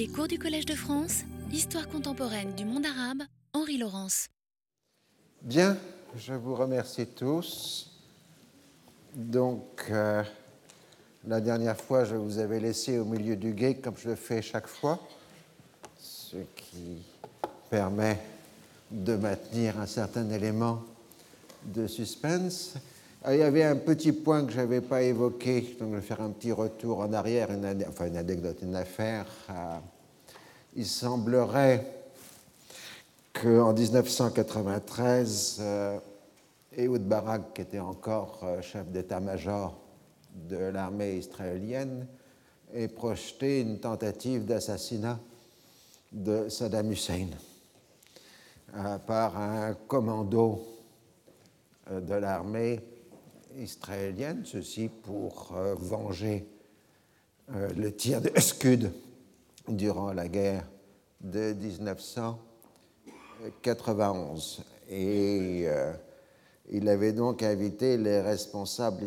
Les cours du Collège de France, Histoire contemporaine du monde arabe, Henri Laurence. Bien, je vous remercie tous. Donc, euh, la dernière fois, je vous avais laissé au milieu du guet comme je le fais chaque fois, ce qui permet de maintenir un certain élément de suspense. Ah, il y avait un petit point que je n'avais pas évoqué, donc je vais faire un petit retour en arrière, une, enfin une anecdote, une affaire. Euh, il semblerait qu'en 1993, euh, Ehud Barak, qui était encore euh, chef d'état-major de l'armée israélienne, ait projeté une tentative d'assassinat de Saddam Hussein par un commando de l'armée israélienne, ceci pour euh, venger euh, le tir de Scud durant la guerre de 1991. Et euh, il avait donc invité les responsables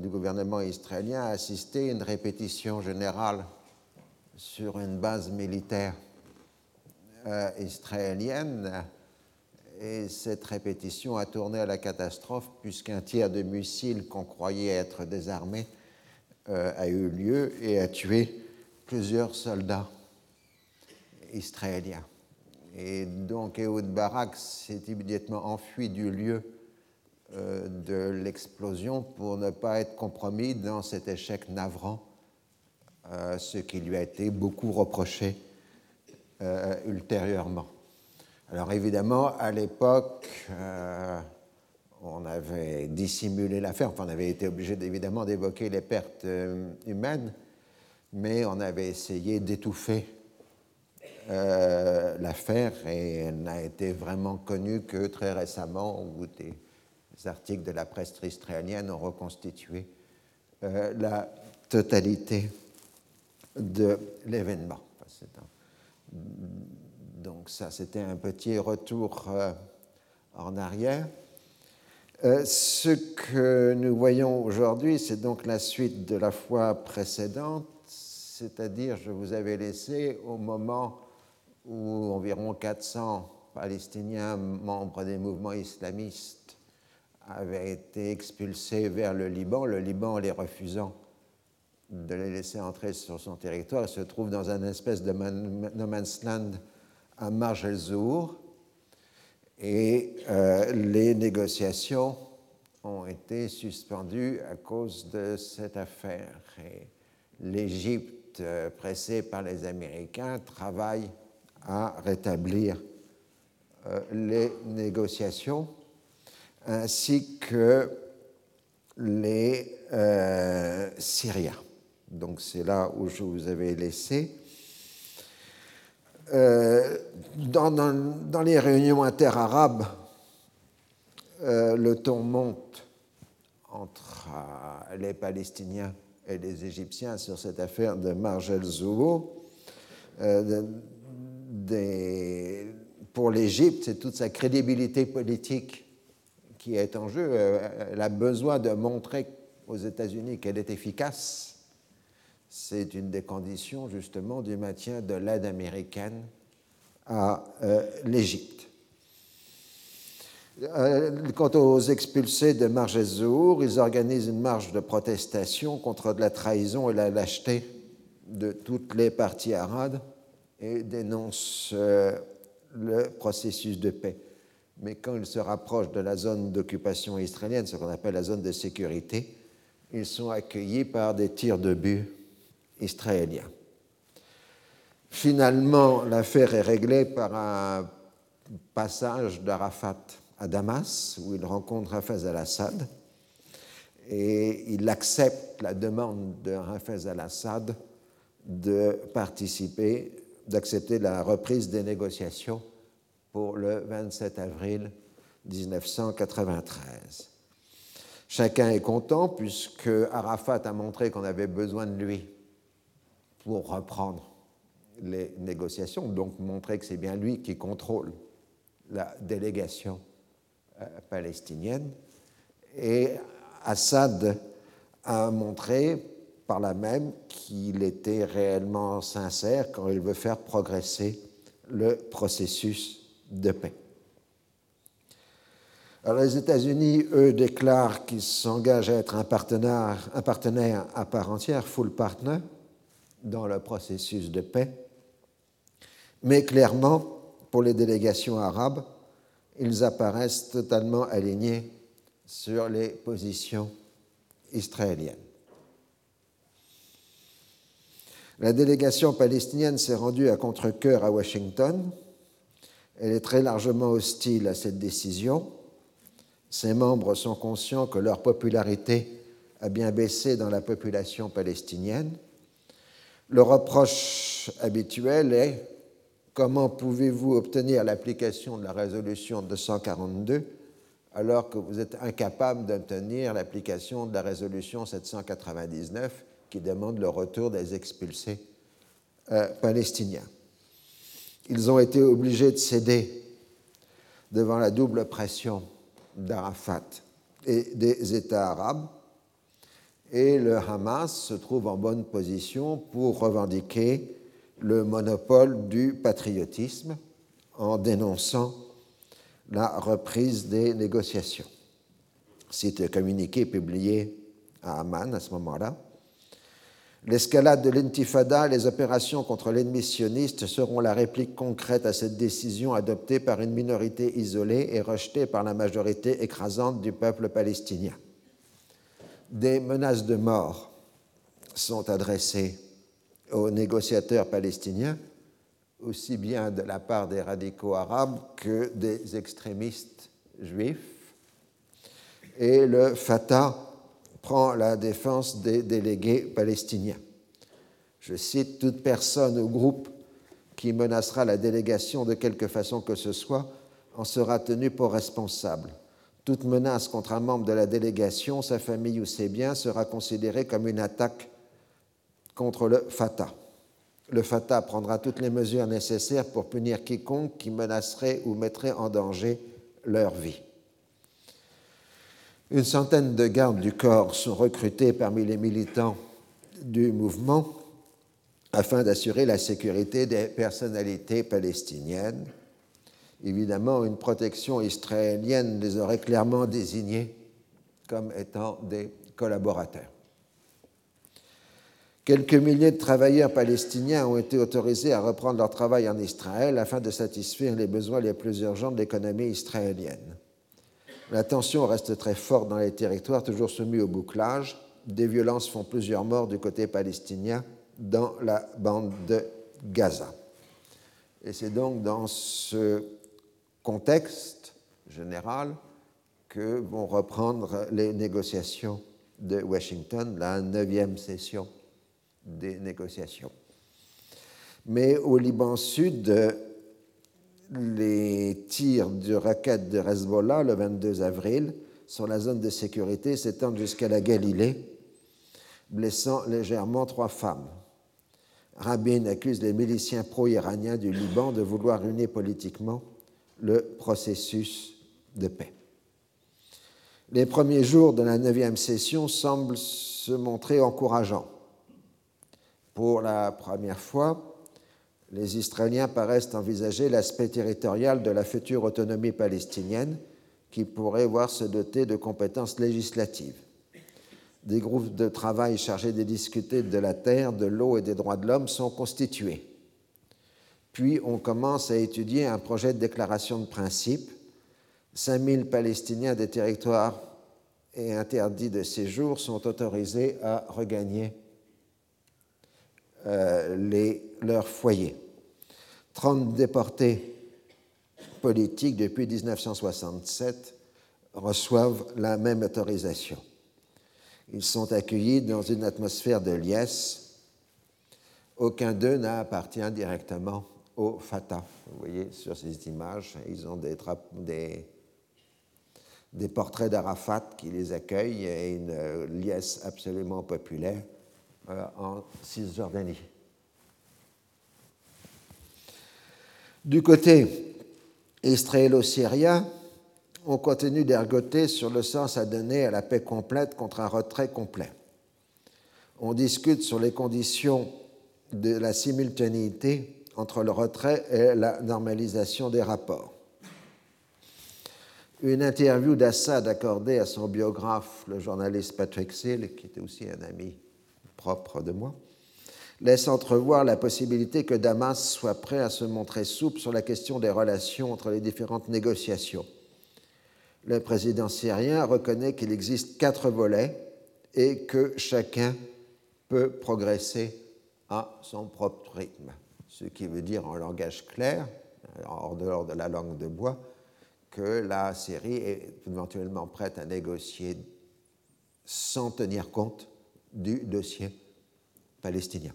du gouvernement israélien à assister à une répétition générale sur une base militaire israélienne et cette répétition a tourné à la catastrophe puisqu'un tiers de missiles qu'on croyait être désarmés euh, a eu lieu et a tué plusieurs soldats israéliens. Et donc Ehud Barak s'est immédiatement enfui du lieu euh, de l'explosion pour ne pas être compromis dans cet échec navrant, euh, ce qui lui a été beaucoup reproché ultérieurement. Alors évidemment, à l'époque, euh, on avait dissimulé l'affaire, enfin on avait été obligé évidemment d'évoquer les pertes euh, humaines, mais on avait essayé d'étouffer euh, l'affaire et elle n'a été vraiment connue que très récemment où des articles de la presse israélienne ont reconstitué la totalité de l'événement. Donc ça, c'était un petit retour euh, en arrière. Euh, ce que nous voyons aujourd'hui, c'est donc la suite de la fois précédente, c'est-à-dire je vous avais laissé au moment où environ 400 Palestiniens membres des mouvements islamistes avaient été expulsés vers le Liban, le Liban les refusant de les laisser entrer sur son territoire, se trouve dans un espèce de no man's land à Marj el-Zour et euh, les négociations ont été suspendues à cause de cette affaire. L'Égypte, euh, pressée par les Américains, travaille à rétablir euh, les négociations ainsi que les Syriens. Donc c'est là où je vous avais laissé. Euh, dans, les réunions interarabes, euh, le ton monte entre euh, les Palestiniens et les Égyptiens sur cette affaire de Marjel Zoubo. pour l'Égypte, c'est toute sa crédibilité politique qui est en jeu. Elle a besoin de montrer aux États-Unis qu'elle est efficace c'est une des conditions justement du maintien de l'aide américaine à euh, l'Égypte. Euh, quant aux expulsés de Margezour, ils organisent une marche de protestation contre la trahison et la lâcheté de toutes les parties arabes et dénoncent euh, le processus de paix. Mais quand ils se rapprochent de la zone d'occupation israélienne, ce qu'on appelle la zone de sécurité, ils sont accueillis par des tirs de but israélien. Finalement, l'affaire est réglée par un passage d'Arafat à Damas, où il rencontre Hafez al-Assad, et il accepte la demande de Hafez al-Assad de participer, d'accepter la reprise des négociations pour le 27 avril 1993. Chacun est content puisque Arafat a montré qu'on avait besoin de lui pour reprendre les négociations, donc montrer que c'est bien lui qui contrôle la délégation euh, palestinienne. Et Assad a montré par là même qu'il était réellement sincère quand il veut faire progresser le processus de paix. Alors les États-Unis, eux, déclarent qu'ils s'engagent à être un partenaire, un partenaire à part entière, full partner, dans le processus de paix. Mais clairement, pour les délégations arabes, ils apparaissent totalement alignés sur les positions israéliennes. La délégation palestinienne s'est rendue à contre-coeur à Washington. Elle est très largement hostile à cette décision ses membres sont conscients que leur popularité a bien baissé dans la population palestinienne. Le reproche habituel est comment pouvez-vous obtenir l'application de la résolution 242 alors que vous êtes incapable d'obtenir l'application de la résolution 799 qui demande le retour des expulsés euh, palestiniens? Ils ont été obligés de céder devant la double pression d'Arafat et des États arabes, et le Hamas se trouve en bonne position pour revendiquer le monopole du patriotisme en dénonçant la reprise des négociations. C'est un communiqué publié à Amman à ce moment-là. L'escalade de l'intifada les opérations contre l'ennemi sioniste seront la réplique concrète à cette décision adoptée par une minorité isolée et rejetée par la majorité écrasante du peuple palestinien. Des menaces de mort sont adressées aux négociateurs palestiniens, aussi bien de la part des radicaux arabes que des extrémistes juifs. Et le Fatah prend la défense des délégués palestiniens. Je cite, Toute personne ou groupe qui menacera la délégation de quelque façon que ce soit en sera tenu pour responsable. Toute menace contre un membre de la délégation, sa famille ou ses biens sera considérée comme une attaque contre le Fatah. Le Fatah prendra toutes les mesures nécessaires pour punir quiconque qui menacerait ou mettrait en danger leur vie. Une centaine de gardes du corps sont recrutés parmi les militants du mouvement afin d'assurer la sécurité des personnalités palestiniennes. Évidemment, une protection israélienne les aurait clairement désignés comme étant des collaborateurs. Quelques milliers de travailleurs palestiniens ont été autorisés à reprendre leur travail en Israël afin de satisfaire les besoins les plus urgents de l'économie israélienne. La tension reste très forte dans les territoires toujours soumis au bouclage. Des violences font plusieurs morts du côté palestinien dans la bande de Gaza. Et c'est donc dans ce contexte général que vont reprendre les négociations de Washington, la neuvième session des négociations. Mais au Liban Sud, les tirs de raquettes de Hezbollah le 22 avril sur la zone de sécurité s'étendent jusqu'à la Galilée, blessant légèrement trois femmes. Rabin accuse les miliciens pro-iraniens du Liban de vouloir ruiner politiquement le processus de paix. Les premiers jours de la neuvième session semblent se montrer encourageants. Pour la première fois, les Israéliens paraissent envisager l'aspect territorial de la future autonomie palestinienne qui pourrait voir se doter de compétences législatives. Des groupes de travail chargés de discuter de la terre, de l'eau et des droits de l'homme sont constitués. Puis on commence à étudier un projet de déclaration de principe. 5000 Palestiniens des territoires et interdits de séjour sont autorisés à regagner euh, les, leurs foyers. 30 déportés politiques depuis 1967 reçoivent la même autorisation. Ils sont accueillis dans une atmosphère de liesse. Aucun d'eux n'appartient directement au Fatah. Vous voyez sur ces images, ils ont des, portraits d'Arafat qui les accueillent et une liesse absolument populaire euh, en Cisjordanie. Du côté israélo-syrien, on continue d'ergoter sur le sens à donner à la paix complète contre un retrait complet. on discute sur les conditions de la simultanéité entre le retrait et la normalisation des rapports. Une interview d'Assad accordée à son biographe, le journaliste Patrick Seal, qui était aussi un ami propre de moi, laisse entrevoir la possibilité que Damas soit prêt à se montrer souple sur la question des relations entre les différentes négociations. Le président syrien reconnaît qu'il existe quatre volets et que chacun peut progresser à son propre rythme. Ce qui veut dire en langage clair, en dehors de la langue de bois, que la Syrie est éventuellement prête à négocier sans tenir compte du dossier palestinien.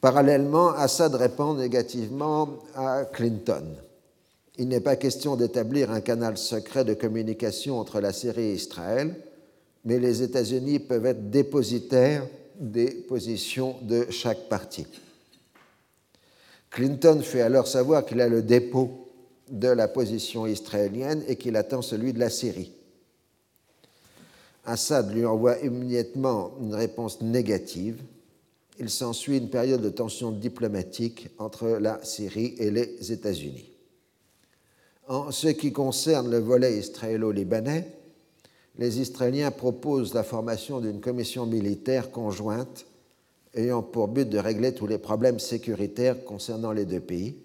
Parallèlement, Assad répond négativement à Clinton. Il n'est pas question d'établir un canal secret de communication entre la Syrie et Israël, mais les États-Unis peuvent être dépositaires des positions de chaque partie. Clinton fait alors savoir qu'il a le dépôt de la position israélienne et qu'il attend celui de la Syrie. Assad lui envoie immédiatement une réponse négative. Il s'ensuit une période de tension diplomatique entre la Syrie et les États-Unis. En ce qui concerne le volet israélo-libanais, les Israéliens proposent la formation d'une commission militaire conjointe ayant pour but de régler tous les problèmes sécuritaires concernant les deux pays,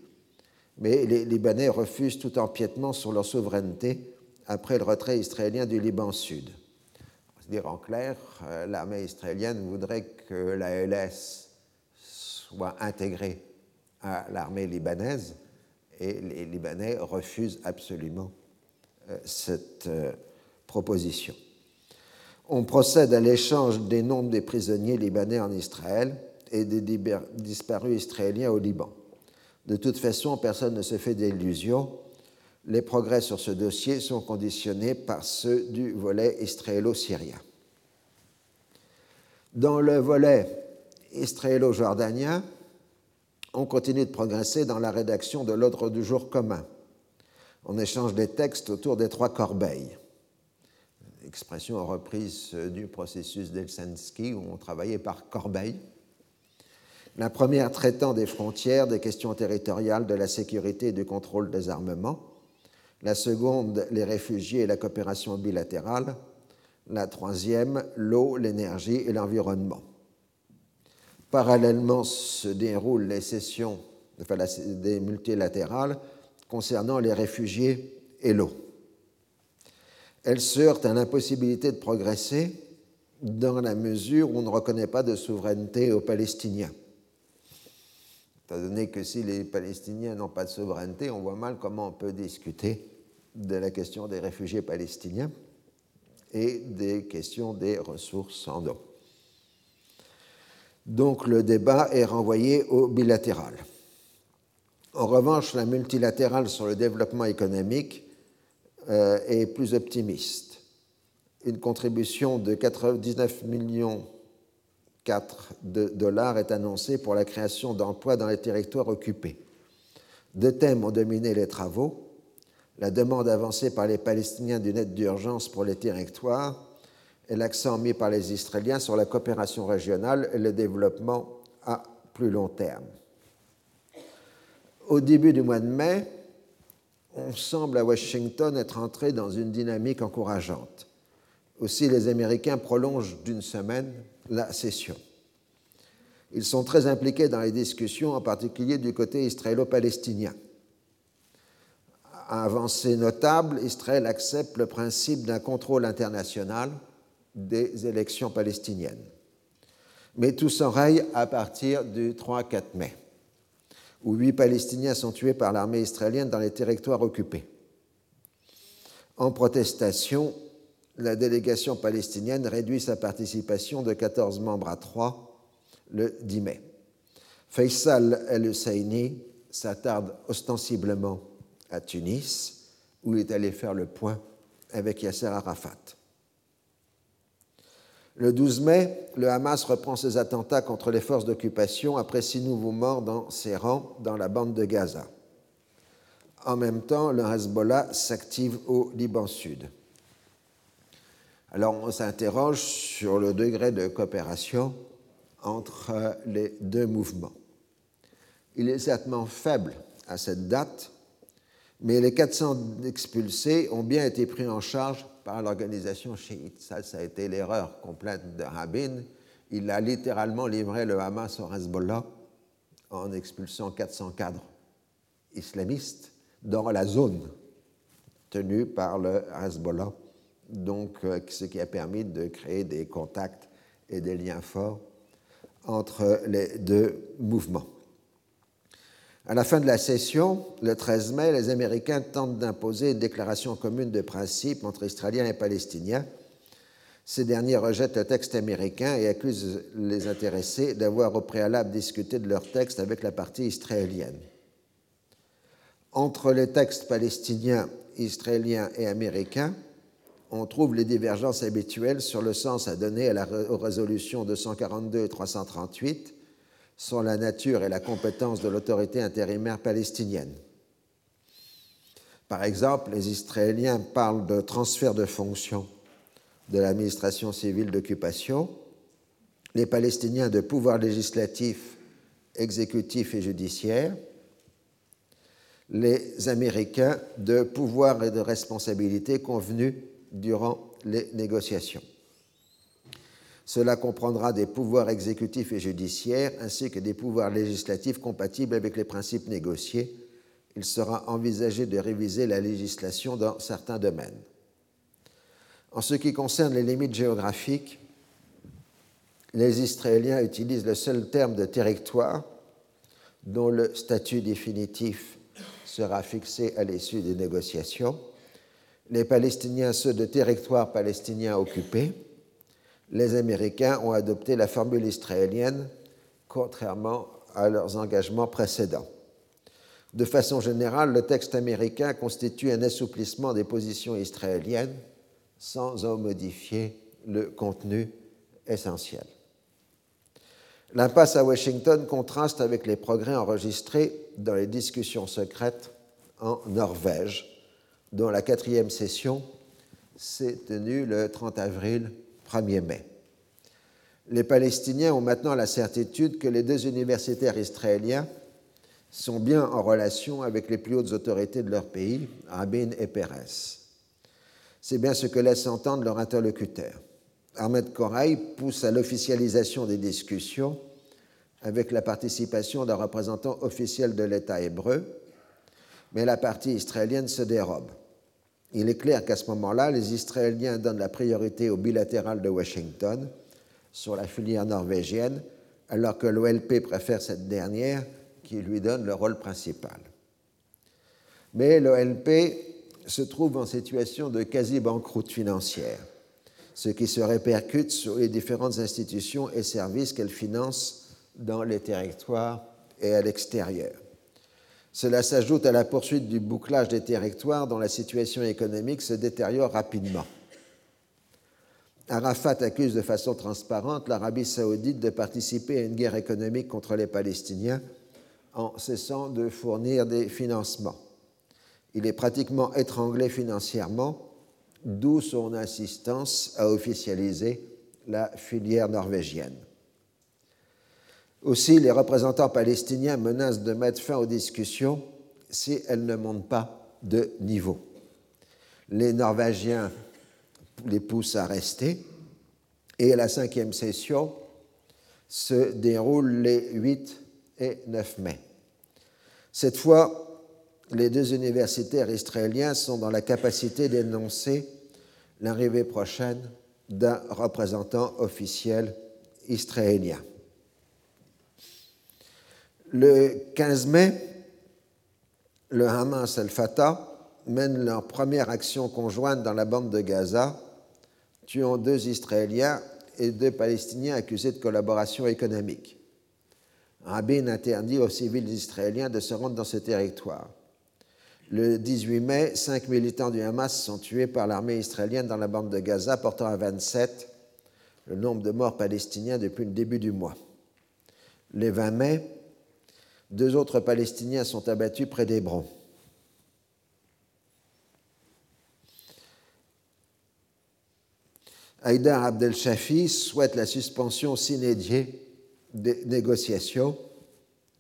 mais les Libanais refusent tout empiètement sur leur souveraineté après le retrait israélien du Liban Sud. dire en clair, euh, l'armée israélienne voudrait que la LS soit intégrée à l'armée libanaise et les Libanais refusent absolument euh, cette euh, proposition. On procède à l'échange des noms des prisonniers libanais en Israël et des disparus israéliens au Liban. De toute façon, personne ne se fait d'illusions. Les progrès sur ce dossier sont conditionnés par ceux du volet israélo-syrien. Dans le volet israélo-jordanien, on continue de progresser dans la rédaction de l'ordre du jour commun. On échange des textes autour des trois corbeilles expression reprise du processus d'Helsinki où on travaillait par corbeille. La première traitant des frontières, des questions territoriales, de la sécurité et du contrôle des armements. La seconde, les réfugiés et la coopération bilatérale. La troisième, l'eau, l'énergie et l'environnement. Parallèlement se déroulent les sessions des multilatérales concernant les réfugiés et l'eau elle se heurte à l'impossibilité de progresser dans la mesure où on ne reconnaît pas de souveraineté aux Palestiniens. Étant donné que si les Palestiniens n'ont pas de souveraineté, on voit mal comment on peut discuter de la question des réfugiés palestiniens et des questions des ressources en eau. Donc le débat est renvoyé au bilatéral. En revanche, la multilatérale sur le développement économique euh, est plus optimiste. Une contribution de 99 millions 4 de dollars est annoncée pour la création d'emplois dans les territoires occupés. Deux thèmes ont dominé les travaux la demande avancée par les Palestiniens d'une aide d'urgence pour les territoires et l'accent mis par les Israéliens sur la coopération régionale et le développement à plus long terme. Au début du mois de mai, on semble à Washington être entré dans une dynamique encourageante. Aussi, les Américains prolongent d'une semaine la session. Ils sont très impliqués dans les discussions, en particulier du côté israélo-palestinien. Avancée notable, Israël accepte le principe d'un contrôle international des élections palestiniennes. Mais tout s'enraye à partir du 3-4 mai où huit Palestiniens sont tués par l'armée israélienne dans les territoires occupés. En protestation, la délégation palestinienne réduit sa participation de 14 membres à 3 le 10 mai. Faisal El-Husseini s'attarde ostensiblement à Tunis, où il est allé faire le point avec Yasser Arafat. Le 12 mai, le Hamas reprend ses attentats contre les forces d'occupation après six nouveaux morts dans ses rangs dans la bande de Gaza. En même temps, le Hezbollah s'active au Liban Sud. Alors on s'interroge sur le degré de coopération entre les deux mouvements. Il est certainement faible à cette date, mais les 400 expulsés ont bien été pris en charge par l'organisation chiite. Ça, ça a été l'erreur complète de Rabin. Il a littéralement livré le Hamas au Hezbollah en expulsant 400 cadres islamistes dans la zone tenue par le Hezbollah, donc euh, ce qui a permis de créer des contacts et des liens forts entre les deux mouvements. À la fin de la session, le 13 mai, les Américains tentent d'imposer une déclaration commune de principe entre Israéliens et Palestiniens. Ces derniers rejettent le texte américain et accusent les intéressés d'avoir au préalable discuté de leur texte avec la partie israélienne. Entre les textes palestiniens, israéliens et américains, on trouve les divergences habituelles sur le sens à donner à la, aux résolutions 242 et 338 sur la nature et la compétence de l'autorité intérimaire palestinienne. Par exemple, les Israéliens parlent de transfert de fonctions de l'administration civile d'occupation, les Palestiniens de pouvoir législatif, exécutif et judiciaire, les Américains de pouvoir et de responsabilité convenus durant les négociations. Cela comprendra des pouvoirs exécutifs et judiciaires ainsi que des pouvoirs législatifs compatibles avec les principes négociés. Il sera envisagé de réviser la législation dans certains domaines. En ce qui concerne les limites géographiques, les Israéliens utilisent le seul terme de territoire dont le statut définitif sera fixé à l'issue des négociations. Les Palestiniens ceux de territoire palestinien occupé les Américains ont adopté la formule israélienne, contrairement à leurs engagements précédents. De façon générale, le texte américain constitue un assouplissement des positions israéliennes sans en modifier le contenu essentiel. L'impasse à Washington contraste avec les progrès enregistrés dans les discussions secrètes en Norvège, dont la quatrième session s'est tenue le 30 avril 1er mai. Les Palestiniens ont maintenant la certitude que les deux universitaires israéliens sont bien en relation avec les plus hautes autorités de leur pays, Rabin et Pérez. C'est bien ce que laisse entendre leur interlocuteur. Ahmed Koraï pousse à l'officialisation des discussions avec la participation d'un représentant officiel de l'État hébreu, mais la partie israélienne se dérobe. Il est clair qu'à ce moment-là, les Israéliens donnent la priorité au bilatéral de Washington sur la filière norvégienne, alors que l'OLP préfère cette dernière qui lui donne le rôle principal. Mais l'OLP se trouve en situation de quasi-banqueroute financière, ce qui se répercute sur les différentes institutions et services qu'elle finance dans les territoires et à l'extérieur. Cela s'ajoute à la poursuite du bouclage des territoires dont la situation économique se détériore rapidement. Arafat accuse de façon transparente l'Arabie saoudite de participer à une guerre économique contre les Palestiniens en cessant de fournir des financements. Il est pratiquement étranglé financièrement, d'où son insistance à officialiser la filière norvégienne. Aussi, les représentants palestiniens menacent de mettre fin aux discussions si elles ne montent pas de niveau. Les Norvégiens les poussent à rester et la cinquième session se déroule les 8 et 9 mai. Cette fois, les deux universitaires israéliens sont dans la capacité d'énoncer l'arrivée prochaine d'un représentant officiel israélien. Le 15 mai, le Hamas et le Fatah mènent leur première action conjointe dans la bande de Gaza, tuant deux Israéliens et deux Palestiniens accusés de collaboration économique. Rabin interdit aux civils israéliens de se rendre dans ce territoire. Le 18 mai, cinq militants du Hamas sont tués par l'armée israélienne dans la bande de Gaza, portant à 27 le nombre de morts palestiniens depuis le début du mois. Le 20 mai, deux autres Palestiniens sont abattus près d'Hébron. Haïdar Abdel Shafi souhaite la suspension s'inédiée des négociations.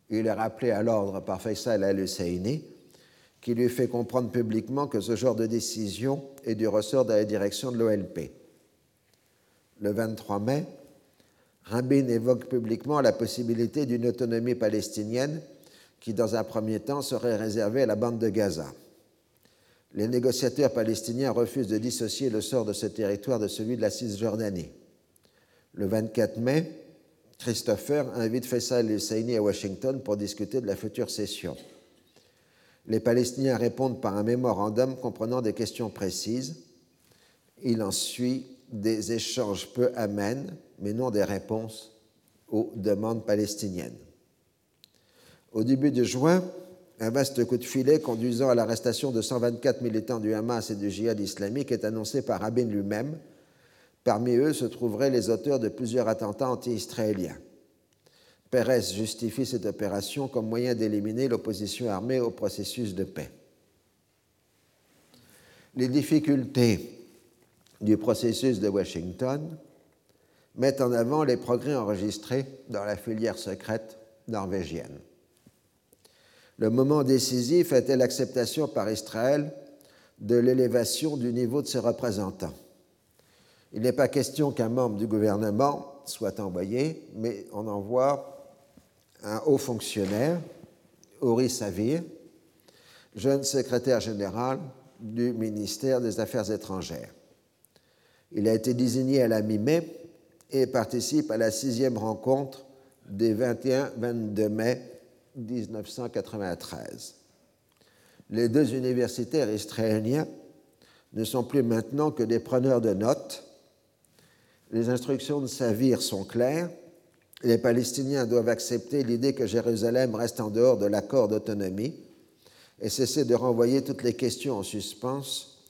Il est rappelé à l'ordre par Faisal al-Husseini, qui lui fait comprendre publiquement que ce genre de décision est du ressort de la direction de l'OLP. Le 23 mai, Rabin évoque publiquement la possibilité d'une autonomie palestinienne qui, dans un premier temps, serait réservée à la bande de Gaza. Les négociateurs palestiniens refusent de dissocier le sort de ce territoire de celui de la Cisjordanie. Le 24 mai, Christopher invite Faisal Husseini à Washington pour discuter de la future session. Les Palestiniens répondent par un mémorandum comprenant des questions précises. Il en suit des échanges peu amènes, mais non des réponses aux demandes palestiniennes. Au début de juin, un vaste coup de filet conduisant à l'arrestation de 124 militants du Hamas et du djihad islamique est annoncé par Rabin lui-même. Parmi eux se trouveraient les auteurs de plusieurs attentats anti-israéliens. Pérez justifie cette opération comme moyen d'éliminer l'opposition armée au processus de paix. Les difficultés du processus de Washington mettent en avant les progrès enregistrés dans la filière secrète norvégienne. Le moment décisif était l'acceptation par Israël de l'élévation du niveau de ses représentants. Il n'est pas question qu'un membre du gouvernement soit envoyé, mais on envoie un haut fonctionnaire, Ori Savir, jeune secrétaire général du ministère des Affaires étrangères. Il a été désigné à la mi-mai et participe à la sixième rencontre des 21-22 mai 1993. Les deux universitaires israéliens ne sont plus maintenant que des preneurs de notes. Les instructions de Savir sont claires. Les Palestiniens doivent accepter l'idée que Jérusalem reste en dehors de l'accord d'autonomie et cesser de renvoyer toutes les questions en suspens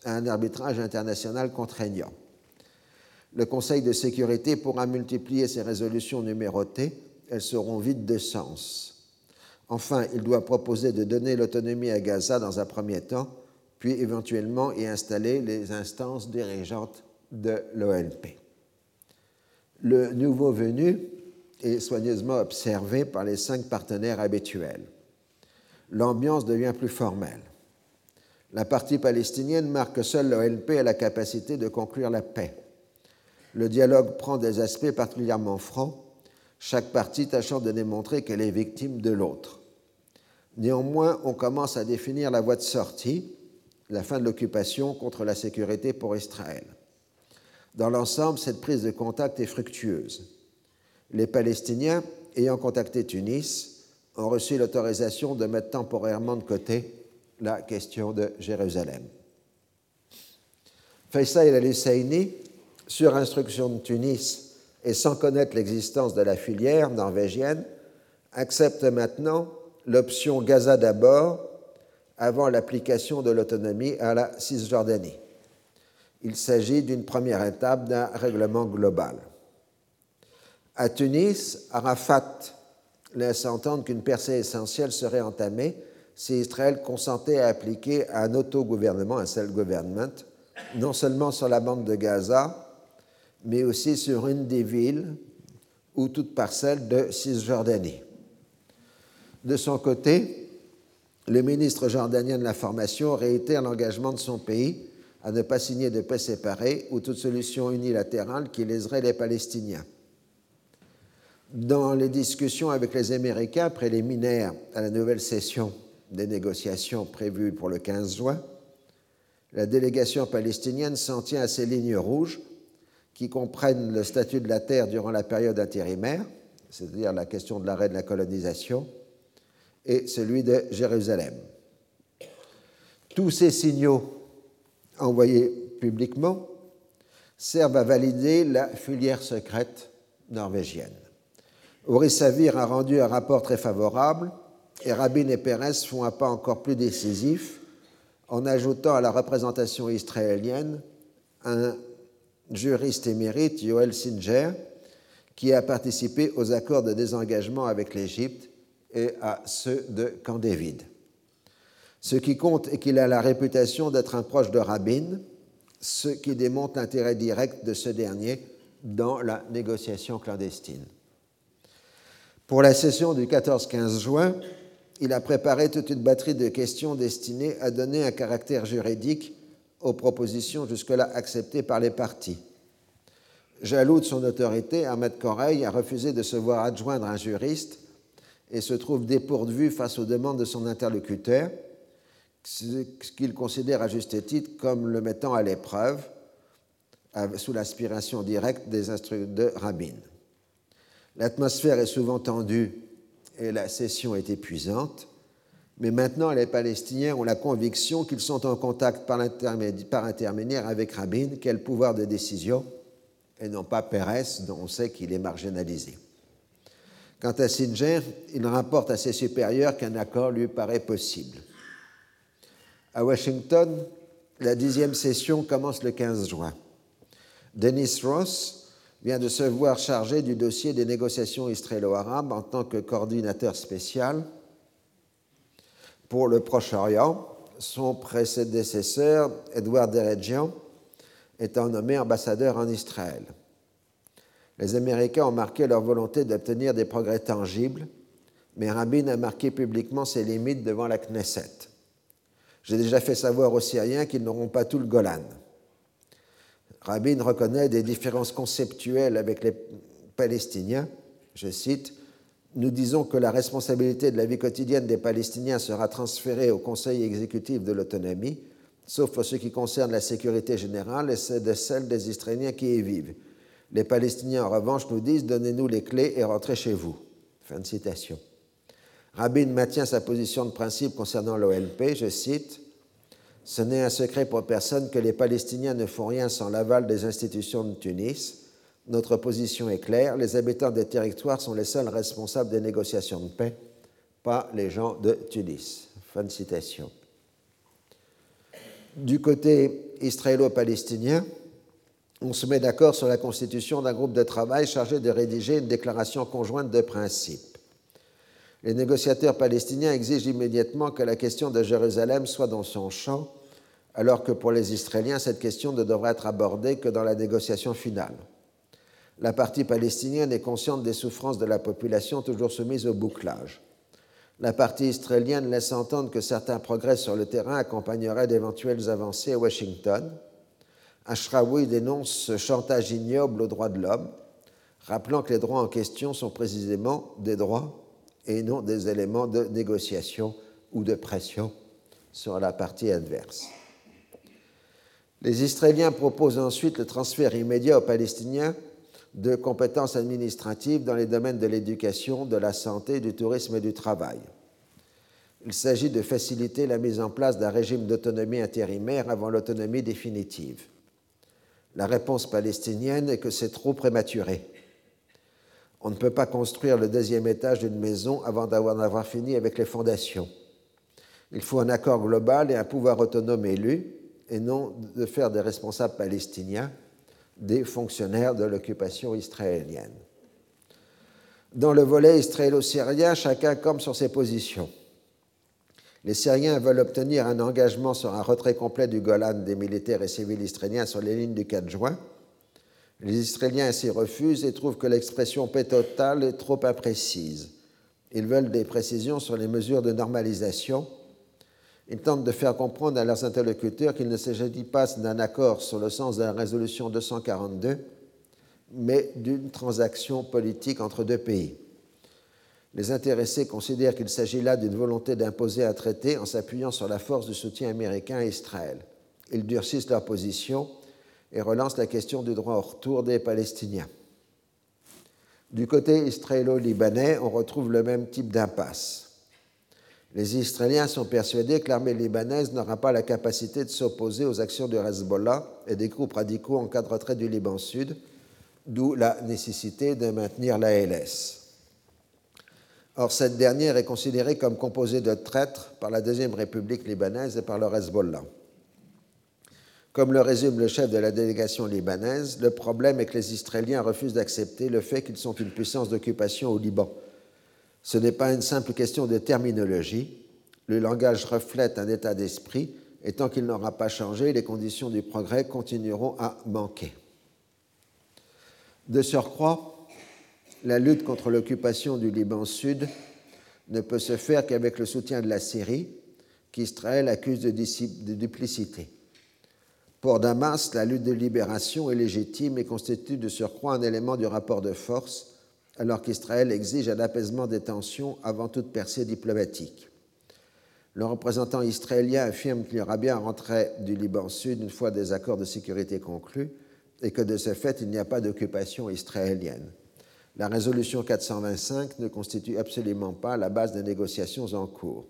à un arbitrage international contraignant. Le Conseil de sécurité pourra multiplier ses résolutions numérotées, elles seront vides de sens. Enfin, il doit proposer de donner l'autonomie à Gaza dans un premier temps, puis éventuellement y installer les instances dirigeantes de l'OLP. Le nouveau venu est soigneusement observé par les cinq partenaires habituels. L'ambiance devient plus formelle. La partie palestinienne marque que seule l'OLP a la capacité de conclure la paix. Le dialogue prend des aspects particulièrement francs chaque partie tâchant de démontrer qu'elle est victime de l'autre. Néanmoins, on commence à définir la voie de sortie, la fin de l'occupation contre la sécurité pour Israël. Dans l'ensemble, cette prise de contact est fructueuse. Les Palestiniens, ayant contacté Tunis, ont reçu l'autorisation de mettre temporairement de côté la question de Jérusalem. Faisal al-Husseini, sur instruction de Tunis, et sans connaître l'existence de la filière norvégienne, accepte maintenant l'option Gaza d'abord avant l'application de l'autonomie à la Cisjordanie. Il s'agit d'une première étape d'un règlement global. À Tunis, Arafat laisse entendre qu'une percée essentielle serait entamée si Israël consentait à appliquer un autogouvernement, un self-government, non seulement sur la bande de Gaza, mais aussi sur une des villes ou toute parcelle de Cisjordanie. De son côté, le ministre jordanien de l'information réitère l'engagement de son pays à ne pas signer de paix séparée ou toute solution unilatérale qui léserait les Palestiniens. Dans les discussions avec les Américains préliminaires à la nouvelle session des négociations prévues pour le 15 juin, la délégation palestinienne s'en tient à ses lignes rouges qui comprennent le statut de la terre durant la période intérimaire, c'est-à-dire la question de l'arrêt de la colonisation, et celui de Jérusalem. Tous ces signaux envoyés publiquement servent à valider la filière secrète norvégienne. Savir a rendu un rapport très favorable et Rabin et Pérez font un pas encore plus décisif en ajoutant à la représentation israélienne un juriste émérite Yoel Singer, qui a participé aux accords de désengagement avec l'Égypte et à ceux de Camp David. Ce qui compte est qu'il a la réputation d'être un proche de Rabin, ce qui démontre l'intérêt direct de ce dernier dans la négociation clandestine. Pour la session du 14-15 juin, il a préparé toute une batterie de questions destinées à donner un caractère juridique aux propositions jusque-là acceptées par les partis. Jaloux de son autorité, Ahmed Correille a refusé de se voir adjoindre un juriste et se trouve dépourvu face aux demandes de son interlocuteur, ce qu'il considère à juste titre comme le mettant à l'épreuve sous l'aspiration directe des instructeurs de Rabin. L'atmosphère est souvent tendue et la session est épuisante, mais maintenant les Palestiniens ont la conviction qu'ils sont en contact par, par intermédiaire avec Rabin, quel pouvoir de décision, et non pas Pérez, dont on sait qu'il est marginalisé. Quant à Singer, il rapporte à ses supérieurs qu'un accord lui paraît possible. À Washington, la dixième session commence le 15 juin. Dennis Ross vient de se voir chargé du dossier des négociations israélo-arabes en tant que coordinateur spécial pour le Proche-Orient. Son prédécesseur, Edward Deredjian, étant nommé ambassadeur en Israël. Les Américains ont marqué leur volonté d'obtenir des progrès tangibles, mais Rabin a marqué publiquement ses limites devant la Knesset. J'ai déjà fait savoir aux Syriens qu'ils n'auront pas tout le Golan. Rabin reconnaît des différences conceptuelles avec les Palestiniens. Je cite Nous disons que la responsabilité de la vie quotidienne des Palestiniens sera transférée au Conseil exécutif de l'autonomie, sauf pour ce qui concerne la sécurité générale et celle des Israéliens qui y vivent. Les Palestiniens, en revanche, nous disent Donnez-nous les clés et rentrez chez vous. Fin de citation. Rabin maintient sa position de principe concernant l'OLP, je cite Ce n'est un secret pour personne que les Palestiniens ne font rien sans l'aval des institutions de Tunis. Notre position est claire les habitants des territoires sont les seuls responsables des négociations de paix, pas les gens de Tunis. Fin de citation. Du côté israélo-palestinien, on se met d'accord sur la constitution d'un groupe de travail chargé de rédiger une déclaration conjointe de principe. Les négociateurs palestiniens exigent immédiatement que la question de Jérusalem soit dans son champ, alors que pour les Israéliens, cette question ne devrait être abordée que dans la négociation finale. La partie palestinienne est consciente des souffrances de la population toujours soumise au bouclage. La partie israélienne laisse entendre que certains progrès sur le terrain accompagneraient d'éventuelles avancées à Washington, Ashraoui dénonce ce chantage ignoble aux droits de l'homme, rappelant que les droits en question sont précisément des droits et non des éléments de négociation ou de pression sur la partie adverse. Les Israéliens proposent ensuite le transfert immédiat aux Palestiniens de compétences administratives dans les domaines de l'éducation, de la santé, du tourisme et du travail. Il s'agit de faciliter la mise en place d'un régime d'autonomie intérimaire avant l'autonomie définitive. La réponse palestinienne est que c'est trop prématuré. On ne peut pas construire le deuxième étage d'une maison avant d'avoir fini avec les fondations. Il faut un accord global et un pouvoir autonome élu, et non de faire des responsables palestiniens des fonctionnaires de l'occupation israélienne. Dans le volet israélo-syrien, chacun comme sur ses positions. Les Syriens veulent obtenir un engagement sur un retrait complet du Golan des militaires et civils israéliens sur les lignes du 4 juin. Les Israéliens s'y refusent et trouvent que l'expression paix totale est trop imprécise. Ils veulent des précisions sur les mesures de normalisation. Ils tentent de faire comprendre à leurs interlocuteurs qu'il ne s'agit pas d'un accord sur le sens de la résolution 242, mais d'une transaction politique entre deux pays. Les intéressés considèrent qu'il s'agit là d'une volonté d'imposer un traité en s'appuyant sur la force du soutien américain à Israël. Ils durcissent leur position et relancent la question du droit au retour des Palestiniens. Du côté israélo-libanais, on retrouve le même type d'impasse. Les Israéliens sont persuadés que l'armée libanaise n'aura pas la capacité de s'opposer aux actions du Hezbollah et des groupes radicaux en cas de retrait du Liban Sud, d'où la nécessité de maintenir la LS. Or, cette dernière est considérée comme composée de traîtres par la Deuxième République libanaise et par le Hezbollah. Comme le résume le chef de la délégation libanaise, le problème est que les Israéliens refusent d'accepter le fait qu'ils sont une puissance d'occupation au Liban. Ce n'est pas une simple question de terminologie. Le langage reflète un état d'esprit Et tant qu'il n'aura pas changé, les conditions du progrès continueront à manquer. De surcroît, la lutte contre l'occupation du Liban Sud ne peut se faire qu'avec le soutien de la Syrie, qu'Israël accuse de, duplicité. Pour Damas, la lutte de libération est légitime et constitue de surcroît un élément du rapport de force, alors qu'Israël exige un apaisement des tensions avant toute percée diplomatique. Le représentant israélien affirme qu'il y aura bien un retrait du Liban Sud une fois des accords de sécurité conclus et que de ce fait, il n'y a pas d'occupation israélienne. La résolution 425 ne constitue absolument pas la base des négociations en cours.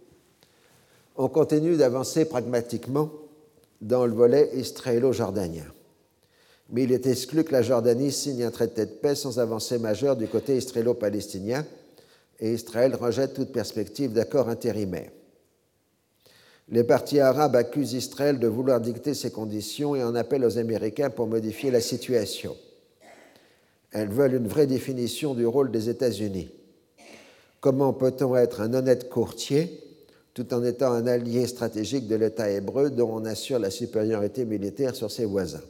On continue d'avancer pragmatiquement dans le volet israélo-jordanien. Mais il est exclu que la Jordanie signe un traité de paix sans avancée majeure du côté israélo-palestinien et Israël rejette toute perspective d'accord intérimaire. Les partis arabes accusent Israël de vouloir dicter ses conditions et en appellent aux Américains pour modifier la situation. Elles veulent une vraie définition du rôle des États-Unis. Comment peut-on être un honnête courtier tout en étant un allié stratégique de l'État hébreu dont on assure la supériorité militaire sur ses voisins?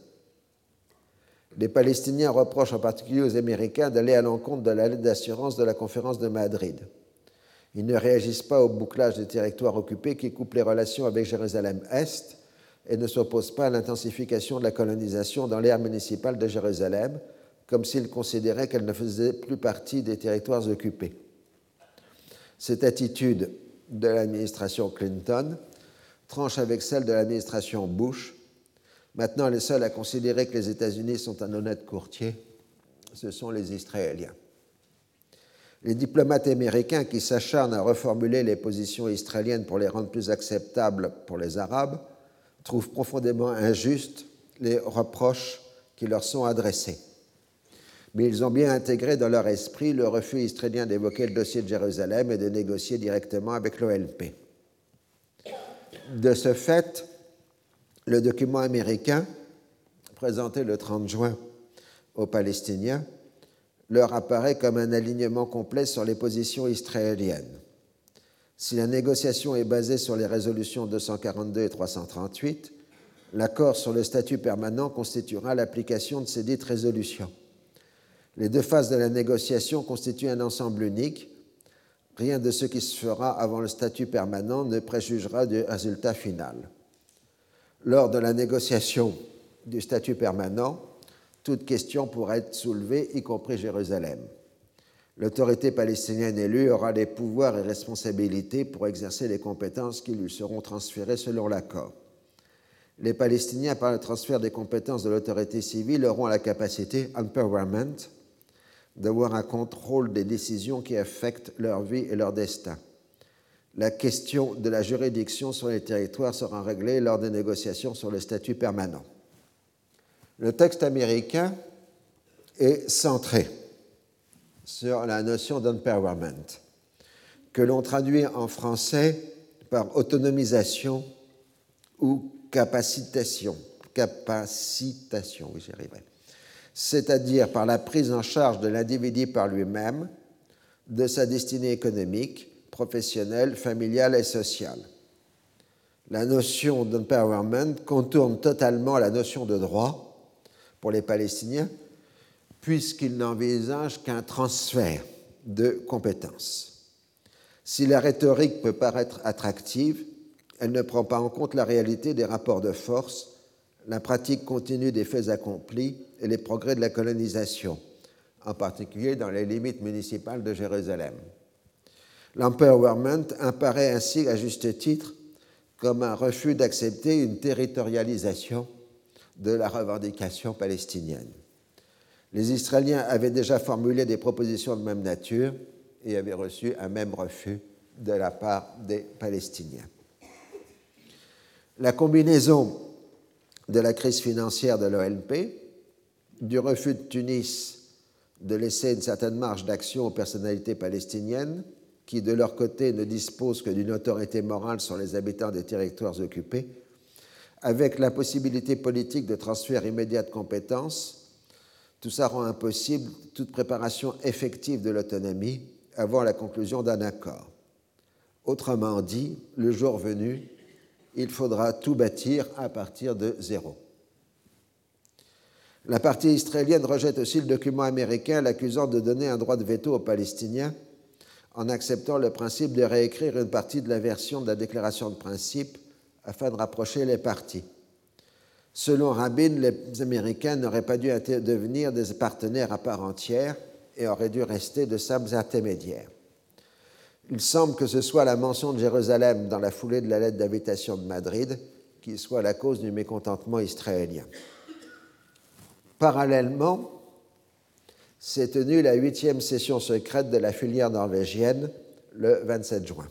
Les Palestiniens reprochent en particulier aux Américains d'aller à l'encontre de la lettre d'assurance de la conférence de Madrid. Ils ne réagissent pas au bouclage des territoires occupés qui coupe les relations avec Jérusalem-Est et ne s'opposent pas à l'intensification de la colonisation dans l'ère municipale de Jérusalem, comme s'ils considéraient qu'elle ne faisait plus partie des territoires occupés. Cette attitude de l'administration Clinton tranche avec celle de l'administration Bush. Maintenant, les seuls à considérer que les États-Unis sont un honnête courtier, ce sont les Israéliens. Les diplomates américains qui s'acharnent à reformuler les positions israéliennes pour les rendre plus acceptables pour les Arabes trouvent profondément injustes les reproches qui leur sont adressés mais ils ont bien intégré dans leur esprit le refus israélien d'évoquer le dossier de Jérusalem et de négocier directement avec l'OLP. De ce fait, le document américain, présenté le 30 juin aux Palestiniens, leur apparaît comme un alignement complet sur les positions israéliennes. Si la négociation est basée sur les résolutions 242 et 338, l'accord sur le statut permanent constituera l'application de ces dites résolutions. Les deux phases de la négociation constituent un ensemble unique. Rien de ce qui se fera avant le statut permanent ne préjugera du résultat final. Lors de la négociation du statut permanent, toute question pourra être soulevée, y compris Jérusalem. L'autorité palestinienne élue aura les pouvoirs et responsabilités pour exercer les compétences qui lui seront transférées selon l'accord. Les Palestiniens, par le transfert des compétences de l'autorité civile, auront la capacité, empowerment, d'avoir un contrôle des décisions qui affectent leur vie et leur destin. La question de la juridiction sur les territoires sera réglée lors des négociations sur le statut permanent. Le texte américain est centré sur la notion d'empowerment, que l'on traduit en français par autonomisation ou capacitation. Capacitation, oui, j'y arriverai c'est-à-dire par la prise en charge de l'individu par lui-même de sa destinée économique, professionnelle, familiale et sociale. La notion d'empowerment contourne totalement la notion de droit pour les Palestiniens, puisqu'ils n'envisagent qu'un transfert de compétences. Si la rhétorique peut paraître attractive, elle ne prend pas en compte la réalité des rapports de force, la pratique continue des faits accomplis et les progrès de la colonisation, en particulier dans les limites municipales de Jérusalem. L'empowerment apparaît ainsi à juste titre comme un refus d'accepter une territorialisation de la revendication palestinienne. Les Israéliens avaient déjà formulé des propositions de même nature et avaient reçu un même refus de la part des Palestiniens. La combinaison de la crise financière de l'OLP, du refus de Tunis de laisser une certaine marge d'action aux personnalités palestiniennes, qui de leur côté ne disposent que d'une autorité morale sur les habitants des territoires occupés, avec la possibilité politique de transfert immédiat de compétences, tout ça rend impossible toute préparation effective de l'autonomie avant la conclusion d'un accord. Autrement dit, le jour venu, il faudra tout bâtir à partir de zéro. La partie israélienne rejette aussi le document américain l'accusant de donner un droit de veto aux Palestiniens en acceptant le principe de réécrire une partie de la version de la déclaration de principe afin de rapprocher les parties. Selon Rabin, les Américains n'auraient pas dû devenir des partenaires à part entière et auraient dû rester de simples intermédiaires. Il semble que ce soit la mention de Jérusalem dans la foulée de la lettre d'invitation de Madrid qui soit la cause du mécontentement israélien. Parallèlement, s'est tenue la huitième session secrète de la filière norvégienne le 27 juin.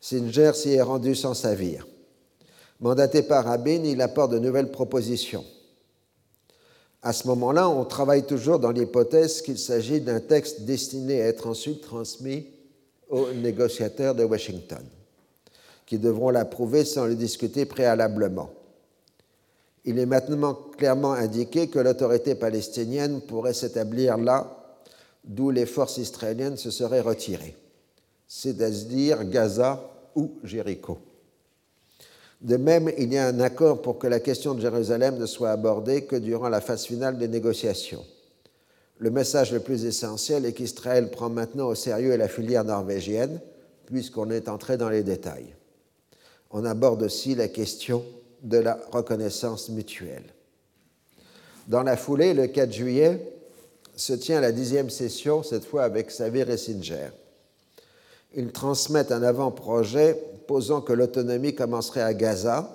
Singer s'y est rendu sans savir. Mandaté par Rabin, il apporte de nouvelles propositions. À ce moment-là, on travaille toujours dans l'hypothèse qu'il s'agit d'un texte destiné à être ensuite transmis aux négociateurs de Washington, qui devront l'approuver sans le discuter préalablement. Il est maintenant clairement indiqué que l'autorité palestinienne pourrait s'établir là d'où les forces israéliennes se seraient retirées, c'est-à-dire Gaza ou Jéricho. De même, il y a un accord pour que la question de Jérusalem ne soit abordée que durant la phase finale des négociations. Le message le plus essentiel est qu'Israël prend maintenant au sérieux la filière norvégienne, puisqu'on est entré dans les détails. On aborde aussi la question de la reconnaissance mutuelle. Dans la foulée, le 4 juillet, se tient la dixième session, cette fois avec Savir et Singer. Ils transmettent un avant-projet posant que l'autonomie commencerait à Gaza,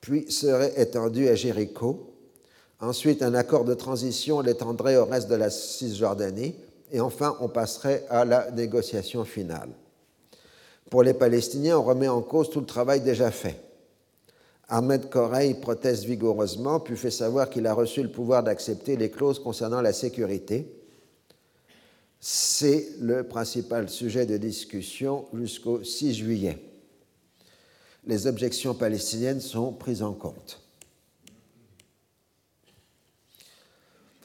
puis serait étendue à Jéricho. Ensuite, un accord de transition l'étendrait au reste de la Cisjordanie. Et enfin, on passerait à la négociation finale. Pour les Palestiniens, on remet en cause tout le travail déjà fait. Ahmed Korey proteste vigoureusement, puis fait savoir qu'il a reçu le pouvoir d'accepter les clauses concernant la sécurité. C'est le principal sujet de discussion jusqu'au 6 juillet. Les objections palestiniennes sont prises en compte.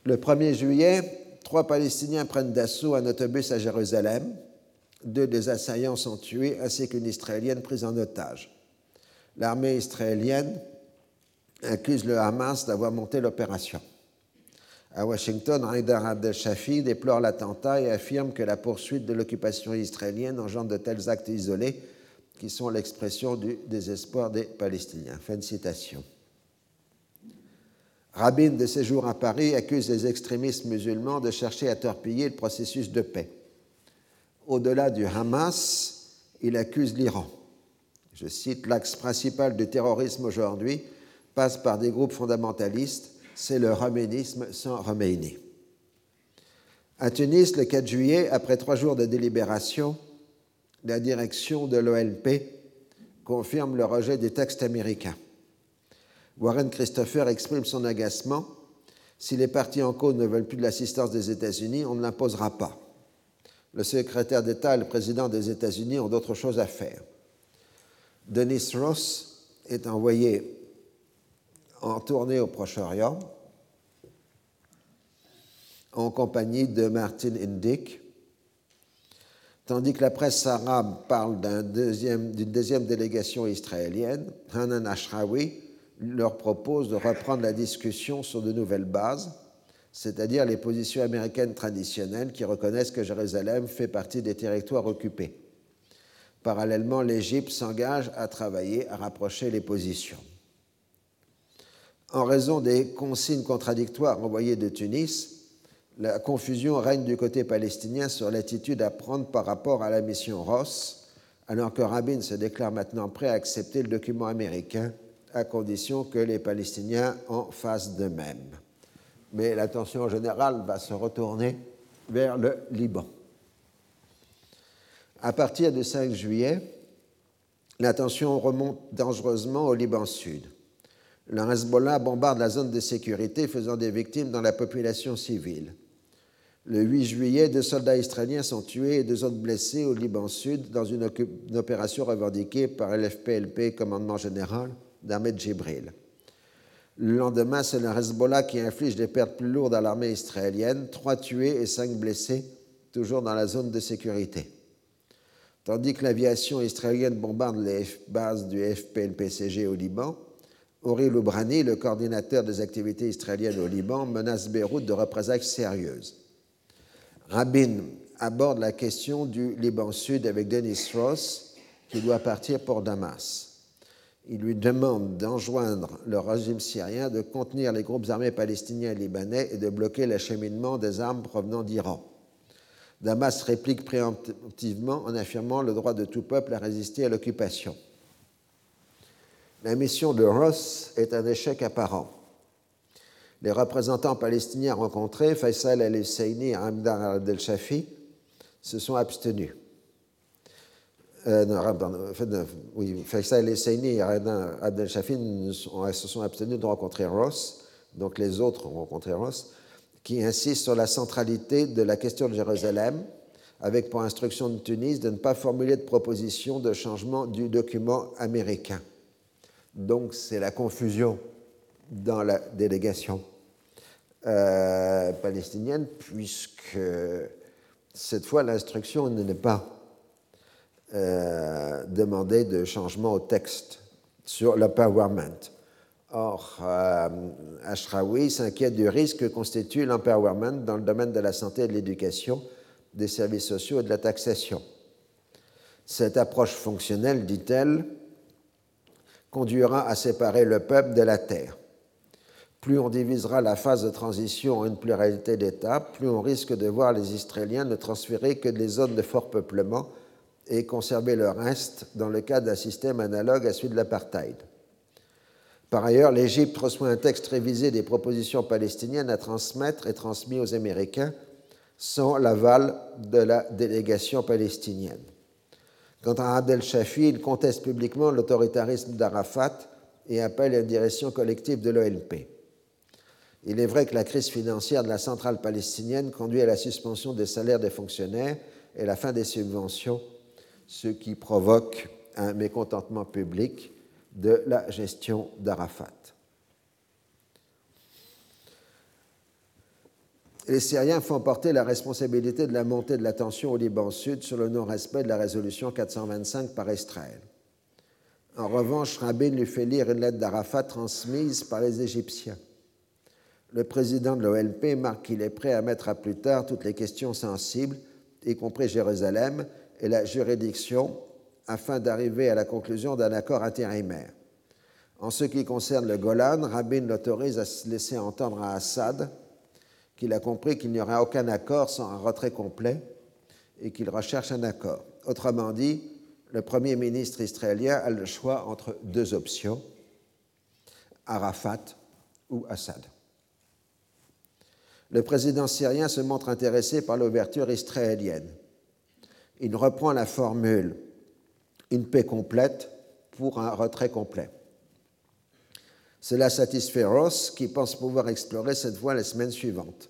Le 1er juillet, trois Palestiniens prennent d'assaut un autobus à Jérusalem. Deux des assaillants sont tués, ainsi qu'une Israélienne prise en otage l'armée israélienne accuse le Hamas d'avoir monté l'opération. À Washington, Haïdar Abdel-Shafi déplore l'attentat et affirme que la poursuite de l'occupation israélienne engendre de tels actes isolés qui sont l'expression du désespoir des Palestiniens. Fin de citation. Rabin, de séjour à Paris, accuse les extrémistes musulmans de chercher à torpiller le processus de paix. Au-delà du Hamas, il accuse l'Iran je cite, l'axe principal du terrorisme aujourd'hui passe par des groupes fondamentalistes, c'est le roménisme sans Roménie. À Tunis, le 4 juillet, après trois jours de délibération, la direction de l'OLP confirme le rejet des textes américains. Warren Christopher exprime son agacement. Si les partis en cause ne veulent plus de l'assistance des États-Unis, on ne l'imposera pas. Le secrétaire d'État et le président des États-Unis ont d'autres choses à faire. Denis Ross est envoyé en tournée au Proche-Orient en compagnie de Martin Indyk, tandis que la presse arabe parle d'une deuxième, deuxième, délégation israélienne, Hanan Ashrawi leur propose de reprendre la discussion sur de nouvelles bases, c'est-à-dire les positions américaines traditionnelles qui reconnaissent que Jérusalem fait partie des territoires occupés. Parallèlement, l'Égypte s'engage à travailler à rapprocher les positions. En raison des consignes contradictoires envoyées de Tunis, la confusion règne du côté palestinien sur l'attitude à prendre par rapport à la mission Ross, alors que Rabin se déclare maintenant prêt à accepter le document américain à condition que les Palestiniens en fassent de même. Mais l'attention générale va se retourner vers le Liban. À partir du 5 juillet, la tension remonte dangereusement au Liban Sud. Le Hezbollah bombarde la zone de sécurité, faisant des victimes dans la population civile. Le 8 juillet, deux soldats israéliens sont tués et deux autres blessés au Liban Sud dans une, opération revendiquée par l'FPLP, commandement général d'Ahmed Jibril. Le lendemain, c'est le Hezbollah qui inflige des pertes plus lourdes à l'armée israélienne, trois tués et cinq blessés, toujours dans la zone de sécurité. Tandis que l'aviation israélienne bombarde les bases du FPNPCG au Liban, Ori Loubrani, le coordinateur des activités israéliennes au Liban, menace Beyrouth de représailles sérieuses. Rabin aborde la question du Liban Sud avec Denis Ross, qui doit partir pour Damas. Il lui demande d'enjoindre le régime syrien de contenir les groupes armés palestiniens et libanais et de bloquer l'acheminement des armes provenant d'Iran. Damas réplique préemptivement en affirmant le droit de tout peuple à résister à l'occupation. La mission de Ross est un échec apparent. Les représentants palestiniens rencontrés, Faisal el-Husseini et Hamdan al-Shafi, se sont abstenus. Euh, non, oui, Faisal el-Husseini et Hamdan al-Shafi se sont abstenus de rencontrer Ross, donc les autres ont rencontré Ross, qui insiste sur la centralité de la question de Jérusalem, avec pour instruction de Tunis de ne pas formuler de proposition de changement du document américain. Donc c'est la confusion dans la délégation euh, palestinienne, puisque cette fois l'instruction n'est pas euh, demandée de changement au texte sur l'empowerment. Or, euh, Ashraoui s'inquiète du risque que constitue l'empowerment dans le domaine de la santé et de l'éducation, des services sociaux et de la taxation. Cette approche fonctionnelle, dit-elle, conduira à séparer le peuple de la terre. Plus on divisera la phase de transition en une pluralité d'États, plus on risque de voir les Israéliens ne transférer que des zones de fort peuplement et conserver le reste dans le cadre d'un système analogue à celui de l'apartheid. Par ailleurs, l'Égypte reçoit un texte révisé des propositions palestiniennes à transmettre et transmis aux Américains sans l'aval de la délégation palestinienne. Quant à Abdel Shafi, il conteste publiquement l'autoritarisme d'Arafat et appelle à une direction collective de l'OLP. Il est vrai que la crise financière de la centrale palestinienne conduit à la suspension des salaires des fonctionnaires et la fin des subventions, ce qui provoque un mécontentement public de la gestion d'Arafat. les Syriens font porter la responsabilité de la montée de la tension au Liban Sud sur le non-respect de la résolution 425 par Israël. En revanche, Rabin lui fait lire une lettre d'Arafat transmise par les Égyptiens. Le président de l'OLP marque qu'il est prêt à mettre à plus tard toutes les questions sensibles, y compris Jérusalem et la juridiction, afin d'arriver à la conclusion d'un accord intérimaire. En ce qui concerne le Golan, Rabin l'autorise à se laisser entendre à Assad qu'il a compris qu'il n'y aura aucun accord sans un retrait complet et qu'il recherche un accord. Autrement dit, le Premier ministre israélien a le choix entre deux options, Arafat ou Assad. Le président syrien se montre intéressé par l'ouverture israélienne. Il reprend la formule une paix complète pour un retrait complet. Cela satisfait Ross, qui pense pouvoir explorer cette voie les semaines suivantes.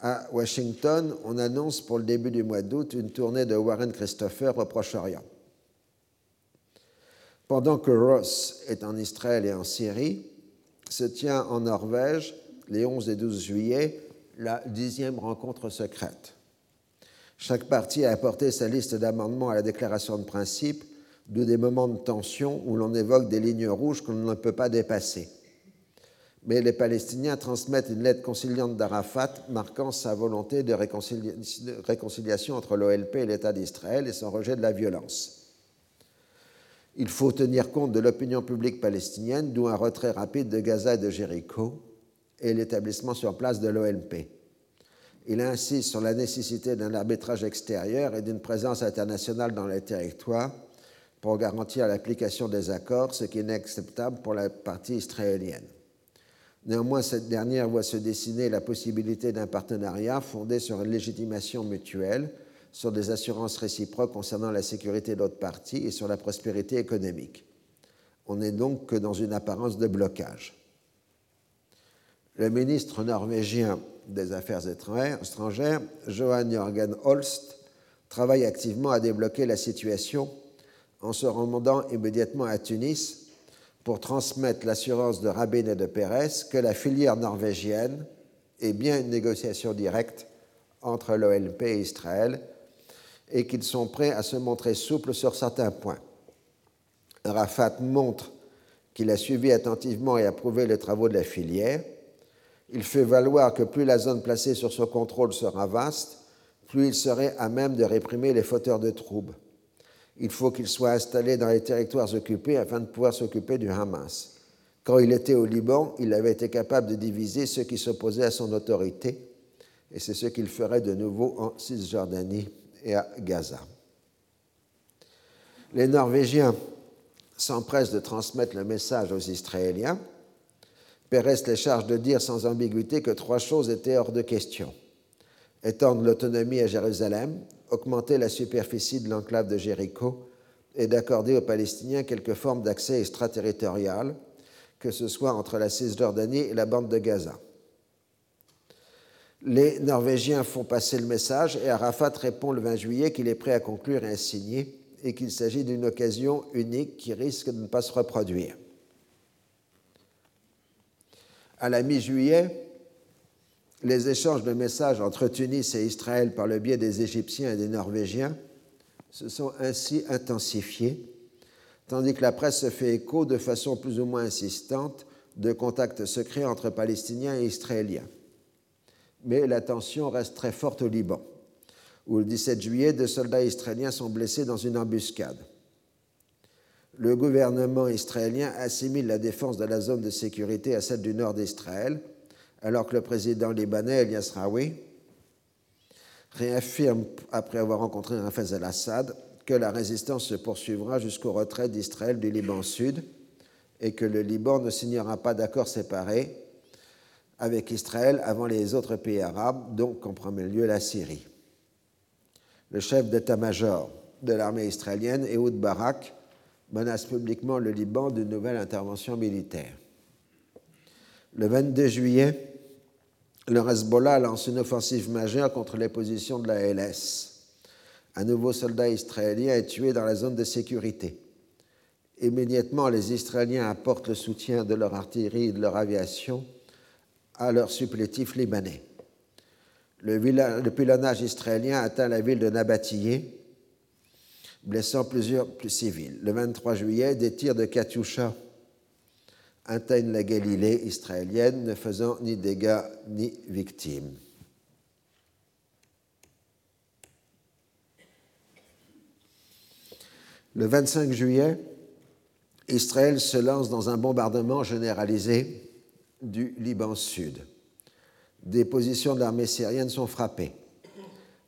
À Washington, on annonce pour le début du mois d'août une tournée de Warren Christopher au Proche-Orient. Pendant que Ross est en Israël et en Syrie, se tient en Norvège, les 11 et 12 juillet, la dixième rencontre secrète. Chaque parti a apporté sa liste d'amendements à la déclaration de principe d'où des moments de tension où l'on évoque des lignes rouges qu'on ne peut pas dépasser. Mais les Palestiniens transmettent une lettre conciliante d'Arafat marquant sa volonté de réconciliation entre l'OLP et l'État d'Israël et son rejet de la violence. Il faut tenir compte de l'opinion publique palestinienne, d'où un retrait rapide de Gaza et de Jéricho et l'établissement sur place de l'OLP. Il insiste sur la nécessité d'un arbitrage extérieur et d'une présence internationale dans les territoires pour garantir l'application des accords, ce qui est inacceptable pour la partie israélienne. Néanmoins, cette dernière voit se dessiner la possibilité d'un partenariat fondé sur une légitimation mutuelle, sur des assurances réciproques concernant la sécurité de l'autre partie et sur la prospérité économique. On n'est donc que dans une apparence de blocage. Le ministre norvégien des Affaires étrangères, Johan Jorgen Holst, travaille activement à débloquer la situation en se rendant immédiatement à Tunis pour transmettre l'assurance de Rabin et de Pérez que la filière norvégienne est bien une négociation directe entre l'OLP et Israël et qu'ils sont prêts à se montrer souples sur certains points. Arafat montre qu'il a suivi attentivement et approuvé les travaux de la filière. Il fait valoir que plus la zone placée sur son contrôle sera vaste, plus il serait à même de réprimer les fauteurs de troubles. Il faut qu'il soit installé dans les territoires occupés afin de pouvoir s'occuper du Hamas. Quand il était au Liban, il avait été capable de diviser ceux qui s'opposaient à son autorité, et c'est ce qu'il ferait de nouveau en Cisjordanie et à Gaza. Les Norvégiens s'empressent de transmettre le message aux Israéliens. Pérez les charge de dire sans ambiguïté que trois choses étaient hors de question. Étendre l'autonomie à Jérusalem, augmenter la superficie de l'enclave de Jéricho et d'accorder aux Palestiniens quelque forme d'accès extraterritorial, que ce soit entre la Cisjordanie et la bande de Gaza. Les Norvégiens font passer le message et Arafat répond le 20 juillet qu'il est prêt à conclure et à signer et qu'il s'agit d'une occasion unique qui risque de ne pas se reproduire. À la mi-juillet, les échanges de messages entre Tunis et Israël par le biais des Égyptiens et des Norvégiens se sont ainsi intensifiés, tandis que la presse se fait écho de façon plus ou moins insistante de contacts secrets entre Palestiniens et Israéliens. Mais la tension reste très forte au Liban, où le 17 juillet, deux soldats israéliens sont blessés dans une embuscade. Le gouvernement israélien assimile la défense de la zone de sécurité à celle du nord d'Israël alors que le président libanais Elias Raoui réaffirme, après avoir rencontré Rafaz al-Assad, que la résistance se poursuivra jusqu'au retrait d'Israël du Liban Sud et que le Liban ne signera pas d'accord séparé avec Israël avant les autres pays arabes, donc en premier lieu la Syrie. Le chef d'état-major de l'armée israélienne, Ehud Barak, menace publiquement le Liban d'une nouvelle intervention militaire. Le 22 juillet, le Hezbollah lance une offensive majeure contre les positions de la LS. Un nouveau soldat israélien est tué dans la zone de sécurité. Immédiatement, les Israéliens apportent le soutien de leur artillerie et de leur aviation à leurs supplétifs libanais. Le, le pilonnage israélien atteint la ville de Nabatiyé, blessant plusieurs plus civils. Le 23 juillet, des tirs de Katyusha atteignent la Galilée israélienne, ne faisant ni dégâts ni victimes. Le 25 juillet, Israël se lance dans un bombardement généralisé du Liban Sud. Des positions de l'armée syrienne sont frappées.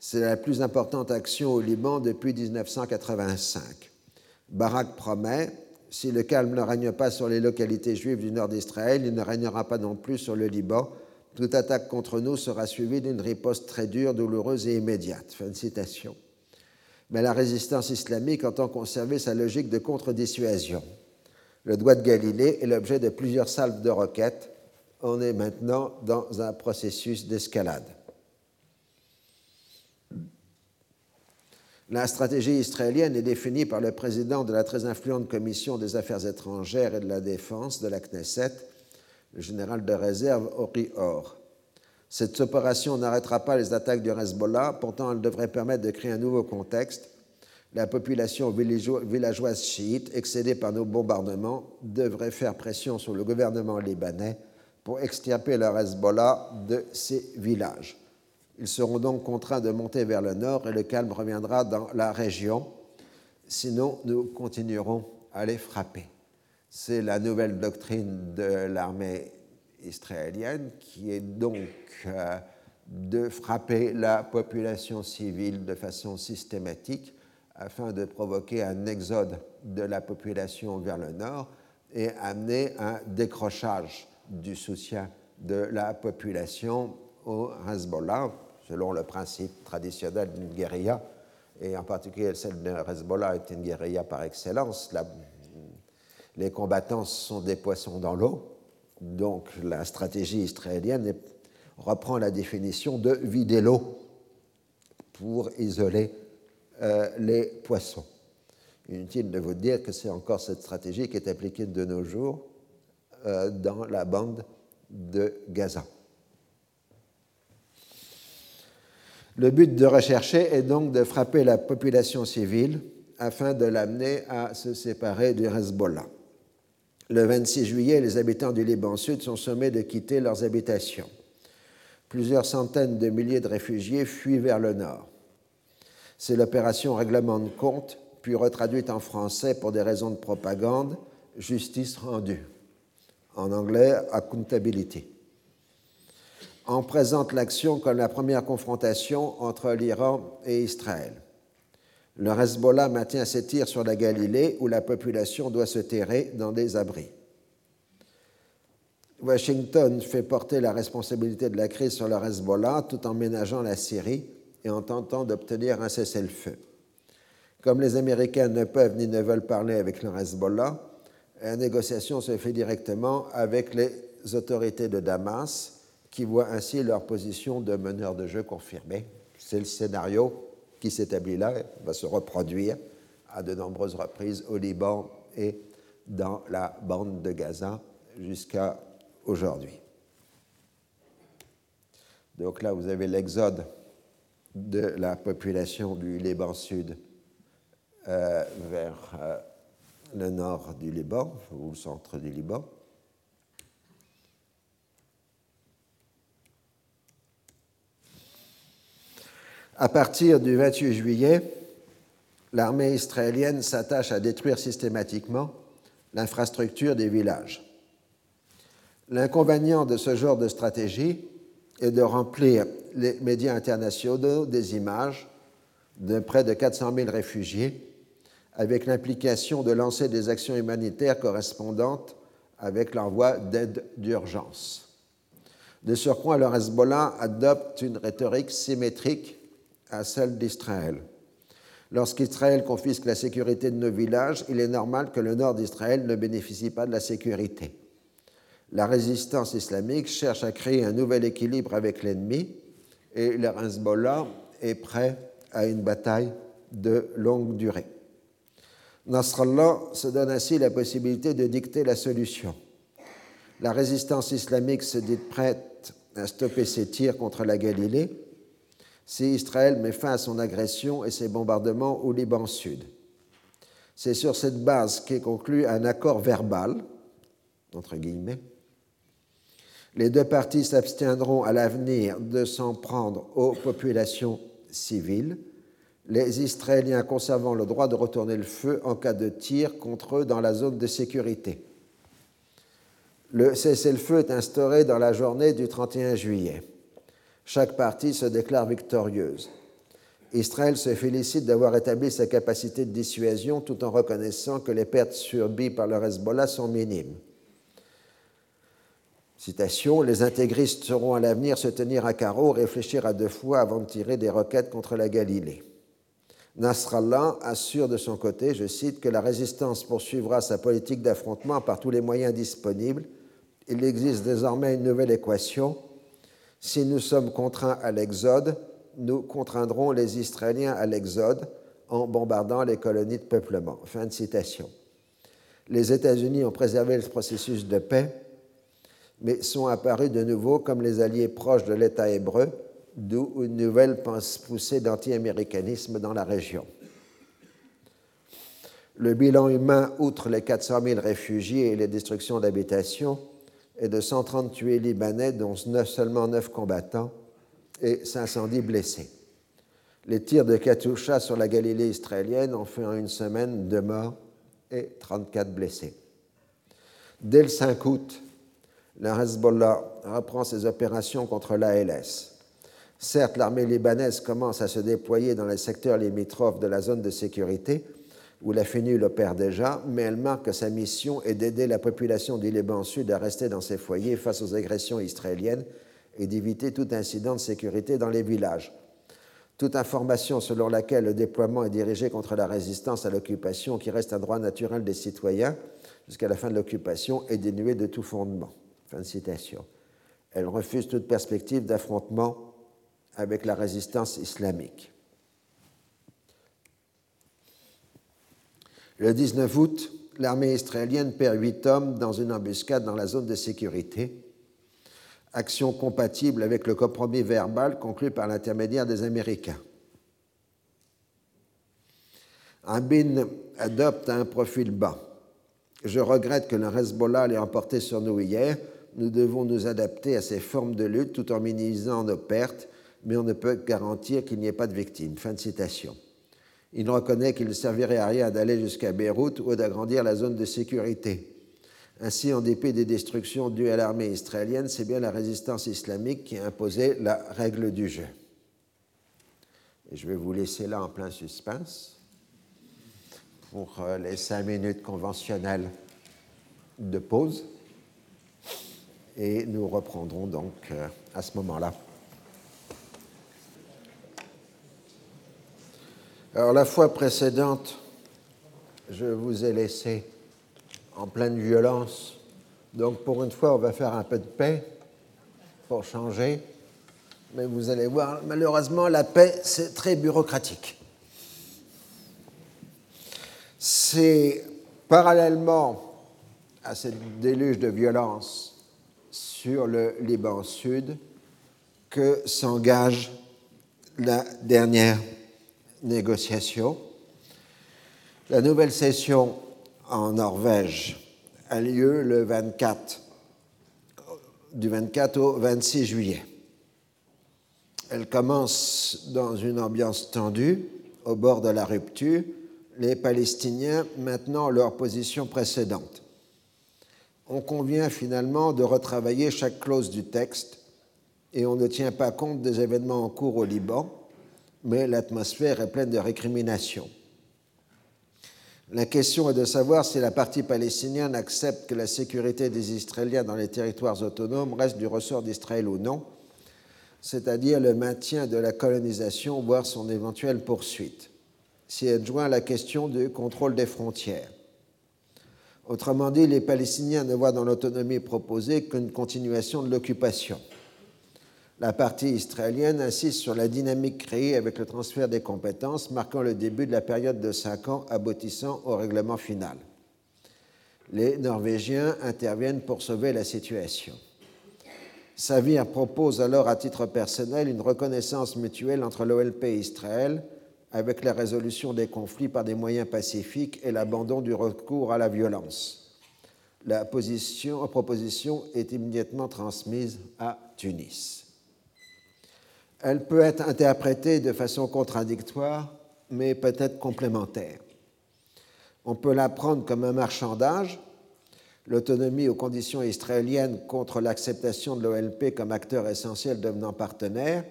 C'est la plus importante action au Liban depuis 1985. Barak promet si le calme ne règne pas sur les localités juives du nord d'Israël, il ne régnera pas non plus sur le Liban. Toute attaque contre nous sera suivie d'une riposte très dure, douloureuse et immédiate. Fin de citation. Mais la résistance islamique entend conserver sa logique de contre-dissuasion. Le doigt de Galilée est l'objet de plusieurs salves de roquettes. On est maintenant dans un processus d'escalade. La stratégie israélienne est définie par le président de la très influente commission des affaires étrangères et de la défense de la Knesset, le général de réserve Ori Or. Cette opération n'arrêtera pas les attaques du Hezbollah, pourtant elle devrait permettre de créer un nouveau contexte. La population villageoise chiite, excédée par nos bombardements, devrait faire pression sur le gouvernement libanais pour extirper le Hezbollah de ces villages. Ils seront donc contraints de monter vers le nord et le calme reviendra dans la région. Sinon, nous continuerons à les frapper. C'est la nouvelle doctrine de l'armée israélienne qui est donc euh, de frapper la population civile de façon systématique afin de provoquer un exode de la population vers le nord et amener un décrochage du soutien de la population au Hezbollah, selon le principe traditionnel d'une guérilla, et en particulier celle de Hezbollah est une guérilla par excellence. les combattants sont des poissons dans l'eau, donc la stratégie israélienne reprend la définition de vider l'eau pour isoler euh, les poissons. Inutile de vous dire que c'est encore cette stratégie qui est appliquée de nos jours euh, dans la bande de Gaza. Le but de rechercher est donc de frapper la population civile afin de l'amener à se séparer du Hezbollah. Le 26 juillet, les habitants du Liban Sud sont sommés de quitter leurs habitations. Plusieurs centaines de milliers de réfugiés fuient vers le nord. C'est l'opération Règlement de compte, puis retraduite en français pour des raisons de propagande, Justice rendue. En anglais, Accountability. On présente l'action comme la première confrontation entre l'Iran et Israël. Le Hezbollah maintient ses tirs sur la Galilée où la population doit se terrer dans des abris. Washington fait porter la responsabilité de la crise sur le Hezbollah tout en ménageant la Syrie et en tentant d'obtenir un cessez-le-feu. Comme les Américains ne peuvent ni ne veulent parler avec le Hezbollah, la négociation se fait directement avec les autorités de Damas, qui voient ainsi leur position de meneur de jeu confirmée. C'est le scénario qui s'établit là, va se reproduire à de nombreuses reprises au Liban et dans la bande de Gaza jusqu'à aujourd'hui. Donc là, vous avez l'exode de la population du Liban Sud euh, vers euh, le nord du Liban, ou le centre du Liban. À partir du 28 juillet, l'armée israélienne s'attache à détruire systématiquement l'infrastructure des villages. L'inconvénient de ce genre de stratégie est de remplir les médias internationaux des images de près de 400 000 réfugiés, avec l'implication de lancer des actions humanitaires correspondantes avec l'envoi d'aide d'urgence. De surcroît, le Hezbollah adopte une rhétorique symétrique à celle d'Israël. Lorsqu'Israël confisque la sécurité de nos villages, il est normal que le nord d'Israël ne bénéficie pas de la sécurité. La résistance islamique cherche à créer un nouvel équilibre avec l'ennemi et le Hezbollah est prêt à une bataille de longue durée. Nasrallah se donne ainsi la possibilité de dicter la solution. La résistance islamique se dit prête à stopper ses tirs contre la Galilée si Israël met fin à son agression et ses bombardements au Liban Sud. C'est sur cette base qu'est conclu un accord verbal, entre guillemets. Les deux parties s'abstiendront à l'avenir de s'en prendre aux populations civiles, les Israéliens conservant le droit de retourner le feu en cas de tir contre eux dans la zone de sécurité. Le cessez-le-feu est instauré dans la journée du 31 juillet. Chaque partie se déclare victorieuse. Israël se félicite d'avoir établi sa capacité de dissuasion tout en reconnaissant que les pertes subies par le Hezbollah sont minimes. Citation Les intégristes seront à l'avenir se tenir à carreau, réfléchir à deux fois avant de tirer des roquettes contre la Galilée. Nasrallah assure de son côté, je cite, que la résistance poursuivra sa politique d'affrontement par tous les moyens disponibles. Il existe désormais une nouvelle équation si nous sommes contraints à l'exode, nous contraindrons les Israéliens à l'exode en bombardant les colonies de peuplement. Fin de citation. Les États-Unis ont préservé le processus de paix, mais sont apparus de nouveau comme les alliés proches de l'État hébreu, d'où une nouvelle poussée d'anti-américanisme dans la région. Le bilan humain, outre les 400 000 réfugiés et les destructions d'habitations, et de 130 tués libanais, dont seulement 9 combattants et 510 blessés. Les tirs de Katusha sur la Galilée israélienne ont fait en une semaine deux morts et 34 blessés. Dès le 5 août, le Hezbollah reprend ses opérations contre l'ALS. Certes, l'armée libanaise commence à se déployer dans les secteurs limitrophes de la zone de sécurité, où la FENUL opère déjà, mais elle marque que sa mission est d'aider la population du Liban Sud à rester dans ses foyers face aux agressions israéliennes et d'éviter tout incident de sécurité dans les villages. Toute information selon laquelle le déploiement est dirigé contre la résistance à l'occupation, qui reste un droit naturel des citoyens jusqu'à la fin de l'occupation, est dénuée de tout fondement. Elle refuse toute perspective d'affrontement avec la résistance islamique. Le 19 août, l'armée israélienne perd huit hommes dans une embuscade dans la zone de sécurité. action compatible avec le compromis verbal conclu par l'intermédiaire des Américains. Rabin adopte un profil bas. Je regrette que le Hezbollah l'ait emporté sur nous hier. Nous devons nous adapter à ces formes de lutte tout en minimisant nos pertes, mais on ne peut garantir qu'il n'y ait pas de victimes. Fin de citation. Il reconnaît qu'il ne servirait à rien d'aller jusqu'à Beyrouth ou d'agrandir la zone de sécurité. Ainsi, en dépit des destructions dues à l'armée israélienne, c'est bien la résistance islamique qui a imposé la règle du jeu. Je vais vous laisser là en plein suspense pour euh, les cinq minutes conventionnelles de pause. Et nous reprendrons donc euh, à ce moment-là. Alors la fois précédente, je vous ai laissé en pleine violence. Donc pour une fois, on va faire un peu de paix pour changer. Mais vous allez voir, malheureusement, la paix, c'est très bureaucratique. C'est parallèlement à cette déluge de violence sur le Liban Sud que s'engage la dernière négociation. La nouvelle session en Norvège a lieu le 24, du 24 au 26 juillet. Elle commence dans une ambiance tendue, au bord de la rupture, les Palestiniens maintenant leur position précédente. On convient finalement de retravailler chaque clause du texte et on ne tient pas compte des événements en cours au Liban, mais l'atmosphère est pleine de récriminations. La question est de savoir si la partie palestinienne accepte que la sécurité des Israéliens dans les territoires autonomes reste du ressort d'Israël ou non, c'est-à-dire le maintien de la colonisation, voire son éventuelle poursuite s'y adjoint la question du contrôle des frontières. Autrement dit, les Palestiniens ne voient dans l'autonomie proposée qu'une continuation de l'occupation. La partie israélienne insiste sur la dynamique créée avec le transfert des compétences, marquant le début de la période de cinq ans aboutissant au règlement final. Les Norvégiens interviennent pour sauver la situation. Savir propose alors à titre personnel une reconnaissance mutuelle entre l'OLP et Israël avec la résolution des conflits par des moyens pacifiques et l'abandon du recours à la violence. La position, proposition est immédiatement transmise à Tunis. Elle peut être interprétée de façon contradictoire, mais peut-être complémentaire. On peut la prendre comme un marchandage, l'autonomie aux conditions israéliennes contre l'acceptation de l'OLP comme acteur essentiel devenant partenaire,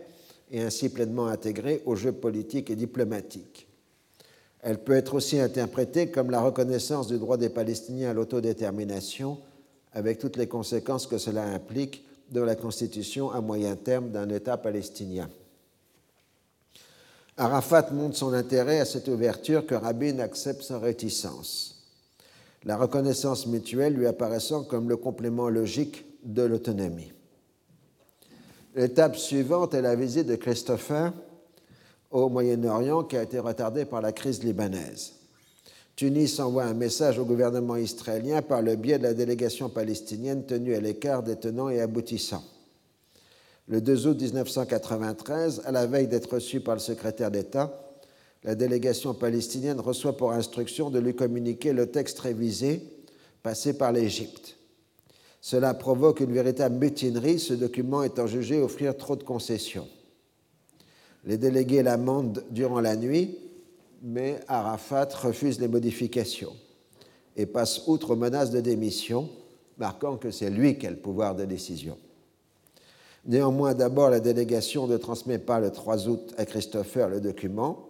et ainsi pleinement intégrée au jeu politique et diplomatique. Elle peut être aussi interprétée comme la reconnaissance du droit des Palestiniens à l'autodétermination, avec toutes les conséquences que cela implique de la constitution à moyen terme d'un État palestinien. Arafat montre son intérêt à cette ouverture que Rabin accepte sans réticence, la reconnaissance mutuelle lui apparaissant comme le complément logique de l'autonomie. L'étape suivante est la visite de Christopher au Moyen-Orient qui a été retardée par la crise libanaise. Tunis envoie un message au gouvernement israélien par le biais de la délégation palestinienne tenue à l'écart des tenants et aboutissants. Le 2 août 1993, à la veille d'être reçue par le secrétaire d'État, la délégation palestinienne reçoit pour instruction de lui communiquer le texte révisé passé par l'Égypte. Cela provoque une véritable mutinerie, ce document étant jugé offrir trop de concessions. Les délégués l'amendent durant la nuit, mais Arafat refuse les modifications et passe outre aux menaces de démission, marquant que c'est lui qui a le pouvoir de décision. Néanmoins, d'abord, la délégation ne transmet pas le 3 août à Christopher le document,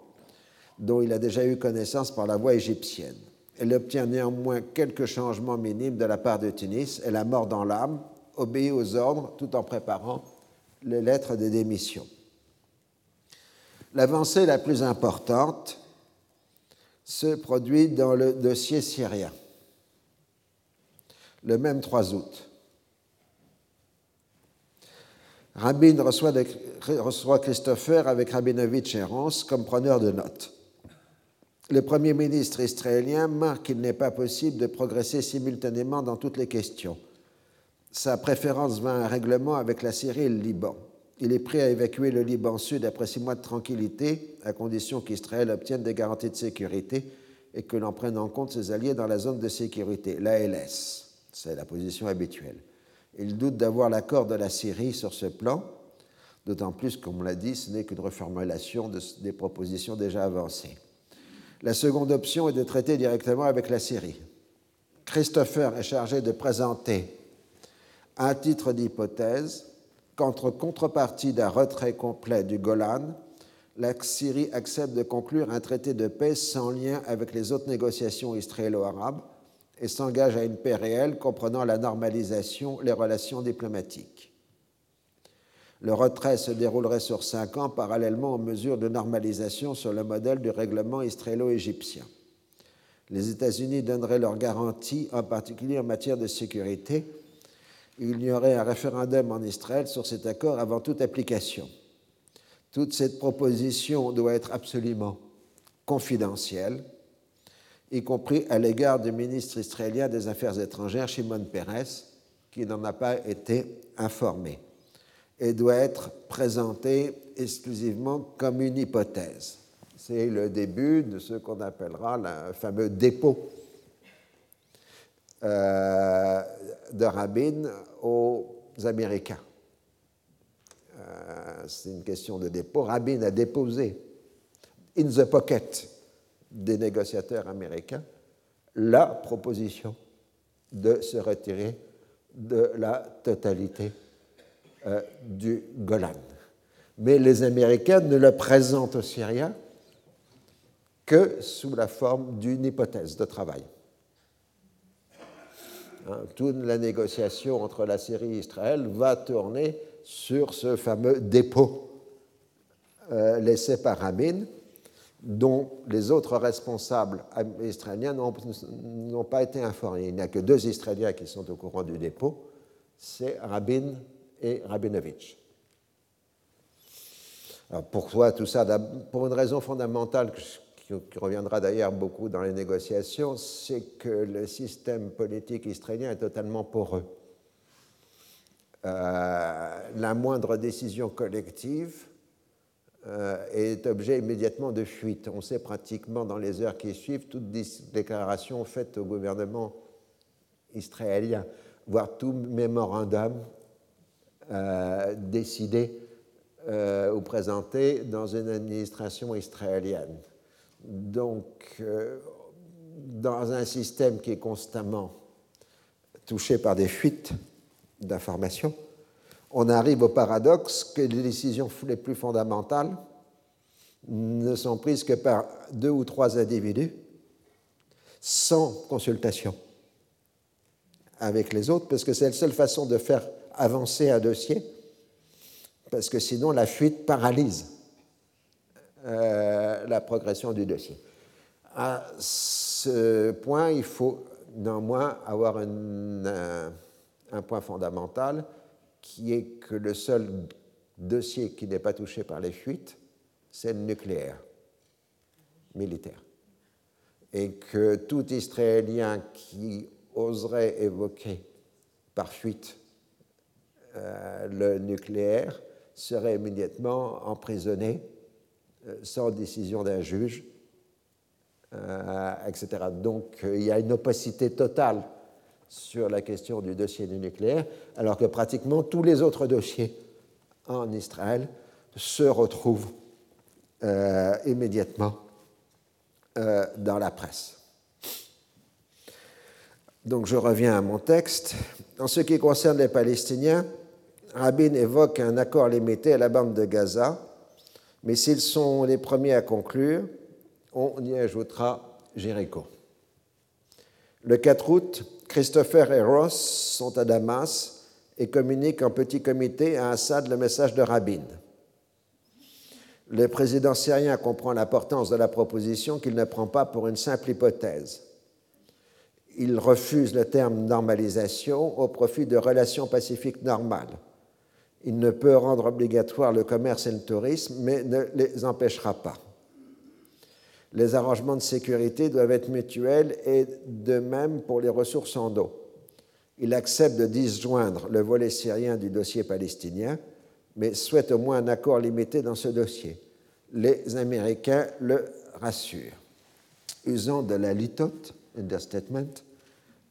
dont il a déjà eu connaissance par la voie égyptienne. Elle obtient néanmoins quelques changements minimes de la part de Tunis et la mort dans l'âme obéit aux ordres tout en préparant les lettres de démission. L'avancée la plus importante se produit dans le dossier syrien, le même 3 août. Rabin reçoit, Christopher avec Rabinovitch et Rance comme preneur de notes le Premier ministre israélien marque qu'il n'est pas possible de progresser simultanément dans toutes les questions. sa préférence va à un règlement avec la Syrie et le Liban. Il est prêt à évacuer le Liban Sud après six mois de tranquillité, à condition qu'Israël obtienne des garanties de sécurité et que l'on prenne en compte ses alliés dans la zone de sécurité, l'ALS. C'est la position habituelle. Il doute d'avoir l'accord de la Syrie sur ce plan, d'autant plus, comme l'a dit, ce n'est qu'une reformulation des propositions déjà avancées. La seconde option est de traiter directement avec la Syrie. Christopher est chargé de présenter un titre d'hypothèse qu'entre contrepartie d'un retrait complet du Golan, la Syrie accepte de conclure un traité de paix sans lien avec les autres négociations israélo-arabes et s'engage à une paix réelle comprenant la normalisation, les relations diplomatiques. Le retrait se déroulerait sur cinq ans parallèlement aux mesures de normalisation sur le modèle du règlement israélo-égyptien. Les États-Unis donneraient leurs garanties, en particulier en matière de sécurité. Il y aurait un référendum en Israël sur cet accord avant toute application. Toute cette proposition doit être absolument confidentielle, y compris à l'égard du ministre israélien des Affaires étrangères, Shimon Peres, qui n'en a pas été informé, et doit être présentée exclusivement comme une hypothèse. C'est le début de ce qu'on appellera le fameux dépôt de Rabin aux Américains. Euh, c'est une question de dépôt. Rabin a déposé in the pocket des négociateurs américains la proposition de se retirer de la totalité euh, du Golan. Mais les Américains ne le présentent aux Syriens que sous la forme d'une hypothèse de travail. Hein, toute la négociation entre la Syrie et Israël va tourner sur ce fameux dépôt euh, laissé par Rabin, dont les autres responsables israéliens n'ont pas été informés. Il n'y a que deux Israéliens qui sont au courant du dépôt, c'est Rabin et Rabinovich. Alors pourquoi tout ça Pour une raison fondamentale qui, reviendra d'ailleurs beaucoup dans les négociations, c'est que le système politique israélien est totalement poreux. Euh, la moindre décision collective euh, est objet immédiatement de fuite. On sait pratiquement dans les heures qui suivent toute déclaration faite au gouvernement israélien, voire tout mémorandum euh, décidé euh, ou présenté dans une administration israélienne. Donc, dans un système qui est constamment touché par des fuites d'informations, on arrive au paradoxe que les décisions les plus fondamentales ne sont prises que par deux ou trois individus sans consultation avec les autres, parce que c'est la seule façon de faire avancer un dossier, parce que sinon la fuite paralyse euh, la progression du dossier. À ce point, il faut néanmoins avoir un point fondamental, qui est que le seul dossier qui n'est pas touché par les fuites, c'est le nucléaire militaire. Et que tout Israélien qui oserait évoquer par fuite euh, le nucléaire serait immédiatement emprisonné euh, sans décision d'un juge, euh, etc. Donc il y a une opacité totale sur la question du dossier du nucléaire, alors que pratiquement tous les autres dossiers en Israël se retrouvent euh, immédiatement euh, dans la presse. Donc je reviens à mon texte. En ce qui concerne les Palestiniens, Rabin évoque un accord limité à la bande de Gaza, mais s'ils sont les premiers à conclure, on y ajoutera Jéricho. Le 4 août, Christopher et Ross sont à Damas et communiquent en petit comité à Assad le message de Rabin. Le président syrien comprend l'importance de la proposition qu'il ne prend pas pour une simple hypothèse. Il refuse le terme normalisation au profit de relations pacifiques normales. Il ne peut rendre obligatoire le commerce et le tourisme, mais ne les empêchera pas les arrangements de sécurité doivent être mutuels et de même pour les ressources en eau. Il accepte de disjoindre le volet syrien du dossier palestinien, mais souhaite au moins un accord limité dans ce dossier. Les Américains le rassurent. Usant de la litote, understatement,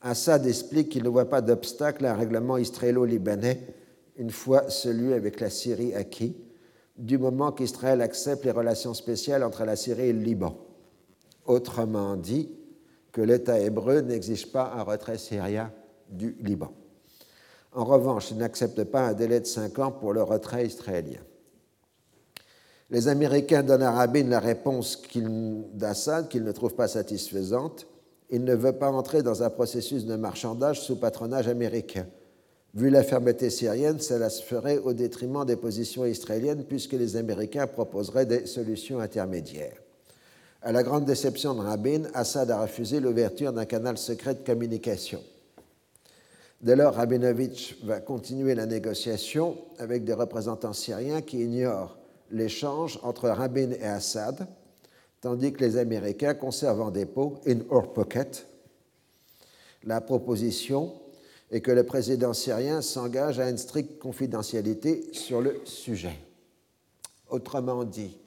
Assad explique qu'il ne voit pas d'obstacle à un règlement israélo-libanais une fois celui avec la Syrie acquis, du moment qu'Israël accepte les relations spéciales entre la Syrie et le Liban. Autrement dit, que l'État hébreu n'exige pas un retrait syrien du Liban. En revanche, il n'accepte pas un délai de cinq ans pour le retrait israélien. Les Américains donnent à Rabin la réponse d'Assad qu'ils ne trouvent pas satisfaisante. Il ne veut pas entrer dans un processus de marchandage sous patronage américain. Vu la fermeté syrienne, cela se ferait au détriment des positions israéliennes puisque les Américains proposeraient des solutions intermédiaires. À la grande déception de Rabin, Assad a refusé l'ouverture d'un canal secret de communication. Dès lors, Rabinovitch va continuer la négociation avec des représentants syriens qui ignorent l'échange entre Rabin et Assad, tandis que les Américains conservent en dépôt, in our pocket, la proposition et que le président syrien s'engage à une stricte confidentialité sur le sujet. Autrement dit,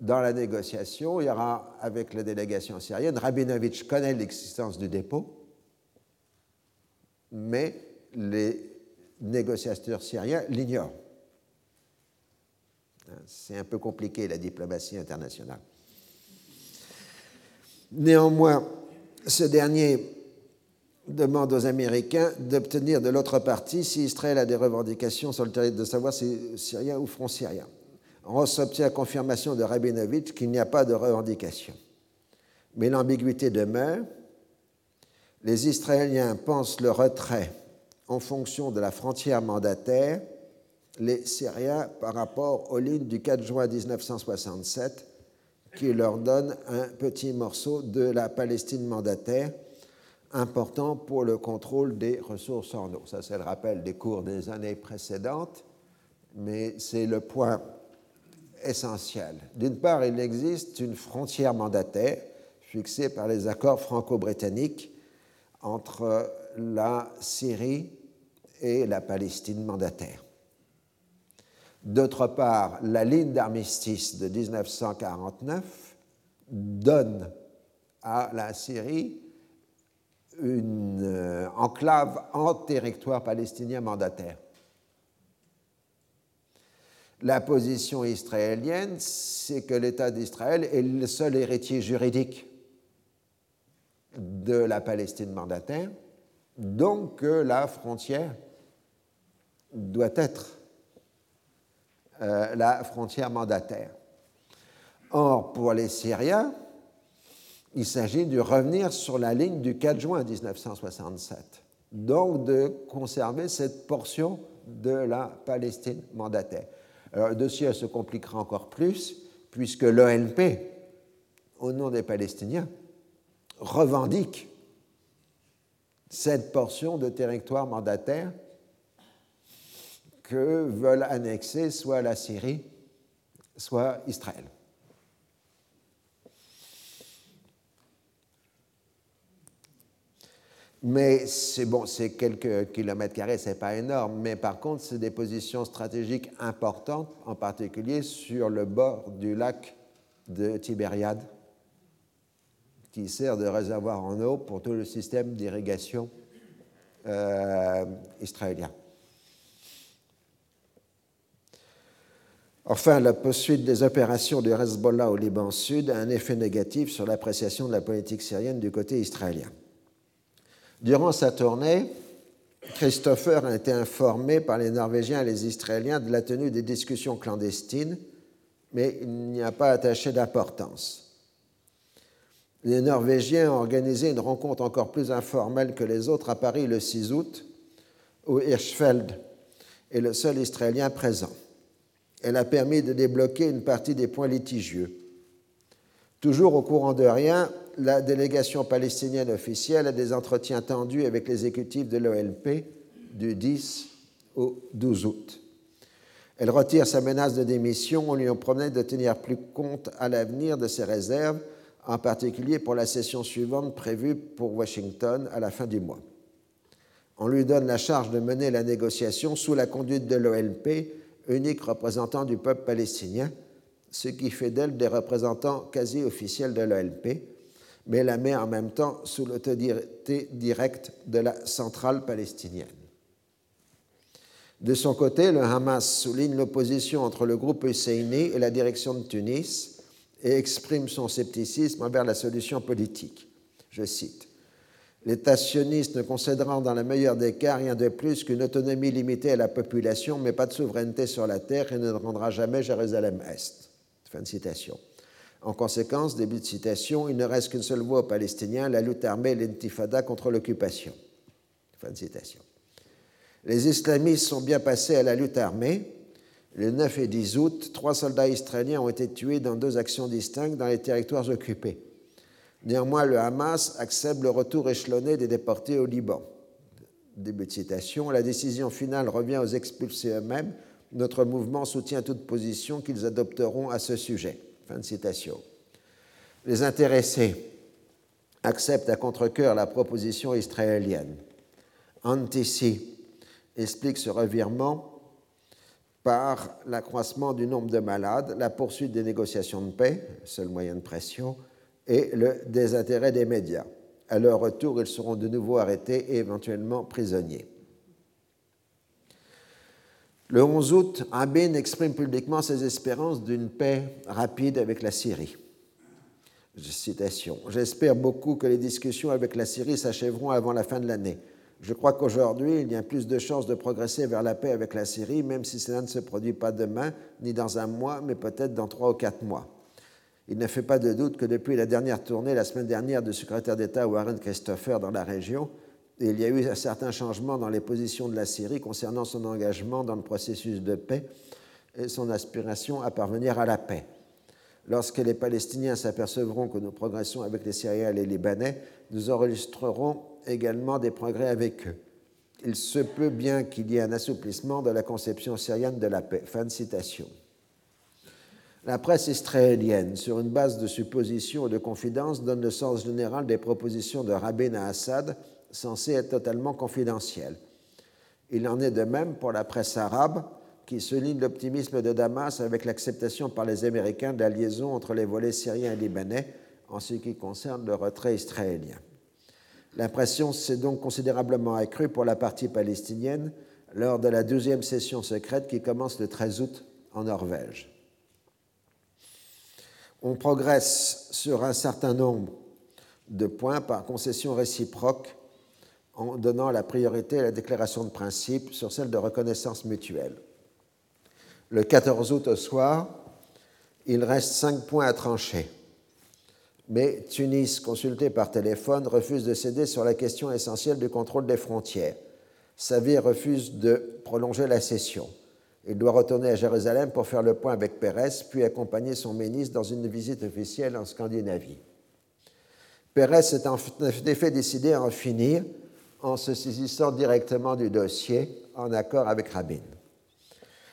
dans la négociation, il y aura avec la délégation syrienne, Rabinovitch connaît l'existence du dépôt, mais les négociateurs syriens l'ignorent. C'est un peu compliqué la diplomatie internationale. Néanmoins, ce dernier demande aux Américains d'obtenir de l'autre partie si Israël a des revendications sur le territoire, de savoir si syrien ou front syrien. Ross obtient confirmation de Rabinovitch qu'il n'y a pas de revendication. Mais l'ambiguïté demeure. Les Israéliens pensent le retrait en fonction de la frontière mandataire, les Syriens par rapport aux lignes du 4 juin 1967 qui leur donne un petit morceau de la Palestine mandataire important pour le contrôle des ressources en eau. Ça, c'est le rappel des cours des années précédentes, mais c'est le point essentiel. D'une part, il existe une frontière mandataire fixée par les accords franco-britanniques entre la Syrie et la Palestine mandataire. D'autre part, la ligne d'armistice de 1949 donne à la Syrie une euh, enclave en territoire palestinien mandataire. La position israélienne, c'est que l'État d'Israël est le seul héritier juridique de la Palestine mandataire, donc la frontière doit être euh, la frontière mandataire. Or, pour les Syriens, il s'agit de revenir sur la ligne du 4 juin 1967, donc de conserver cette portion de la Palestine mandataire. Alors, le dossier se compliquera encore plus, puisque l'ONP, au nom des Palestiniens, revendique cette portion de territoire mandataire que veulent annexer soit la Syrie, soit Israël. Mais c'est bon, c'est quelques kilomètres carrés, c'est pas énorme. Mais par contre, c'est des positions stratégiques importantes, en particulier sur le bord du lac de Tibériade, qui sert de réservoir en eau pour tout le système d'irrigation euh, israélien. Enfin, la poursuite des opérations du Hezbollah au Liban Sud a un effet négatif sur l'appréciation de la politique syrienne du côté israélien. Durant sa tournée, Christopher a été informé par les Norvégiens et les Israéliens de la tenue des discussions clandestines, mais il n'y a pas attaché d'importance. Les Norvégiens ont organisé une rencontre encore plus informelle que les autres à Paris le 6 août, où Hirschfeld est le seul Israélien présent. Elle a permis de débloquer une partie des points litigieux. Toujours au courant de rien, la délégation palestinienne officielle a des entretiens tendus avec l'exécutif de l'OLP du 10 au 12 août. Elle retire sa menace de démission. On lui promet de tenir plus compte à l'avenir de ses réserves, en particulier pour la session suivante prévue pour Washington à la fin du mois. On lui donne la charge de mener la négociation sous la conduite de l'OLP, unique représentant du peuple palestinien, ce qui fait d'elle des représentants quasi officiels de l'OLP, mais la met en même temps sous l'autorité directe de la centrale palestinienne. De son côté, le Hamas souligne l'opposition entre le groupe Husseini et la direction de Tunis et exprime son scepticisme envers la solution politique. Je cite L'État sioniste ne concédera dans le meilleur des cas rien de plus qu'une autonomie limitée à la population, mais pas de souveraineté sur la terre et ne rendra jamais Jérusalem-Est. Fin de citation. En conséquence, début de citation, il ne reste qu'une seule voie aux Palestiniens, la lutte armée et l'intifada contre l'occupation. Fin de citation. Les islamistes sont bien passés à la lutte armée. Le 9 et 10 août, trois soldats israéliens ont été tués dans deux actions distinctes dans les territoires occupés. Néanmoins, le Hamas accepte le retour échelonné des déportés au Liban. Début de citation. La décision finale revient aux expulsés eux-mêmes. Notre mouvement soutient toute position qu'ils adopteront à ce sujet. Fin de citation. Les intéressés acceptent à contre-coeur la proposition israélienne. Antissi explique ce revirement par l'accroissement du nombre de malades, la poursuite des négociations de paix, seul moyen de pression, et le désintérêt des médias. À leur retour, ils seront de nouveau arrêtés et éventuellement prisonniers. Le 11 août, Rabin exprime publiquement ses espérances d'une paix rapide avec la Syrie. Citation. J'espère beaucoup que les discussions avec la Syrie s'achèveront avant la fin de l'année. Je crois qu'aujourd'hui, il y a plus de chances de progresser vers la paix avec la Syrie, même si cela ne se produit pas demain, ni dans un mois, mais peut-être dans trois ou quatre mois. Il ne fait pas de doute que depuis la dernière tournée, la semaine dernière, du secrétaire d'État Warren Christopher dans la région, il y a eu un certain changement dans les positions de la Syrie concernant son engagement dans le processus de paix et son aspiration à parvenir à la paix. Lorsque les Palestiniens s'apercevront que nous progressons avec les Syriens et les Libanais, nous enregistrerons également des progrès avec eux. Il se peut bien qu'il y ait un assouplissement de la conception syrienne de la paix. Fin de citation. La presse israélienne, sur une base de suppositions et de confidences, donne le sens général des propositions de Rabin à Assad, censées être totalement confidentielles. Il en est de même pour la presse arabe, qui souligne l'optimisme de Damas avec l'acceptation par les Américains de la liaison entre les volets syriens et libanais en ce qui concerne le retrait israélien. L'impression s'est donc considérablement accrue pour la partie palestinienne lors de la deuxième session secrète qui commence le 13 août en Norvège on progresse sur un certain nombre de points par concession réciproque en donnant la priorité à la déclaration de principe sur celle de reconnaissance mutuelle. Le 14 août au soir, il reste cinq points à trancher. Mais Tunis, consulté par téléphone, refuse de céder sur la question essentielle du contrôle des frontières. Savir refuse de prolonger la session. Il doit retourner à Jérusalem pour faire le point avec Pérez, puis accompagner son ministre dans une visite officielle en Scandinavie. Pérez est en effet décidé à en finir en se saisissant directement du dossier en accord avec Rabin.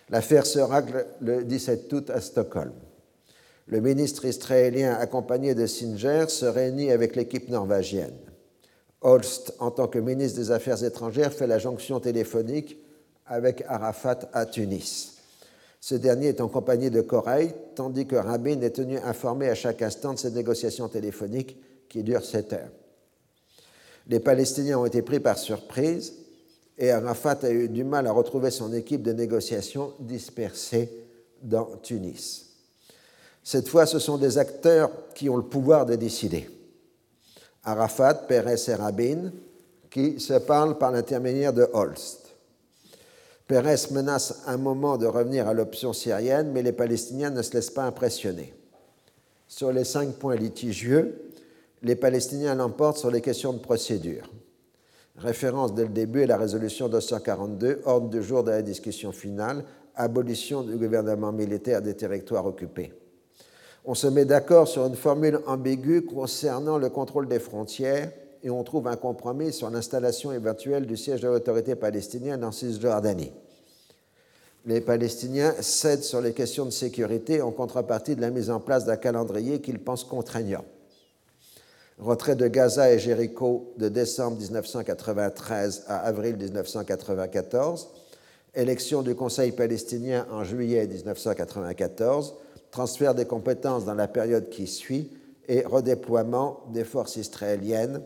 L'affaire se règle le 17 août à Stockholm. Le ministre israélien accompagné de Singer se réunit avec l'équipe norvégienne. Holst, en tant que ministre des Affaires étrangères, fait la jonction téléphonique avec Arafat à Tunis. Ce dernier est en compagnie de Correille, tandis que Rabin est tenu informé à chaque instant de ces négociations téléphoniques qui durent sept heures. Les Palestiniens ont été pris par surprise et Arafat a eu du mal à retrouver son équipe de négociation dispersée dans Tunis. Cette fois, ce sont des acteurs qui ont le pouvoir de décider. Arafat, Pérez et Rabin, qui se parlent par l'intermédiaire de Holst. Pérez menace un moment de revenir à l'option syrienne, mais les Palestiniens ne se laissent pas impressionner. Sur les cinq points litigieux, les Palestiniens l'emportent sur les questions de procédure. Référence dès le début à la résolution 242, ordre du jour de la discussion finale, abolition du gouvernement militaire des territoires occupés. On se met d'accord sur une formule ambiguë concernant le contrôle des frontières et on trouve un compromis sur l'installation éventuelle du siège de l'autorité palestinienne en Cisjordanie. Les Palestiniens cèdent sur les questions de sécurité en contrepartie de la mise en place d'un calendrier qu'ils pensent contraignant. Retrait de Gaza et Jéricho de décembre 1993 à avril 1994. Élection du Conseil palestinien en juillet 1994. Transfert des compétences dans la période qui suit et redéploiement des forces israéliennes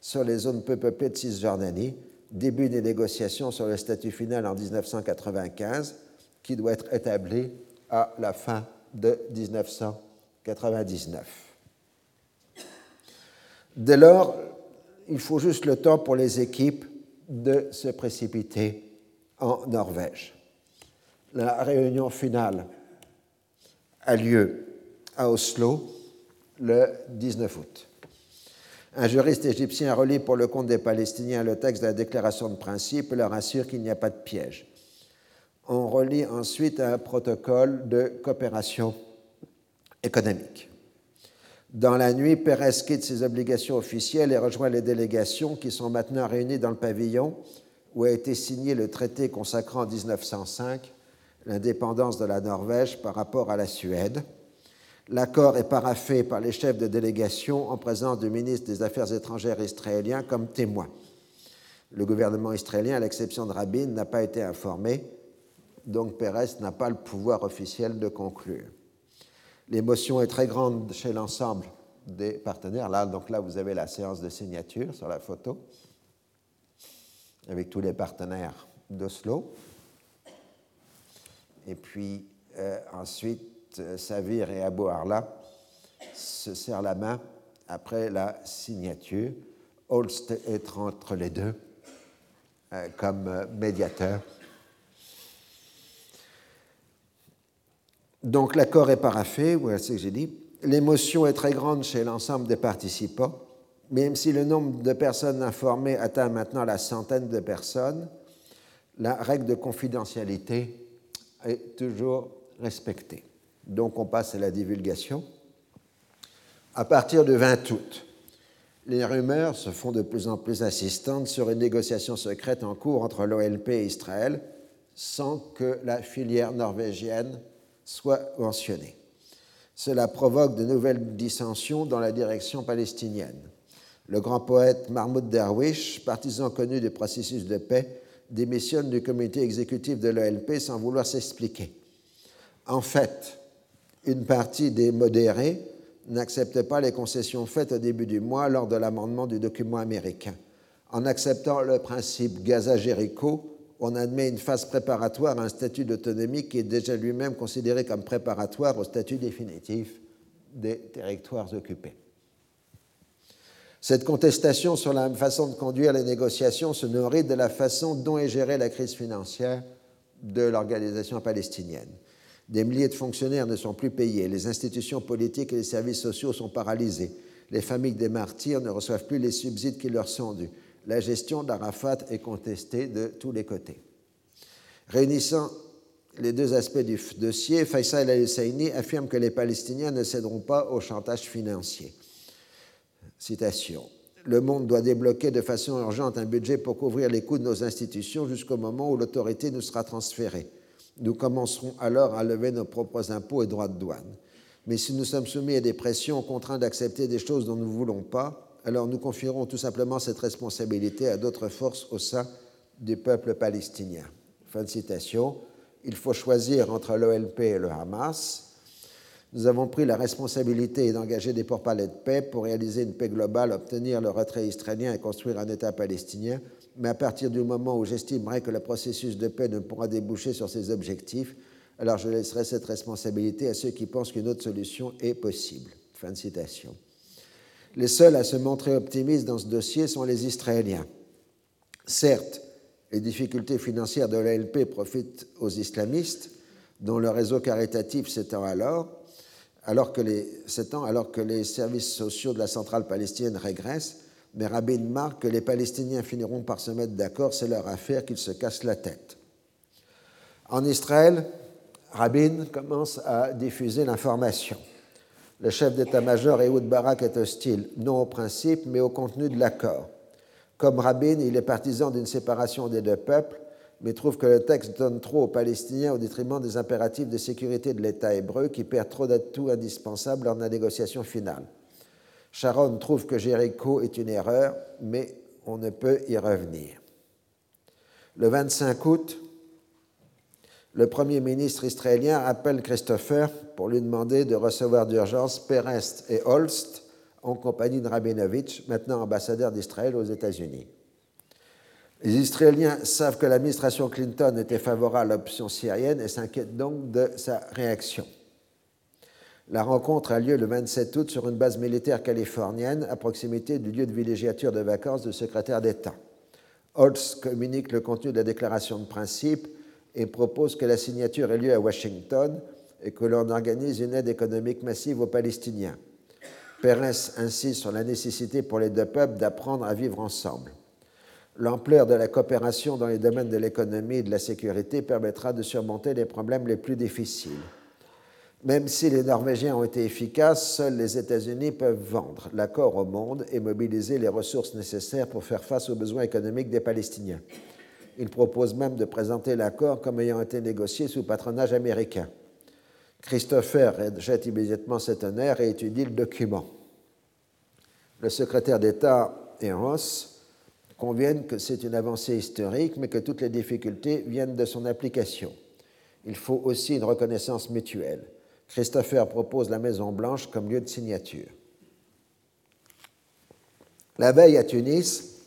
sur les zones peu peuplées de Cisjordanie. Début des négociations sur le statut final en 1995 qui doit être établi à la fin de 1999. Dès lors, il faut juste le temps pour les équipes de se précipiter en Norvège. La réunion finale a lieu à Oslo le 19 août. Un juriste égyptien relit pour le compte des Palestiniens le texte de la déclaration de principe et leur assure qu'il n'y a pas de piège. On relit ensuite un protocole de coopération économique. Dans la nuit, Pérez quitte ses obligations officielles et rejoint les délégations qui sont maintenant réunies dans le pavillon où a été signé le traité consacrant en 1905 l'indépendance de la Norvège par rapport à la Suède. L'accord est paraffé par les chefs de délégation en présence du ministre des Affaires étrangères israélien comme témoin. Le gouvernement israélien, à l'exception de Rabin, n'a pas été informé, donc Pérez n'a pas le pouvoir officiel de conclure. L'émotion est très grande chez l'ensemble des partenaires. Là, donc là, vous avez la séance de signature sur la photo, avec tous les partenaires d'Oslo. Et puis euh, ensuite, euh, Savir et Abou Arla se serrent la main après la signature. Holst est entre les deux euh, comme médiateur Donc l'accord est paraffé, voilà ce que j'ai dit. L'émotion est très grande chez l'ensemble des participants, même si le nombre de personnes informées atteint maintenant la centaine de personnes, la règle de confidentialité est toujours respectée. Donc on passe à la divulgation. À partir du 20 août, les rumeurs se font de plus en plus insistantes sur une négociation secrète en cours entre l'OLP et Israël sans que la filière norvégienne soit mentionné. Cela provoque de nouvelles dissensions dans la direction palestinienne. Le grand poète Mahmoud Darwish, partisan connu du processus de paix, démissionne du comité exécutif de l'OLP sans vouloir s'expliquer. En fait, une partie des modérés n'acceptait pas les concessions faites au début du mois lors de l'amendement du document américain. En acceptant le principe Gaza-Jéricho, on admet une phase préparatoire à un statut d'autonomie qui est déjà lui-même considéré comme préparatoire au statut définitif des territoires occupés. Cette contestation sur la façon de conduire les négociations se nourrit de la façon dont est gérée la crise financière de l'organisation palestinienne. Des milliers de fonctionnaires ne sont plus payés, les institutions politiques et les services sociaux sont paralysés, les familles des martyrs ne reçoivent plus les subsides qui leur sont dus, la gestion d'Arafat est contestée de tous les côtés. Réunissant les deux aspects du dossier, Faisal al-Husseini affirme que les Palestiniens ne céderont pas au chantage financier. Citation. Le monde doit débloquer de façon urgente un budget pour couvrir les coûts de nos institutions jusqu'au moment où l'autorité nous sera transférée. Nous commencerons alors à lever nos propres impôts et droits de douane. Mais si nous sommes soumis à des pressions, contraints d'accepter des choses dont nous ne voulons pas, alors nous confierons tout simplement cette responsabilité à d'autres forces au sein du peuple palestinien. Fin de citation. Il faut choisir entre l'OLP et le Hamas. Nous avons pris la responsabilité d'engager des pourparlers de paix pour réaliser une paix globale, obtenir le retrait israélien et construire un État palestinien. Mais à partir du moment où j'estimerai que le processus de paix ne pourra déboucher sur ces objectifs, alors je laisserai cette responsabilité à ceux qui pensent qu'une autre solution est possible. Fin de citation. Les seuls à se montrer optimistes dans ce dossier sont les Israéliens. Certes, les difficultés financières de l'ALP profitent aux islamistes, dont le réseau caritatif s'étend alors, alors que les, que les services sociaux de la centrale palestinienne régressent, mais Rabin marque que les Palestiniens finiront par se mettre d'accord, c'est leur affaire qu'ils se cassent la tête. En Israël, Rabin commence à diffuser l'information. Le chef d'état-major Ehud Barak est hostile, non au principe, mais au contenu de l'accord. Comme Rabin, il est partisan d'une séparation des deux peuples, mais trouve que le texte donne trop aux Palestiniens au détriment des impératifs de sécurité de l'État hébreu qui perd trop d'atouts indispensables lors de la négociation finale. Sharon trouve que Jéricho est une erreur, mais on ne peut y revenir. Le 25 août, le Premier ministre israélien appelle Christopher pour lui demander de recevoir d'urgence Perest et Holst en compagnie de Rabinovich, maintenant ambassadeur d'Israël aux États-Unis. Les Israéliens savent que l'administration Clinton était favorable à l'option syrienne et s'inquiètent donc de sa réaction. La rencontre a lieu le 27 août sur une base militaire californienne à proximité du lieu de villégiature de vacances du secrétaire d'État. Holtz communique le contenu de la déclaration de principe et propose que la signature ait lieu à Washington et que l'on organise une aide économique massive aux Palestiniens. Pérez insiste sur la nécessité pour les deux peuples d'apprendre à vivre ensemble. L'ampleur de la coopération dans les domaines de l'économie et de la sécurité permettra de surmonter les problèmes les plus difficiles. Même si les Norvégiens ont été efficaces, seuls les États-Unis peuvent vendre l'accord au monde et mobiliser les ressources nécessaires pour faire face aux besoins économiques des Palestiniens. Il propose même de présenter l'accord comme ayant été négocié sous patronage américain. Christopher rejette immédiatement cet honneur et étudie le document. Le secrétaire d'État et Ross conviennent que c'est une avancée historique, mais que toutes les difficultés viennent de son application. Il faut aussi une reconnaissance mutuelle. Christopher propose la Maison-Blanche comme lieu de signature. La veille à Tunis,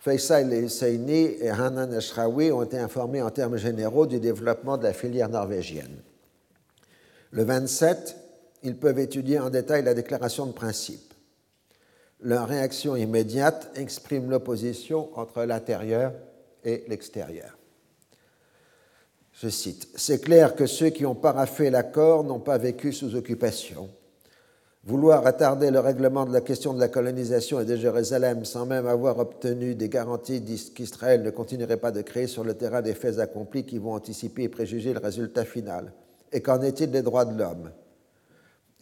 Faisal El-Seini et Hanan Ashrawi ont été informés en termes généraux du développement de la filière norvégienne. Le 27, ils peuvent étudier en détail la déclaration de principe. Leur réaction immédiate exprime l'opposition entre l'intérieur et l'extérieur. Je cite, C'est clair que ceux qui ont paraffé l'accord n'ont pas vécu sous occupation. Vouloir attarder le règlement de la question de la colonisation et de Jérusalem sans même avoir obtenu des garanties qu'Israël ne continuerait pas de créer sur le terrain des faits accomplis qui vont anticiper et préjuger le résultat final. Et qu'en est-il des droits de l'homme?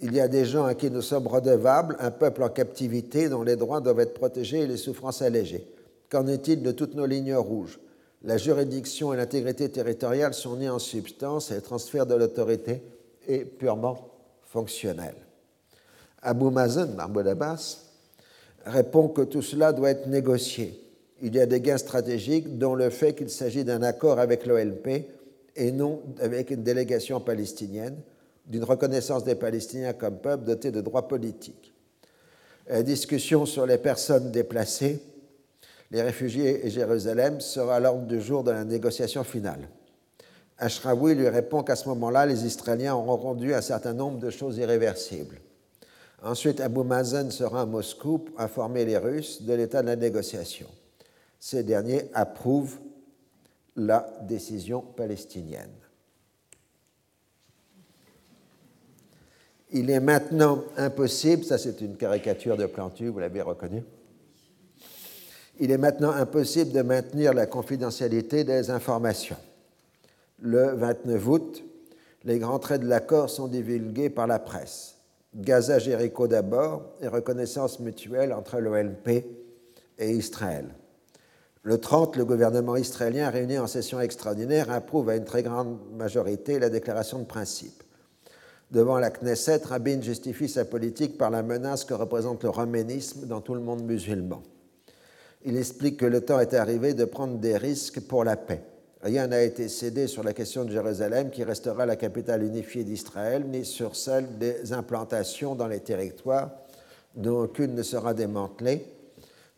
Il y a des gens à qui nous sommes redevables, un peuple en captivité dont les droits doivent être protégés et les souffrances allégées. Qu'en est-il de toutes nos lignes rouges? La juridiction et l'intégrité territoriale sont nées en substance et le transfert de l'autorité est purement fonctionnel. Abou Mazen, Mahmoud Abbas, répond que tout cela doit être négocié. Il y a des gains stratégiques, dont le fait qu'il s'agit d'un accord avec l'OLP et non avec une délégation palestinienne, d'une reconnaissance des Palestiniens comme peuple doté de droits politiques. La discussion sur les personnes déplacées les réfugiés et Jérusalem sera à l'ordre du jour de la négociation finale. Ashraoui lui répond qu'à ce moment-là, les Israéliens auront rendu un certain nombre de choses irréversibles. Ensuite, Abou Mazen sera à Moscou pour informer les Russes de l'état de la négociation. Ces derniers approuvent la décision palestinienne. Il est maintenant impossible, ça c'est une caricature de Plantu, vous l'avez reconnu, il est maintenant impossible de maintenir la confidentialité des informations. Le 29 août, les grands traits de l'accord sont divulgués par la presse. Gaza-Jéricho d'abord et reconnaissance mutuelle entre l'OLP et Israël. Le 30, le gouvernement israélien réuni en session extraordinaire approuve à une très grande majorité la déclaration de principe. Devant la Knesset, Rabin justifie sa politique par la menace que représente le roménisme dans tout le monde musulman il explique que le temps est arrivé de prendre des risques pour la paix. Rien n'a été cédé sur la question de Jérusalem, qui restera la capitale unifiée d'Israël, ni sur celle des implantations dans les territoires, dont aucune ne sera démantelée,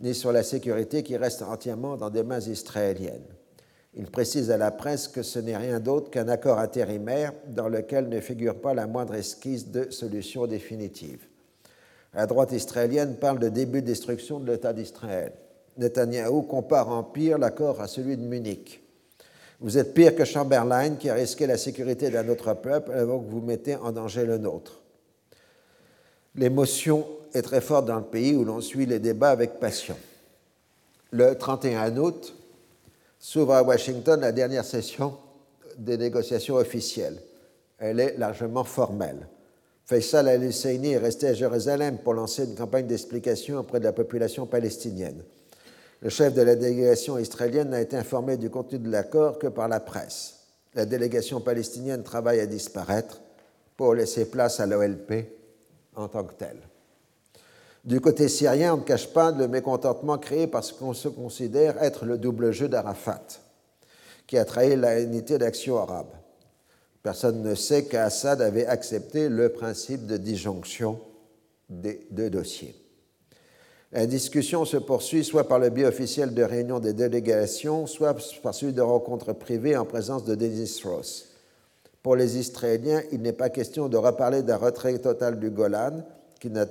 ni sur la sécurité qui reste entièrement dans des mains israéliennes. Il précise à la presse que ce n'est rien d'autre qu'un accord intérimaire dans lequel ne figure pas la moindre esquisse de solution définitive. La droite israélienne parle de début de destruction de l'État d'Israël. Netanyahou compare en pire l'accord à celui de Munich. Vous êtes pire que Chamberlain qui a risqué la sécurité d'un autre peuple avant que vous mettez en danger le nôtre. L'émotion est très forte dans le pays où l'on suit les débats avec passion. Le 31 août s'ouvre à Washington la dernière session des négociations officielles. Elle est largement formelle. Faisal al-Husseini est resté à Jérusalem pour lancer une campagne d'explication auprès de la population palestinienne. Le chef de la délégation israélienne n'a été informé du contenu de l'accord que par la presse. La délégation palestinienne travaille à disparaître pour laisser place à l'OLP en tant que telle. Du côté syrien, on ne cache pas le mécontentement créé par ce qu'on se considère être le double jeu d'Arafat, qui a trahi la unité d'action arabe. Personne ne sait qu'Assad avait accepté le principe de disjonction des deux dossiers. La discussion se poursuit soit par le biais officiel de réunions des délégations, soit par celui de rencontres privées en présence de Denis Ross. Pour les Israéliens, il n'est pas question de reparler d'un retrait total du Golan, qui n'a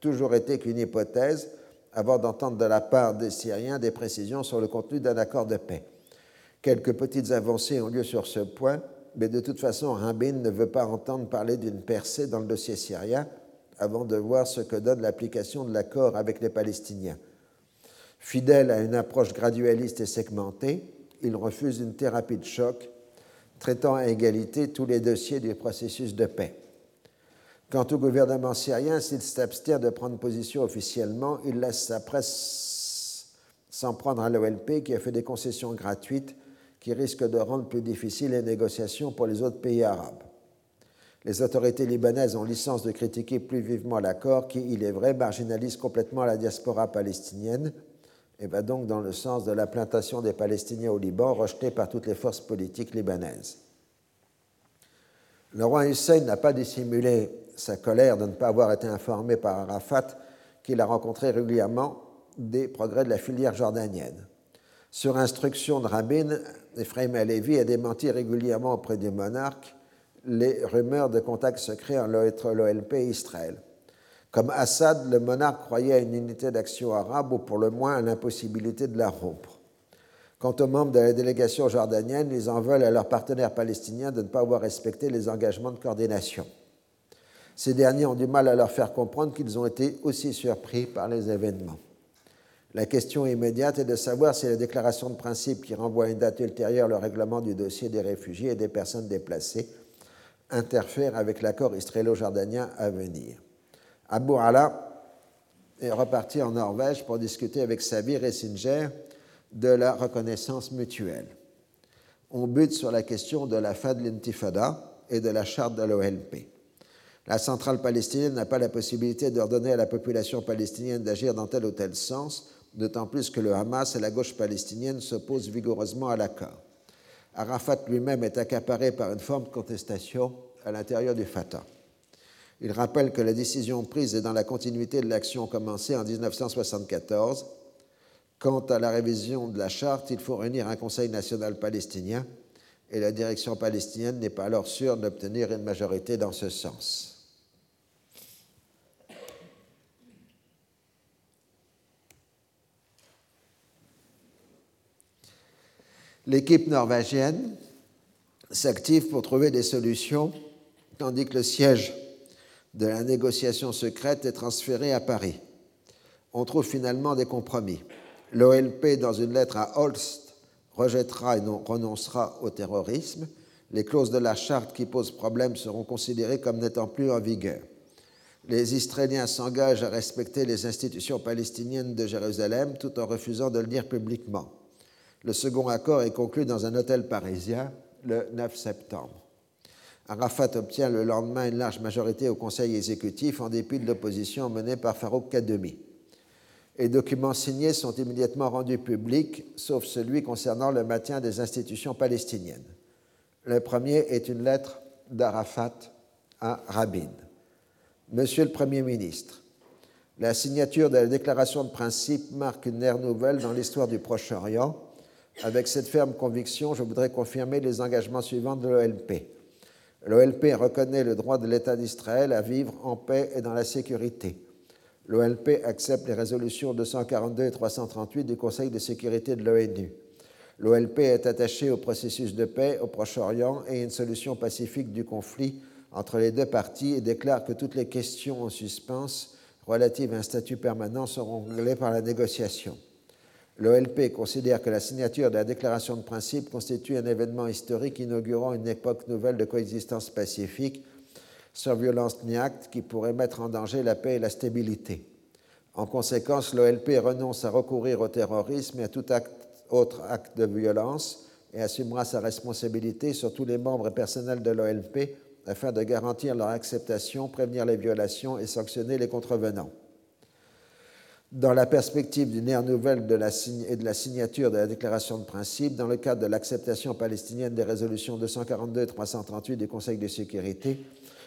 toujours été qu'une hypothèse, avant d'entendre de la part des Syriens des précisions sur le contenu d'un accord de paix. Quelques petites avancées ont lieu sur ce point, mais de toute façon, Rabin ne veut pas entendre parler d'une percée dans le dossier syrien avant de voir ce que donne l'application de l'accord avec les Palestiniens. Fidèle à une approche gradualiste et segmentée, il refuse une thérapie de choc traitant à égalité tous les dossiers du processus de paix. Quant au gouvernement syrien, s'il s'abstient de prendre position officiellement, il laisse sa presse s'en prendre à l'OLP qui a fait des concessions gratuites qui risquent de rendre plus difficiles les négociations pour les autres pays arabes. Les autorités libanaises ont licence de critiquer plus vivement l'accord qui, il est vrai, marginalise complètement la diaspora palestinienne et va donc dans le sens de la plantation des Palestiniens au Liban rejetée par toutes les forces politiques libanaises. Le roi Hussein n'a pas dissimulé sa colère de ne pas avoir été informé par Arafat qu'il a rencontré régulièrement des progrès de la filière jordanienne. Sur instruction de Rabin, Ephraim Alevi a démenti régulièrement auprès du monarque les rumeurs de contacts secrets entre l'OLP et Israël. Comme Assad, le monarque croyait à une unité d'action arabe ou pour le moins à l'impossibilité de la rompre. Quant aux membres de la délégation jordanienne, ils en veulent à leurs partenaires palestiniens de ne pas avoir respecté les engagements de coordination. Ces derniers ont du mal à leur faire comprendre qu'ils ont été aussi surpris par les événements. La question immédiate est de savoir si la déclaration de principe qui renvoie à une date ultérieure le règlement du dossier des réfugiés et des personnes déplacées interfère avec l'accord israélo-jordanien à venir. Abu Ala est reparti en Norvège pour discuter avec Sabir et Singer de la reconnaissance mutuelle. On bute sur la question de la fin de l'intifada et de la charte de l'OLP. La centrale palestinienne n'a pas la possibilité d'ordonner à la population palestinienne d'agir dans tel ou tel sens, d'autant plus que le Hamas et la gauche palestinienne s'opposent vigoureusement à l'accord. Arafat lui-même est accaparé par une forme de contestation à l'intérieur du Fatah. Il rappelle que la décision prise est dans la continuité de l'action commencée en 1974. Quant à la révision de la charte, il faut réunir un Conseil national palestinien et la direction palestinienne n'est pas alors sûre d'obtenir une majorité dans ce sens. L'équipe norvégienne s'active pour trouver des solutions, tandis que le siège de la négociation secrète est transféré à Paris. On trouve finalement des compromis. L'OLP, dans une lettre à Holst, rejettera et non renoncera au terrorisme. Les clauses de la charte qui posent problème seront considérées comme n'étant plus en vigueur. Les Israéliens s'engagent à respecter les institutions palestiniennes de Jérusalem tout en refusant de le dire publiquement. Le second accord est conclu dans un hôtel parisien le 9 septembre. Arafat obtient le lendemain une large majorité au Conseil exécutif en dépit de l'opposition menée par Farouk Kademi. Les documents signés sont immédiatement rendus publics, sauf celui concernant le maintien des institutions palestiniennes. Le premier est une lettre d'Arafat à Rabin. Monsieur le Premier ministre, la signature de la déclaration de principe marque une ère nouvelle dans l'histoire du Proche-Orient avec cette ferme conviction, je voudrais confirmer les engagements suivants de l'OLP. L'OLP reconnaît le droit de l'État d'Israël à vivre en paix et dans la sécurité. L'OLP accepte les résolutions 242 et 338 du Conseil de sécurité de l'ONU. L'OLP est attaché au processus de paix au Proche-Orient et à une solution pacifique du conflit entre les deux parties et déclare que toutes les questions en suspens relatives à un statut permanent seront réglées par la négociation. L'OLP considère que la signature de la déclaration de principe constitue un événement historique inaugurant une époque nouvelle de coexistence pacifique sans violence ni acte qui pourrait mettre en danger la paix et la stabilité. En conséquence, l'OLP renonce à recourir au terrorisme et à tout autre acte de violence et assumera sa responsabilité sur tous les membres et personnels de l'OLP afin de garantir leur acceptation, prévenir les violations et sanctionner les contrevenants. Dans la perspective d'une ère nouvelle de la et de la signature de la déclaration de principe, dans le cadre de l'acceptation palestinienne des résolutions 242 et 338 du Conseil de sécurité,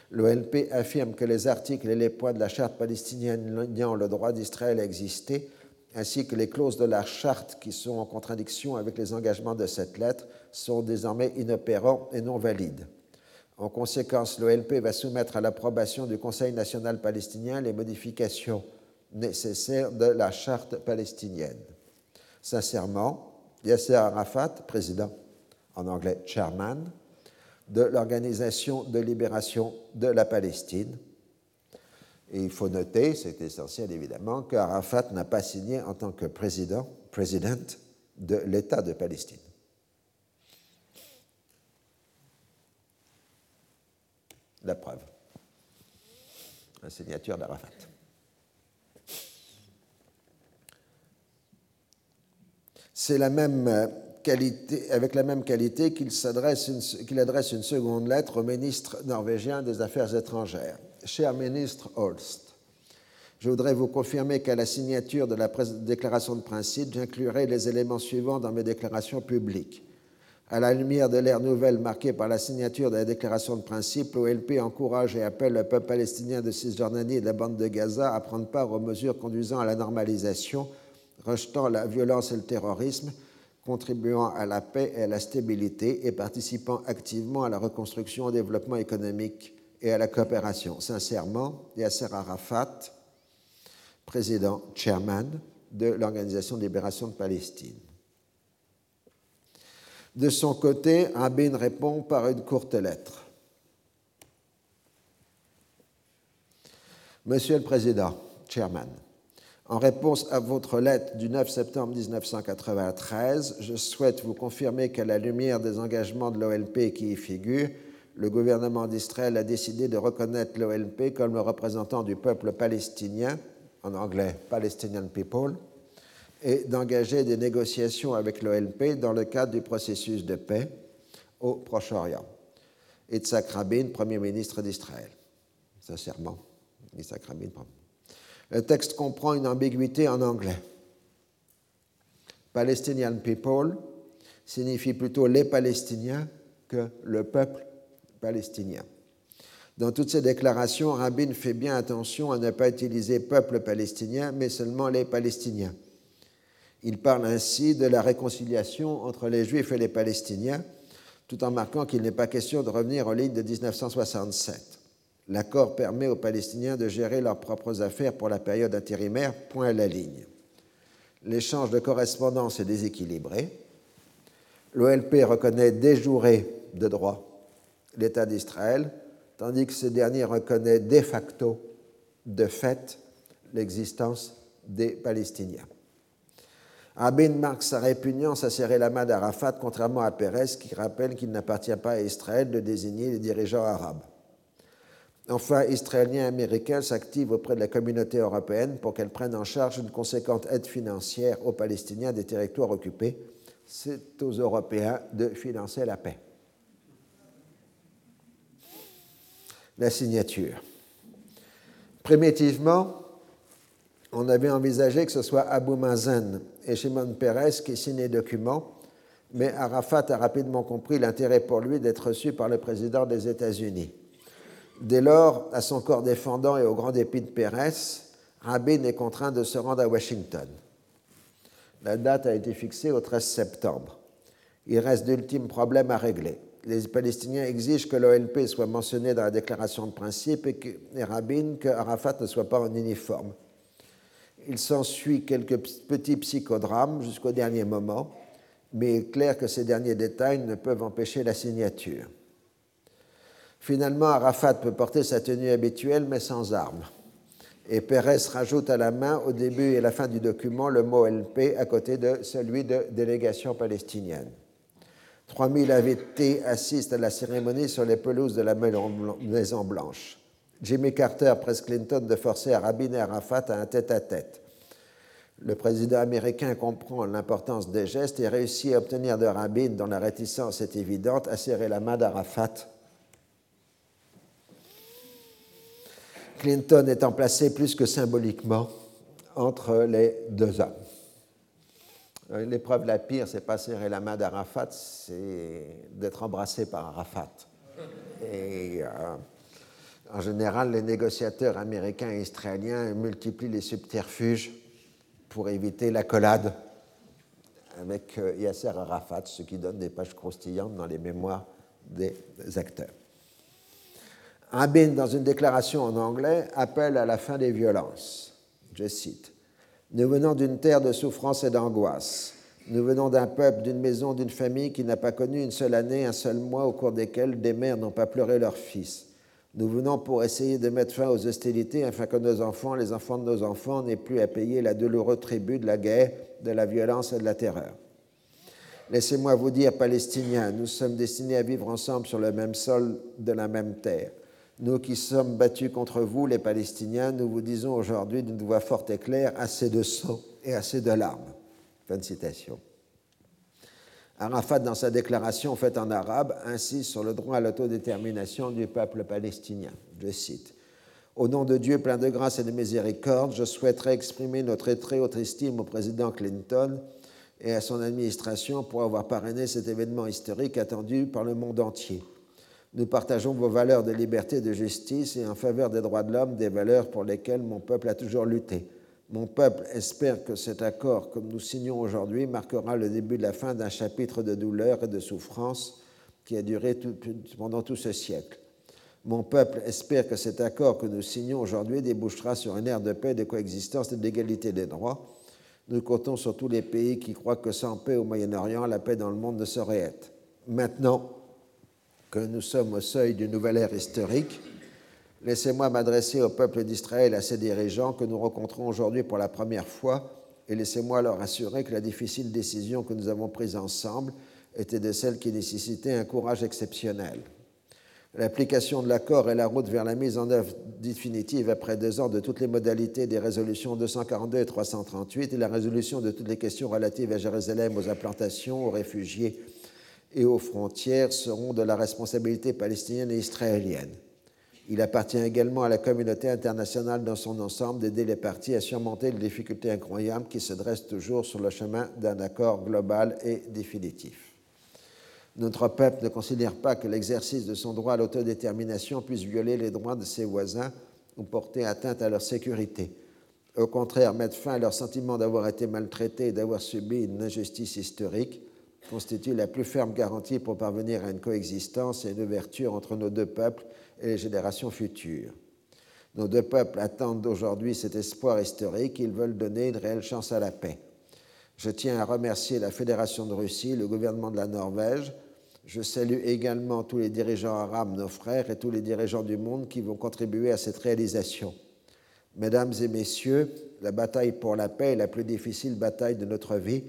l'OLP affirme que les articles et les points de la charte palestinienne niant le droit d'Israël à exister, ainsi que les clauses de la charte qui sont en contradiction avec les engagements de cette lettre, sont désormais inopérants et non valides. En conséquence, l'OLP va soumettre à l'approbation du Conseil national palestinien les modifications nécessaires de la charte palestinienne. Sincèrement, Yasser Arafat, président en anglais chairman de l'Organisation de libération de la Palestine. Il faut noter, c'est essentiel évidemment, qu'Arafat n'a pas signé en tant que président, président de l'État de Palestine. La preuve. La signature d'Arafat. C'est la même euh, qualité, avec la même qualité qu'il adresse une seconde lettre au ministre norvégien des Affaires étrangères. Cher ministre Holst, je voudrais vous confirmer qu'à la signature de la déclaration de principe, j'inclurai les éléments suivants dans mes déclarations publiques. À la lumière de l'ère nouvelle marquée par la signature de la déclaration de principe, l'OLP encourage et appelle le peuple palestinien de Cisjordanie et de la bande de Gaza à prendre part aux mesures conduisant à la normalisation rejetant la violence et le terrorisme, contribuant à la paix et à la stabilité et participant activement à la reconstruction, au développement économique et à la coopération. Sincèrement, Yasser Arafat, président, chairman de l'Organisation de libération de Palestine. De son côté, Rabin répond par une courte lettre. Monsieur le Président, chairman, en réponse à votre lettre du 9 septembre 1993, je souhaite vous confirmer qu'à la lumière des engagements de l'OLP qui y figurent, le gouvernement d'Israël a décidé de reconnaître l'OLP comme le représentant du peuple palestinien, en anglais Palestinian People, et d'engager des négociations avec l'OLP dans le cadre du processus de paix au Proche-Orient. Yitzhak Rabin, Premier ministre d'Israël. Sincèrement, Yitzhak Rabin, le texte comprend une ambiguïté en anglais. Palestinian people signifie plutôt les Palestiniens que le peuple palestinien. Dans toutes ces déclarations, Rabin fait bien attention à ne pas utiliser peuple palestinien, mais seulement les Palestiniens. Il parle ainsi de la réconciliation entre les Juifs et les Palestiniens, tout en marquant qu'il n'est pas question de revenir aux lignes de 1967. L'accord permet aux Palestiniens de gérer leurs propres affaires pour la période intérimaire, point à la ligne. L'échange de correspondance est déséquilibré. L'OLP reconnaît déjouré de droit l'État d'Israël, tandis que ce dernier reconnaît de facto, de fait, l'existence des Palestiniens. Abin marque sa répugnance à serrer la main d'Arafat, contrairement à Pérez, qui rappelle qu'il n'appartient pas à Israël de désigner les dirigeants arabes. Enfin, Israéliens et Américains s'activent auprès de la communauté européenne pour qu'elle prenne en charge une conséquente aide financière aux Palestiniens des territoires occupés. C'est aux Européens de financer la paix. La signature. Primitivement, on avait envisagé que ce soit Abou Mazen et Shimon Peres qui signent les documents, mais Arafat a rapidement compris l'intérêt pour lui d'être reçu par le président des États-Unis. Dès lors, à son corps défendant et au grand dépit de Pérez, Rabin est contraint de se rendre à Washington. La date a été fixée au 13 septembre. Il reste d'ultimes problèmes à régler. Les Palestiniens exigent que l'OLP soit mentionné dans la déclaration de principe et, que, Rabin que Arafat ne soit pas en uniforme. Il s'ensuit quelques petits psychodrames jusqu'au dernier moment, mais il est clair que ces derniers détails ne peuvent empêcher la signature. Finalement, Arafat peut porter sa tenue habituelle, mais sans armes. Et Pérez rajoute à la main, au début et à la fin du document, le mot LP à côté de celui de délégation palestinienne. 3000 invités assistent à la cérémonie sur les pelouses de la Maison Blanche. Jimmy Carter presse Clinton de forcer Rabin et Arafat à un tête-à-tête. Le président américain comprend l'importance des gestes et réussit à obtenir de Rabin, dont la réticence est évidente, à serrer la main d'Arafat Clinton étant placé plus que symboliquement entre les deux hommes. Euh, l'épreuve la pire, c'est pas serrer la main d'Arafat, c'est d'être embrassé par Arafat. Et euh, en général, les négociateurs américains et israéliens multiplient les subterfuges pour éviter l'accolade avec euh, Yasser Arafat, ce qui donne des pages croustillantes dans les mémoires des acteurs. Rabin, dans une déclaration en anglais, appelle à la fin des violences. Je cite Nous venons d'une terre de souffrance et d'angoisse. Nous venons d'un peuple, d'une maison, d'une famille qui n'a pas connu une seule année, un seul mois au cours desquels des mères n'ont pas pleuré leurs fils. Nous venons pour essayer de mettre fin aux hostilités afin que nos enfants, les enfants de nos enfants, n'aient plus à payer la douloureuse tribut de la guerre, de la violence et de la terreur. Laissez-moi vous dire, Palestiniens, nous sommes destinés à vivre ensemble sur le même sol de la même terre. Nous qui sommes battus contre vous, les Palestiniens, nous vous disons aujourd'hui d'une voix forte et claire assez de sang et assez de larmes. Fin de citation. Arafat, dans sa déclaration faite en arabe, insiste sur le droit à l'autodétermination du peuple palestinien. Je cite Au nom de Dieu plein de grâce et de miséricorde, je souhaiterais exprimer notre très haute estime au président Clinton et à son administration pour avoir parrainé cet événement historique attendu par le monde entier. Nous partageons vos valeurs de liberté et de justice et en faveur des droits de l'homme, des valeurs pour lesquelles mon peuple a toujours lutté. Mon peuple espère que cet accord, comme nous signons aujourd'hui, marquera le début de la fin d'un chapitre de douleur et de souffrance qui a duré pendant tout ce siècle. Mon peuple espère que cet accord que nous signons aujourd'hui débouchera sur une ère de paix, de coexistence et d'égalité des droits. Nous comptons sur tous les pays qui croient que sans paix au Moyen-Orient, la paix dans le monde ne saurait être. Maintenant, que nous sommes au seuil d'une nouvelle ère historique, laissez-moi m'adresser au peuple d'Israël, à ses dirigeants que nous rencontrons aujourd'hui pour la première fois, et laissez-moi leur assurer que la difficile décision que nous avons prise ensemble était de celles qui nécessitaient un courage exceptionnel. L'application de l'accord est la route vers la mise en œuvre définitive après deux ans de toutes les modalités des résolutions 242 et 338 et la résolution de toutes les questions relatives à Jérusalem, aux implantations, aux réfugiés et aux frontières seront de la responsabilité palestinienne et israélienne. Il appartient également à la communauté internationale dans son ensemble d'aider les parties à surmonter les difficultés incroyables qui se dressent toujours sur le chemin d'un accord global et définitif. Notre peuple ne considère pas que l'exercice de son droit à l'autodétermination puisse violer les droits de ses voisins ou porter atteinte à leur sécurité. Au contraire, mettre fin à leur sentiment d'avoir été maltraités et d'avoir subi une injustice historique constitue la plus ferme garantie pour parvenir à une coexistence et une ouverture entre nos deux peuples et les générations futures. Nos deux peuples attendent aujourd'hui cet espoir historique, ils veulent donner une réelle chance à la paix. Je tiens à remercier la Fédération de Russie, le gouvernement de la Norvège. Je salue également tous les dirigeants arabes, nos frères, et tous les dirigeants du monde qui vont contribuer à cette réalisation. Mesdames et messieurs, la bataille pour la paix est la plus difficile bataille de notre vie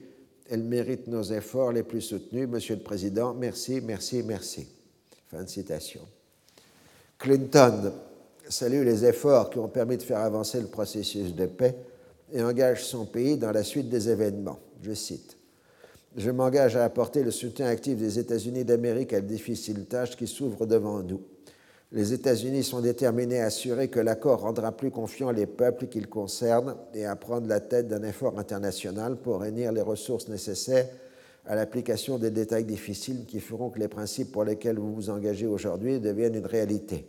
elle mérite nos efforts les plus soutenus. Monsieur le Président, merci, merci, merci. Fin de citation. Clinton salue les efforts qui ont permis de faire avancer le processus de paix et engage son pays dans la suite des événements. Je cite Je m'engage à apporter le soutien actif des États-Unis d'Amérique à la difficile tâche qui s'ouvre devant nous les États-Unis sont déterminés à assurer que l'accord rendra plus confiants les peuples qu'il concerne et à prendre la tête d'un effort international pour réunir les ressources nécessaires à l'application des détails difficiles qui feront que les principes pour lesquels vous vous engagez aujourd'hui deviennent une réalité.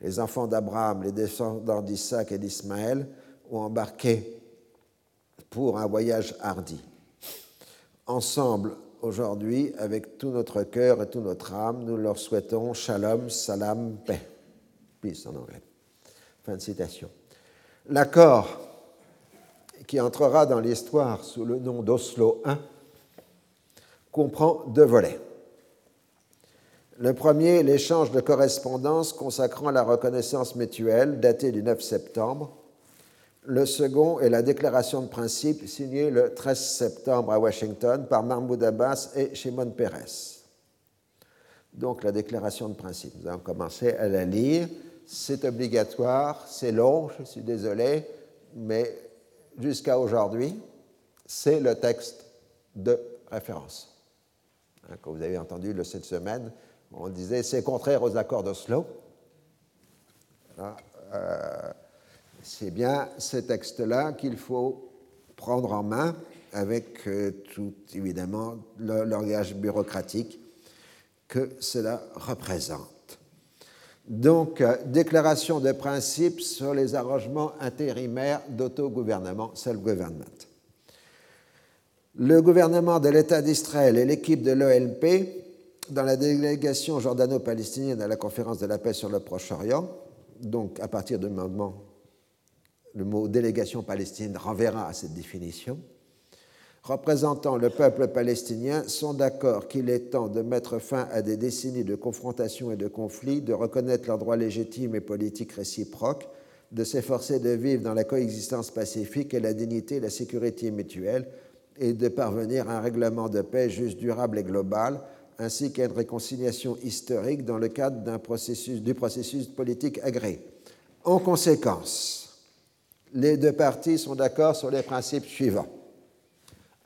Les enfants d'Abraham, les descendants d'Isaac et d'Ismaël ont embarqué pour un voyage hardi. Ensemble, aujourd'hui, avec tout notre cœur et toute notre âme, nous leur souhaitons shalom, salam, paix. Peace en anglais. Fin de citation. L'accord qui entrera dans l'histoire sous le nom d'Oslo I comprend deux volets. Le premier, l'échange de correspondances consacrant la reconnaissance mutuelle, daté du 9 septembre, le second est la déclaration de principe signée le 13 septembre à Washington par Mahmoud Abbas et Shimon Peres. Donc la déclaration de principe, nous allons commencer à la lire. C'est obligatoire, c'est long, je suis désolé, mais jusqu'à aujourd'hui, c'est le texte de référence. Hein, comme vous avez entendu le, cette semaine, on disait c'est contraire aux accords d'Oslo. Euh, c'est bien ce texte-là qu'il faut prendre en main avec euh, tout évidemment le langage bureaucratique que cela représente. Donc, euh, déclaration de principe sur les arrangements intérimaires d'autogouvernement, self-government. Le gouvernement de l'État d'Israël et l'équipe de l'OLP, dans la délégation jordano-palestinienne à la conférence de la paix sur le Proche-Orient, donc à partir du moment, le mot délégation palestinienne renverra à cette définition, représentant le peuple palestinien sont d'accord qu'il est temps de mettre fin à des décennies de confrontations et de conflits, de reconnaître leurs droits légitimes et politiques réciproques, de s'efforcer de vivre dans la coexistence pacifique et la dignité et la sécurité mutuelle, et de parvenir à un règlement de paix juste, durable et global, ainsi qu'à une réconciliation historique dans le cadre du processus politique agréé. En conséquence, les deux parties sont d'accord sur les principes suivants.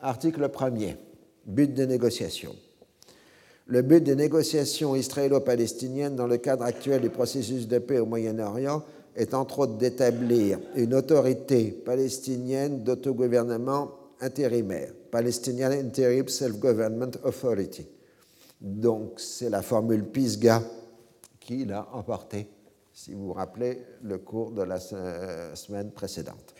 Article 1er. But des négociations. Le but des négociations israélo-palestiniennes dans le cadre actuel du processus de paix au Moyen-Orient est entre autres d'établir une autorité palestinienne d'autogouvernement intérimaire, Palestinian Interim Self-Government Authority. Donc c'est la formule PISGA qui l'a emporté, si vous vous rappelez le cours de la semaine précédente.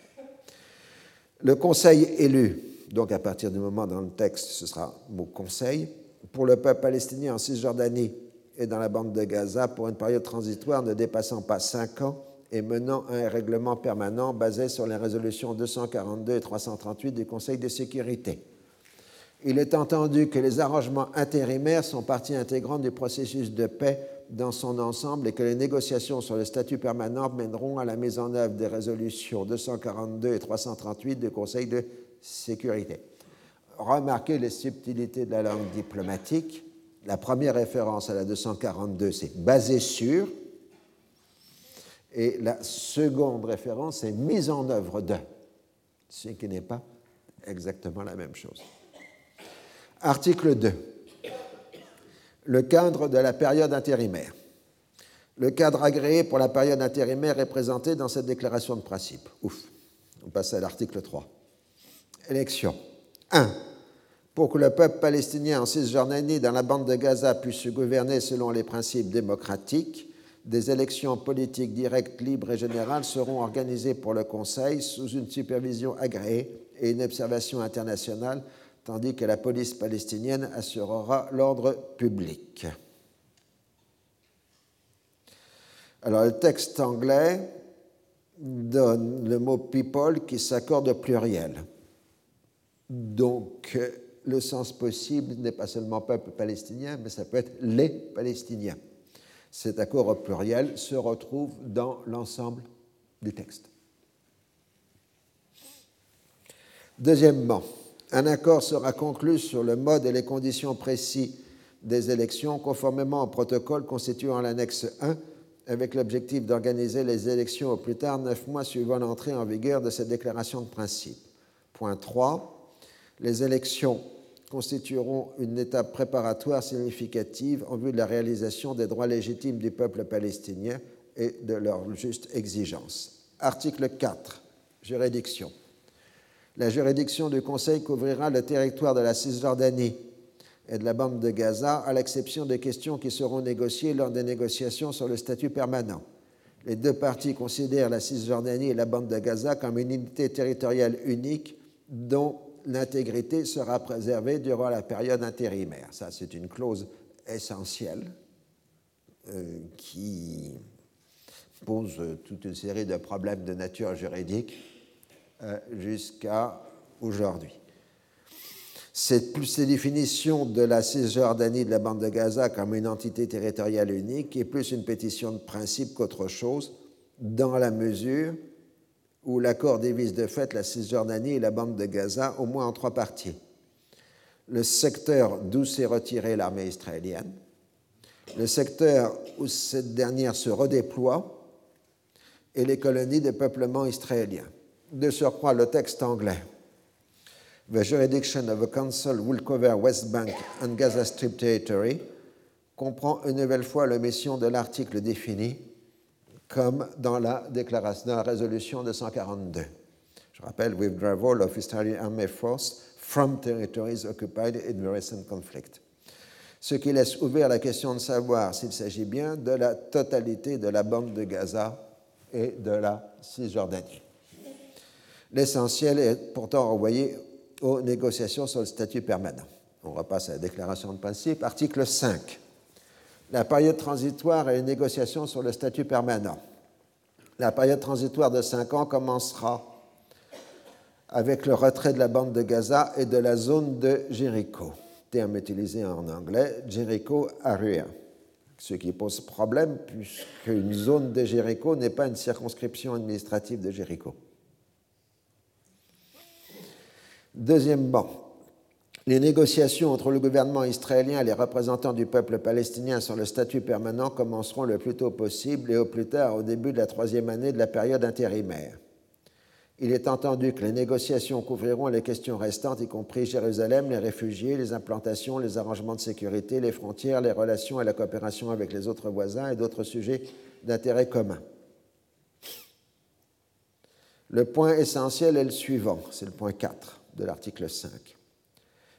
Le Conseil élu donc à partir du moment dans le texte, ce sera mot conseil, pour le peuple palestinien en Cisjordanie et dans la bande de Gaza pour une période transitoire ne dépassant pas cinq ans et menant un règlement permanent basé sur les résolutions 242 et 338 du Conseil de sécurité. Il est entendu que les arrangements intérimaires sont partie intégrante du processus de paix dans son ensemble et que les négociations sur le statut permanent mèneront à la mise en œuvre des résolutions 242 et 338 du Conseil de sécurité. Remarquez les subtilités de la langue diplomatique. La première référence à la 242, c'est basé sur, et la seconde référence est mise en œuvre de, ce qui n'est pas exactement la même chose. Article 2. Le cadre de la période intérimaire. Le cadre agréé pour la période intérimaire est présenté dans cette déclaration de principe. Ouf. On passe à l'article 3 élections. 1. Pour que le peuple palestinien en Cisjordanie, dans la bande de Gaza, puisse se gouverner selon les principes démocratiques, des élections politiques directes, libres et générales seront organisées pour le Conseil sous une supervision agréée et une observation internationale, tandis que la police palestinienne assurera l'ordre public. Alors le texte anglais donne le mot people qui s'accorde au pluriel. Donc, le sens possible n'est pas seulement peuple palestinien, mais ça peut être les Palestiniens. Cet accord au pluriel se retrouve dans l'ensemble du texte. Deuxièmement, un accord sera conclu sur le mode et les conditions précis des élections conformément au protocole constituant l'annexe 1 avec l'objectif d'organiser les élections au plus tard neuf mois suivant l'entrée en vigueur de cette déclaration de principe. Point 3 les élections constitueront une étape préparatoire significative en vue de la réalisation des droits légitimes du peuple palestinien et de leurs justes exigences. Article 4. Juridiction. La juridiction du Conseil couvrira le territoire de la Cisjordanie et de la bande de Gaza, à l'exception des questions qui seront négociées lors des négociations sur le statut permanent. Les deux parties considèrent la Cisjordanie et la bande de Gaza comme une unité territoriale unique dont l'intégrité sera préservée durant la période intérimaire. Ça, c'est une clause essentielle euh, qui pose toute une série de problèmes de nature juridique jusqu'à aujourd'hui. Cette ces définitions de la Cisjordanie de la bande de Gaza comme une entité territoriale unique est plus une pétition de principe qu'autre chose, dans la mesure où l'accord divise de fait la Cisjordanie et la bande de Gaza au moins en trois parties. Le secteur d'où s'est retirée l'armée israélienne, le secteur où cette dernière se redéploie et les colonies de peuplement israélien. De surcroît, le texte anglais The jurisdiction of the Council will cover West Bank and Gaza Strip territory comprend une nouvelle fois l'omission de l'article défini comme dans la déclaration, résolution de 142. Je rappelle, withdrawal of Israeli Army Force from territories occupied in the recent conflict. Ce qui laisse ouvert la question de savoir s'il s'agit bien de la totalité de la bande de Gaza et de la Cisjordanie. L'essentiel est pourtant renvoyé aux négociations sur le statut permanent. On repasse à la déclaration de principe. Article 5. La période transitoire et les négociations sur le statut permanent. La période transitoire de 5 ans commencera avec le retrait de la bande de Gaza et de la zone de Jéricho, terme utilisé en anglais, Jéricho area, ce qui pose problème puisqu'une zone de Jéricho n'est pas une circonscription administrative de Jéricho. Deuxièmement, les négociations entre le gouvernement israélien et les représentants du peuple palestinien sur le statut permanent commenceront le plus tôt possible et au plus tard au début de la troisième année de la période intérimaire. Il est entendu que les négociations couvriront les questions restantes, y compris Jérusalem, les réfugiés, les implantations, les arrangements de sécurité, les frontières, les relations et la coopération avec les autres voisins et d'autres sujets d'intérêt commun. Le point essentiel est le suivant, c'est le point 4 de l'article 5.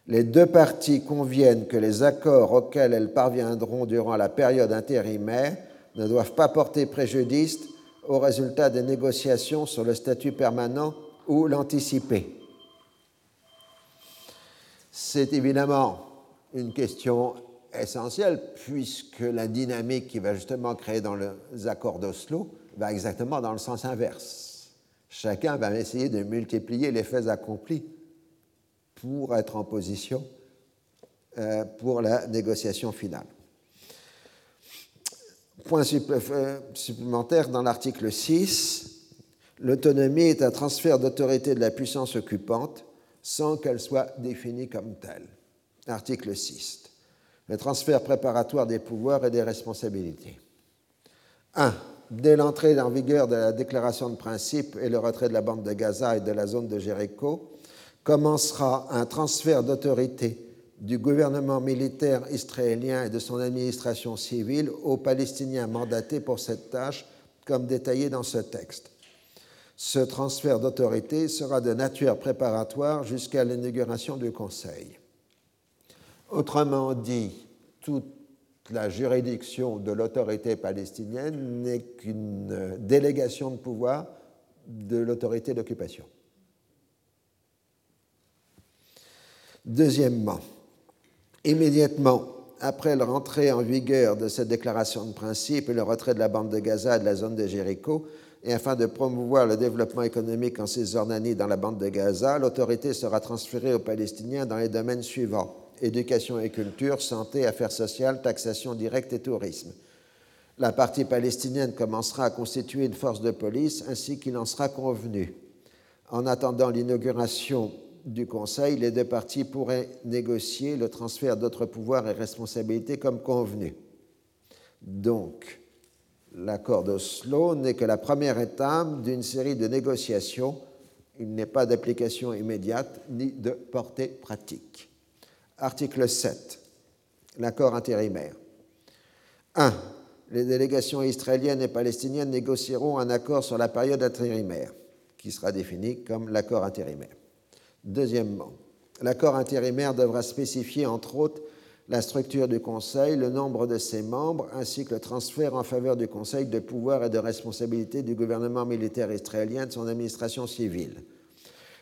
Les deux parties conviennent que les accords auxquels elles parviendront durant la période intérimaire ne doivent pas porter préjudice au résultat des négociations sur le statut permanent ou l'anticiper. C'est évidemment une question essentielle puisque la dynamique qui va justement créer dans les accords d'Oslo va exactement dans le sens inverse. Chacun va essayer de multiplier les faits accomplis pour être en position euh, pour la négociation finale. Point euh, supplémentaire dans l'article 6, l'autonomie est un transfert d'autorité de la puissance occupante sans qu'elle soit définie comme telle. Article 6. Le transfert préparatoire des pouvoirs et des responsabilités. 1. Dès l'entrée en vigueur de la déclaration de principe et le retrait de la bande de Gaza et de la zone de Jéricho, commencera un transfert d'autorité du gouvernement militaire israélien et de son administration civile aux Palestiniens mandatés pour cette tâche, comme détaillé dans ce texte. Ce transfert d'autorité sera de nature préparatoire jusqu'à l'inauguration du Conseil. Autrement dit, toute la juridiction de l'autorité palestinienne n'est qu'une délégation de pouvoir de l'autorité d'occupation. Deuxièmement, immédiatement après la rentrée en vigueur de cette déclaration de principe et le retrait de la bande de Gaza et de la zone de Jéricho, et afin de promouvoir le développement économique en Cisjordanie dans la bande de Gaza, l'autorité sera transférée aux Palestiniens dans les domaines suivants éducation et culture, santé, affaires sociales, taxation directe et tourisme. La partie palestinienne commencera à constituer une force de police ainsi qu'il en sera convenu. En attendant l'inauguration du Conseil, les deux parties pourraient négocier le transfert d'autres pouvoirs et responsabilités comme convenu. Donc, l'accord d'Oslo n'est que la première étape d'une série de négociations. Il n'est pas d'application immédiate ni de portée pratique. Article 7. L'accord intérimaire. 1. Les délégations israéliennes et palestiniennes négocieront un accord sur la période intérimaire, qui sera défini comme l'accord intérimaire. Deuxièmement, l'accord intérimaire devra spécifier, entre autres, la structure du Conseil, le nombre de ses membres, ainsi que le transfert en faveur du Conseil de pouvoir et de responsabilité du gouvernement militaire israélien de son administration civile.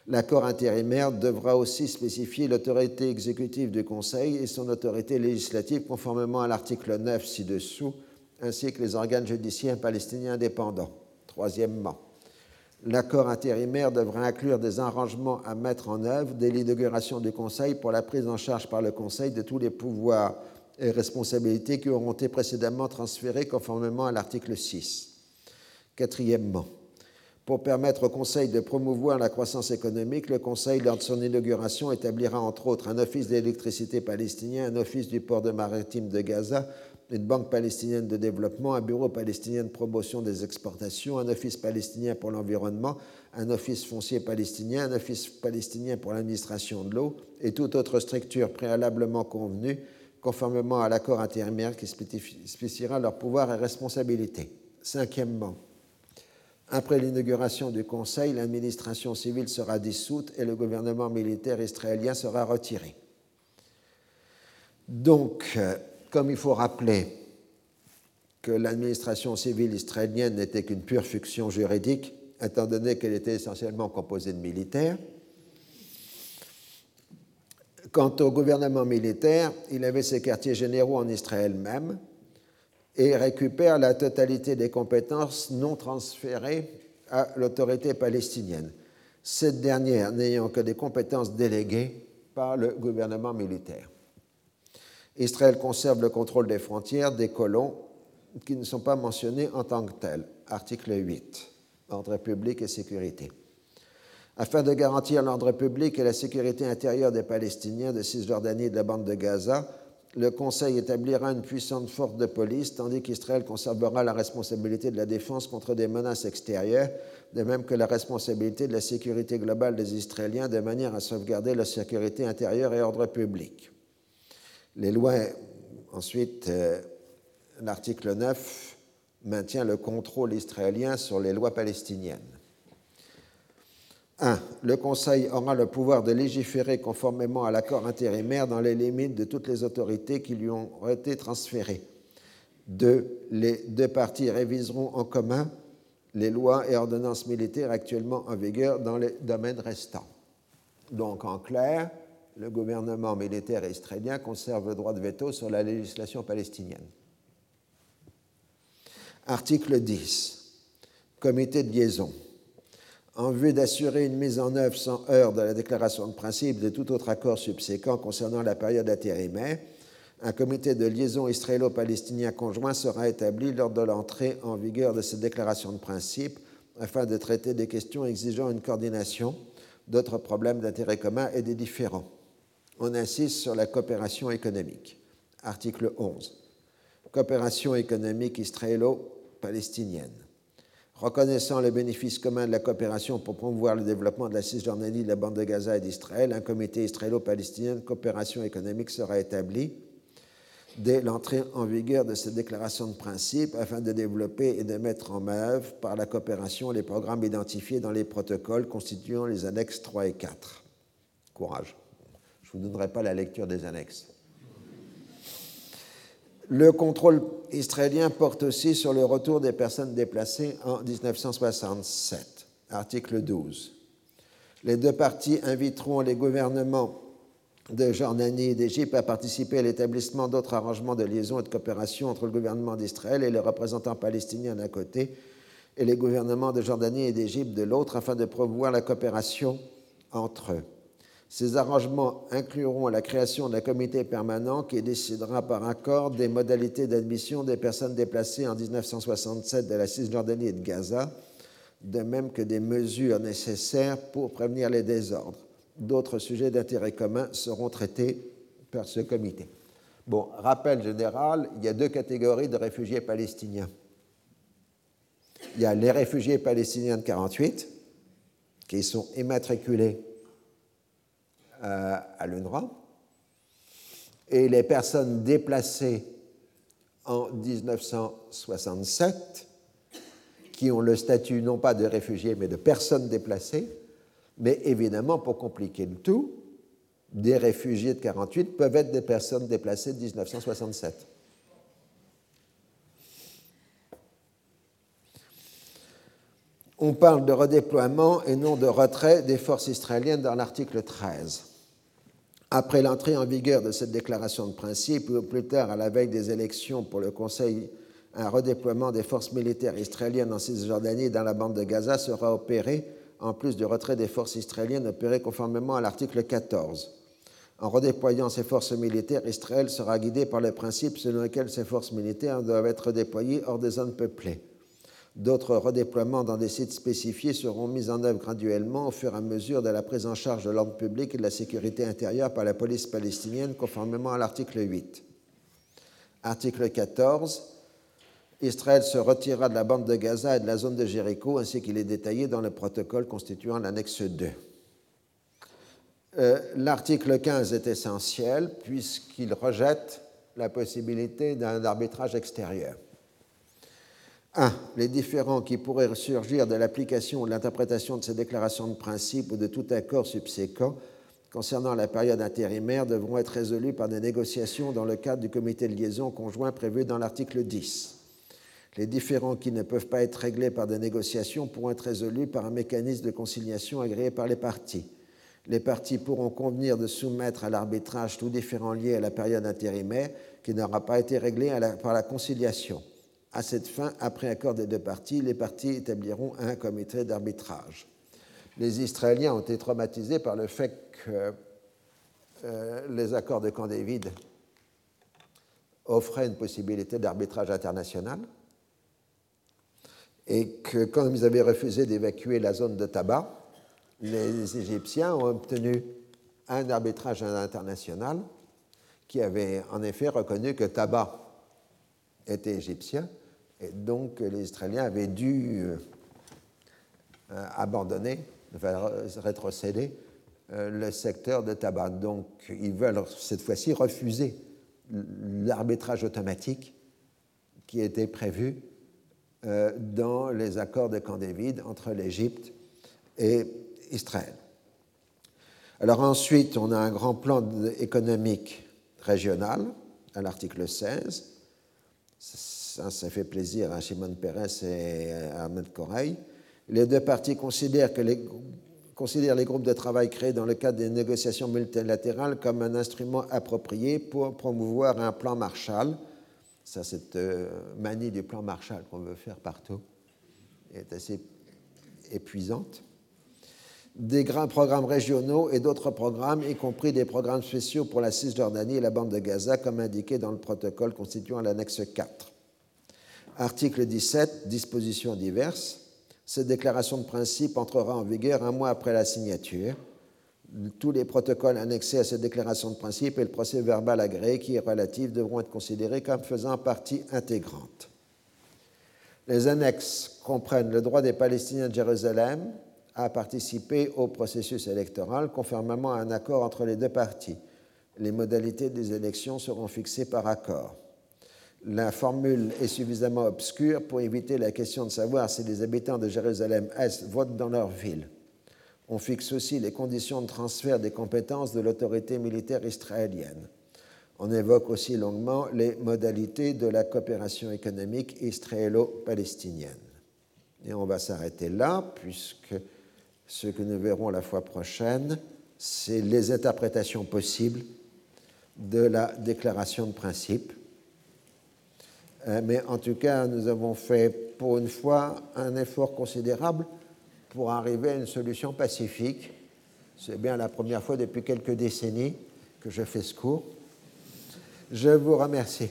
L'accord intérimaire devra aussi spécifier l'autorité exécutive du Conseil et son autorité législative conformément à l'article 9 ci-dessous, ainsi que les organes judiciaires palestiniens indépendants. Troisièmement, L'accord intérimaire devra inclure des arrangements à mettre en œuvre dès l'inauguration du Conseil pour la prise en charge par le Conseil de tous les pouvoirs et responsabilités qui auront été précédemment transférés conformément à l'article 6. Quatrièmement, pour permettre au Conseil de promouvoir la croissance économique, le Conseil, lors de son inauguration, établira entre autres un office d'électricité palestinien, un office du port de maritime de Gaza une banque palestinienne de développement, un bureau palestinien de promotion des exportations, un office palestinien pour l'environnement, un office foncier palestinien, un office palestinien pour l'administration de l'eau et toute autre structure préalablement convenue conformément à l'accord intérimaire qui spécifiera leurs pouvoirs et responsabilités. Cinquièmement, après l'inauguration du Conseil, l'administration civile sera dissoute et le gouvernement militaire israélien sera retiré. Donc, euh, comme il faut rappeler que l'administration civile israélienne n'était qu'une pure fiction juridique, étant donné qu'elle était essentiellement composée de militaires, Quant au gouvernement militaire, il avait ses quartiers généraux en Israël même et récupère la totalité des compétences non transférées à l'autorité palestinienne, cette dernière n'ayant que des compétences déléguées par le gouvernement militaire. Israël conserve le contrôle des frontières des colons qui ne sont pas mentionnés en tant que tels. Article 8, ordre public et sécurité. Afin de garantir l'ordre public et la sécurité intérieure des Palestiniens de Cisjordanie et de la bande de Gaza, le Conseil établira une puissante force de police, tandis qu'Israël conservera la responsabilité de la défense contre des menaces extérieures, de même que la responsabilité de la sécurité globale des Israéliens, de manière à sauvegarder la sécurité intérieure et ordre public. Les lois, ensuite, euh, l'article 9 maintient le contrôle israélien sur les lois palestiniennes. 1. Le Conseil aura le pouvoir de légiférer conformément à l'accord intérimaire dans les limites de toutes les autorités qui lui ont été transférées. 2. Les deux parties réviseront en commun les lois et ordonnances militaires actuellement en vigueur dans les domaines restants. Donc, en clair, le gouvernement militaire israélien conserve le droit de veto sur la législation palestinienne. Article 10. Comité de liaison en vue d'assurer une mise en œuvre sans heurts de la déclaration de principe de tout autre accord subséquent concernant la période intérimaire, un comité de liaison israélo-palestinien conjoint sera établi lors de l'entrée en vigueur de cette déclaration de principe afin de traiter des questions exigeant une coordination d'autres problèmes d'intérêt commun et des différents. On insiste sur la coopération économique. Article 11. Coopération économique israélo-palestinienne reconnaissant le bénéfice commun de la coopération pour promouvoir le développement de la Cisjordanie, de la bande de Gaza et d'Israël, un comité israélo-palestinien de coopération économique sera établi dès l'entrée en vigueur de cette déclaration de principe afin de développer et de mettre en œuvre par la coopération les programmes identifiés dans les protocoles constituant les annexes 3 et 4. Courage. Je ne vous donnerai pas la lecture des annexes. Le contrôle israélien porte aussi sur le retour des personnes déplacées en 1967, article 12. Les deux parties inviteront les gouvernements de Jordanie et d'Égypte à participer à l'établissement d'autres arrangements de liaison et de coopération entre le gouvernement d'Israël et les représentants palestiniens d'un côté et les gouvernements de Jordanie et d'Égypte de l'autre afin de promouvoir la coopération entre eux. Ces arrangements incluront la création d'un comité permanent qui décidera par accord des modalités d'admission des personnes déplacées en 1967 de la Cisjordanie et de Gaza, de même que des mesures nécessaires pour prévenir les désordres. D'autres sujets d'intérêt commun seront traités par ce comité. Bon, rappel général, il y a deux catégories de réfugiés palestiniens. Il y a les réfugiés palestiniens de 48, qui sont immatriculés à l'UNRWA. Et les personnes déplacées en 1967, qui ont le statut non pas de réfugiés, mais de personnes déplacées, mais évidemment, pour compliquer le tout, des réfugiés de 48 peuvent être des personnes déplacées de 1967. On parle de redéploiement et non de retrait des forces israéliennes dans l'article 13. Après l'entrée en vigueur de cette déclaration de principe, ou plus tard à la veille des élections pour le Conseil, un redéploiement des forces militaires israéliennes en Cisjordanie et dans la bande de Gaza sera opéré, en plus du retrait des forces israéliennes opéré conformément à l'article 14. En redéployant ces forces militaires, Israël sera guidé par le principe selon lequel ces forces militaires doivent être déployées hors des zones peuplées. D'autres redéploiements dans des sites spécifiés seront mis en œuvre graduellement au fur et à mesure de la prise en charge de l'ordre public et de la sécurité intérieure par la police palestinienne, conformément à l'article 8. Article 14. Israël se retirera de la bande de Gaza et de la zone de Jéricho, ainsi qu'il est détaillé dans le protocole constituant l'annexe 2. Euh, l'article 15 est essentiel puisqu'il rejette la possibilité d'un arbitrage extérieur. 1. Les différends qui pourraient surgir de l'application ou de l'interprétation de ces déclarations de principe ou de tout accord subséquent concernant la période intérimaire devront être résolus par des négociations dans le cadre du comité de liaison conjoint prévu dans l'article 10. Les différends qui ne peuvent pas être réglés par des négociations pourront être résolus par un mécanisme de conciliation agréé par les parties. Les parties pourront convenir de soumettre à l'arbitrage tout différend lié à la période intérimaire qui n'aura pas été réglé par la conciliation. À cette fin, après accord des deux parties, les parties établiront un comité d'arbitrage. Les Israéliens ont été traumatisés par le fait que euh, les accords de Camp David offraient une possibilité d'arbitrage international et que quand ils avaient refusé d'évacuer la zone de tabac, les Égyptiens ont obtenu un arbitrage international qui avait en effet reconnu que tabac était égyptien et donc les Israéliens avaient dû euh, abandonner, rétrocéder euh, le secteur de tabac. Donc ils veulent cette fois-ci refuser l'arbitrage automatique qui était prévu euh, dans les accords de Camp David entre l'Égypte et Israël. Alors ensuite, on a un grand plan économique régional à l'article 16. Ça, ça fait plaisir à Shimon Peres et à Ahmed Koraï. Les deux parties considèrent que les considère les groupes de travail créés dans le cadre des négociations multilatérales comme un instrument approprié pour promouvoir un plan Marshall. Ça, cette euh, manie du plan Marshall qu'on veut faire partout est assez épuisante. Des grands programmes régionaux et d'autres programmes, y compris des programmes spéciaux pour la Cisjordanie et la bande de Gaza, comme indiqué dans le protocole constituant l'annexe 4. Article 17, dispositions diverses cette déclaration de principe entrera en vigueur un mois après la signature. Tous les protocoles annexés à cette déclaration de principe et le procès verbal agréé qui est relatif devront être considérés comme faisant partie intégrante. Les annexes comprennent le droit des Palestiniens de Jérusalem à participer au processus électoral conformément à un accord entre les deux parties. Les modalités des élections seront fixées par accord la formule est suffisamment obscure pour éviter la question de savoir si les habitants de Jérusalem-Est votent dans leur ville. On fixe aussi les conditions de transfert des compétences de l'autorité militaire israélienne. On évoque aussi longuement les modalités de la coopération économique israélo-palestinienne. Et on va s'arrêter là, puisque ce que nous verrons la fois prochaine, c'est les interprétations possibles de la déclaration de principe euh, mais en tout cas, nous avons fait pour une fois un effort considérable pour arriver à une solution pacifique. C'est bien la première fois depuis quelques décennies que je fais ce cours. Je vous remercie.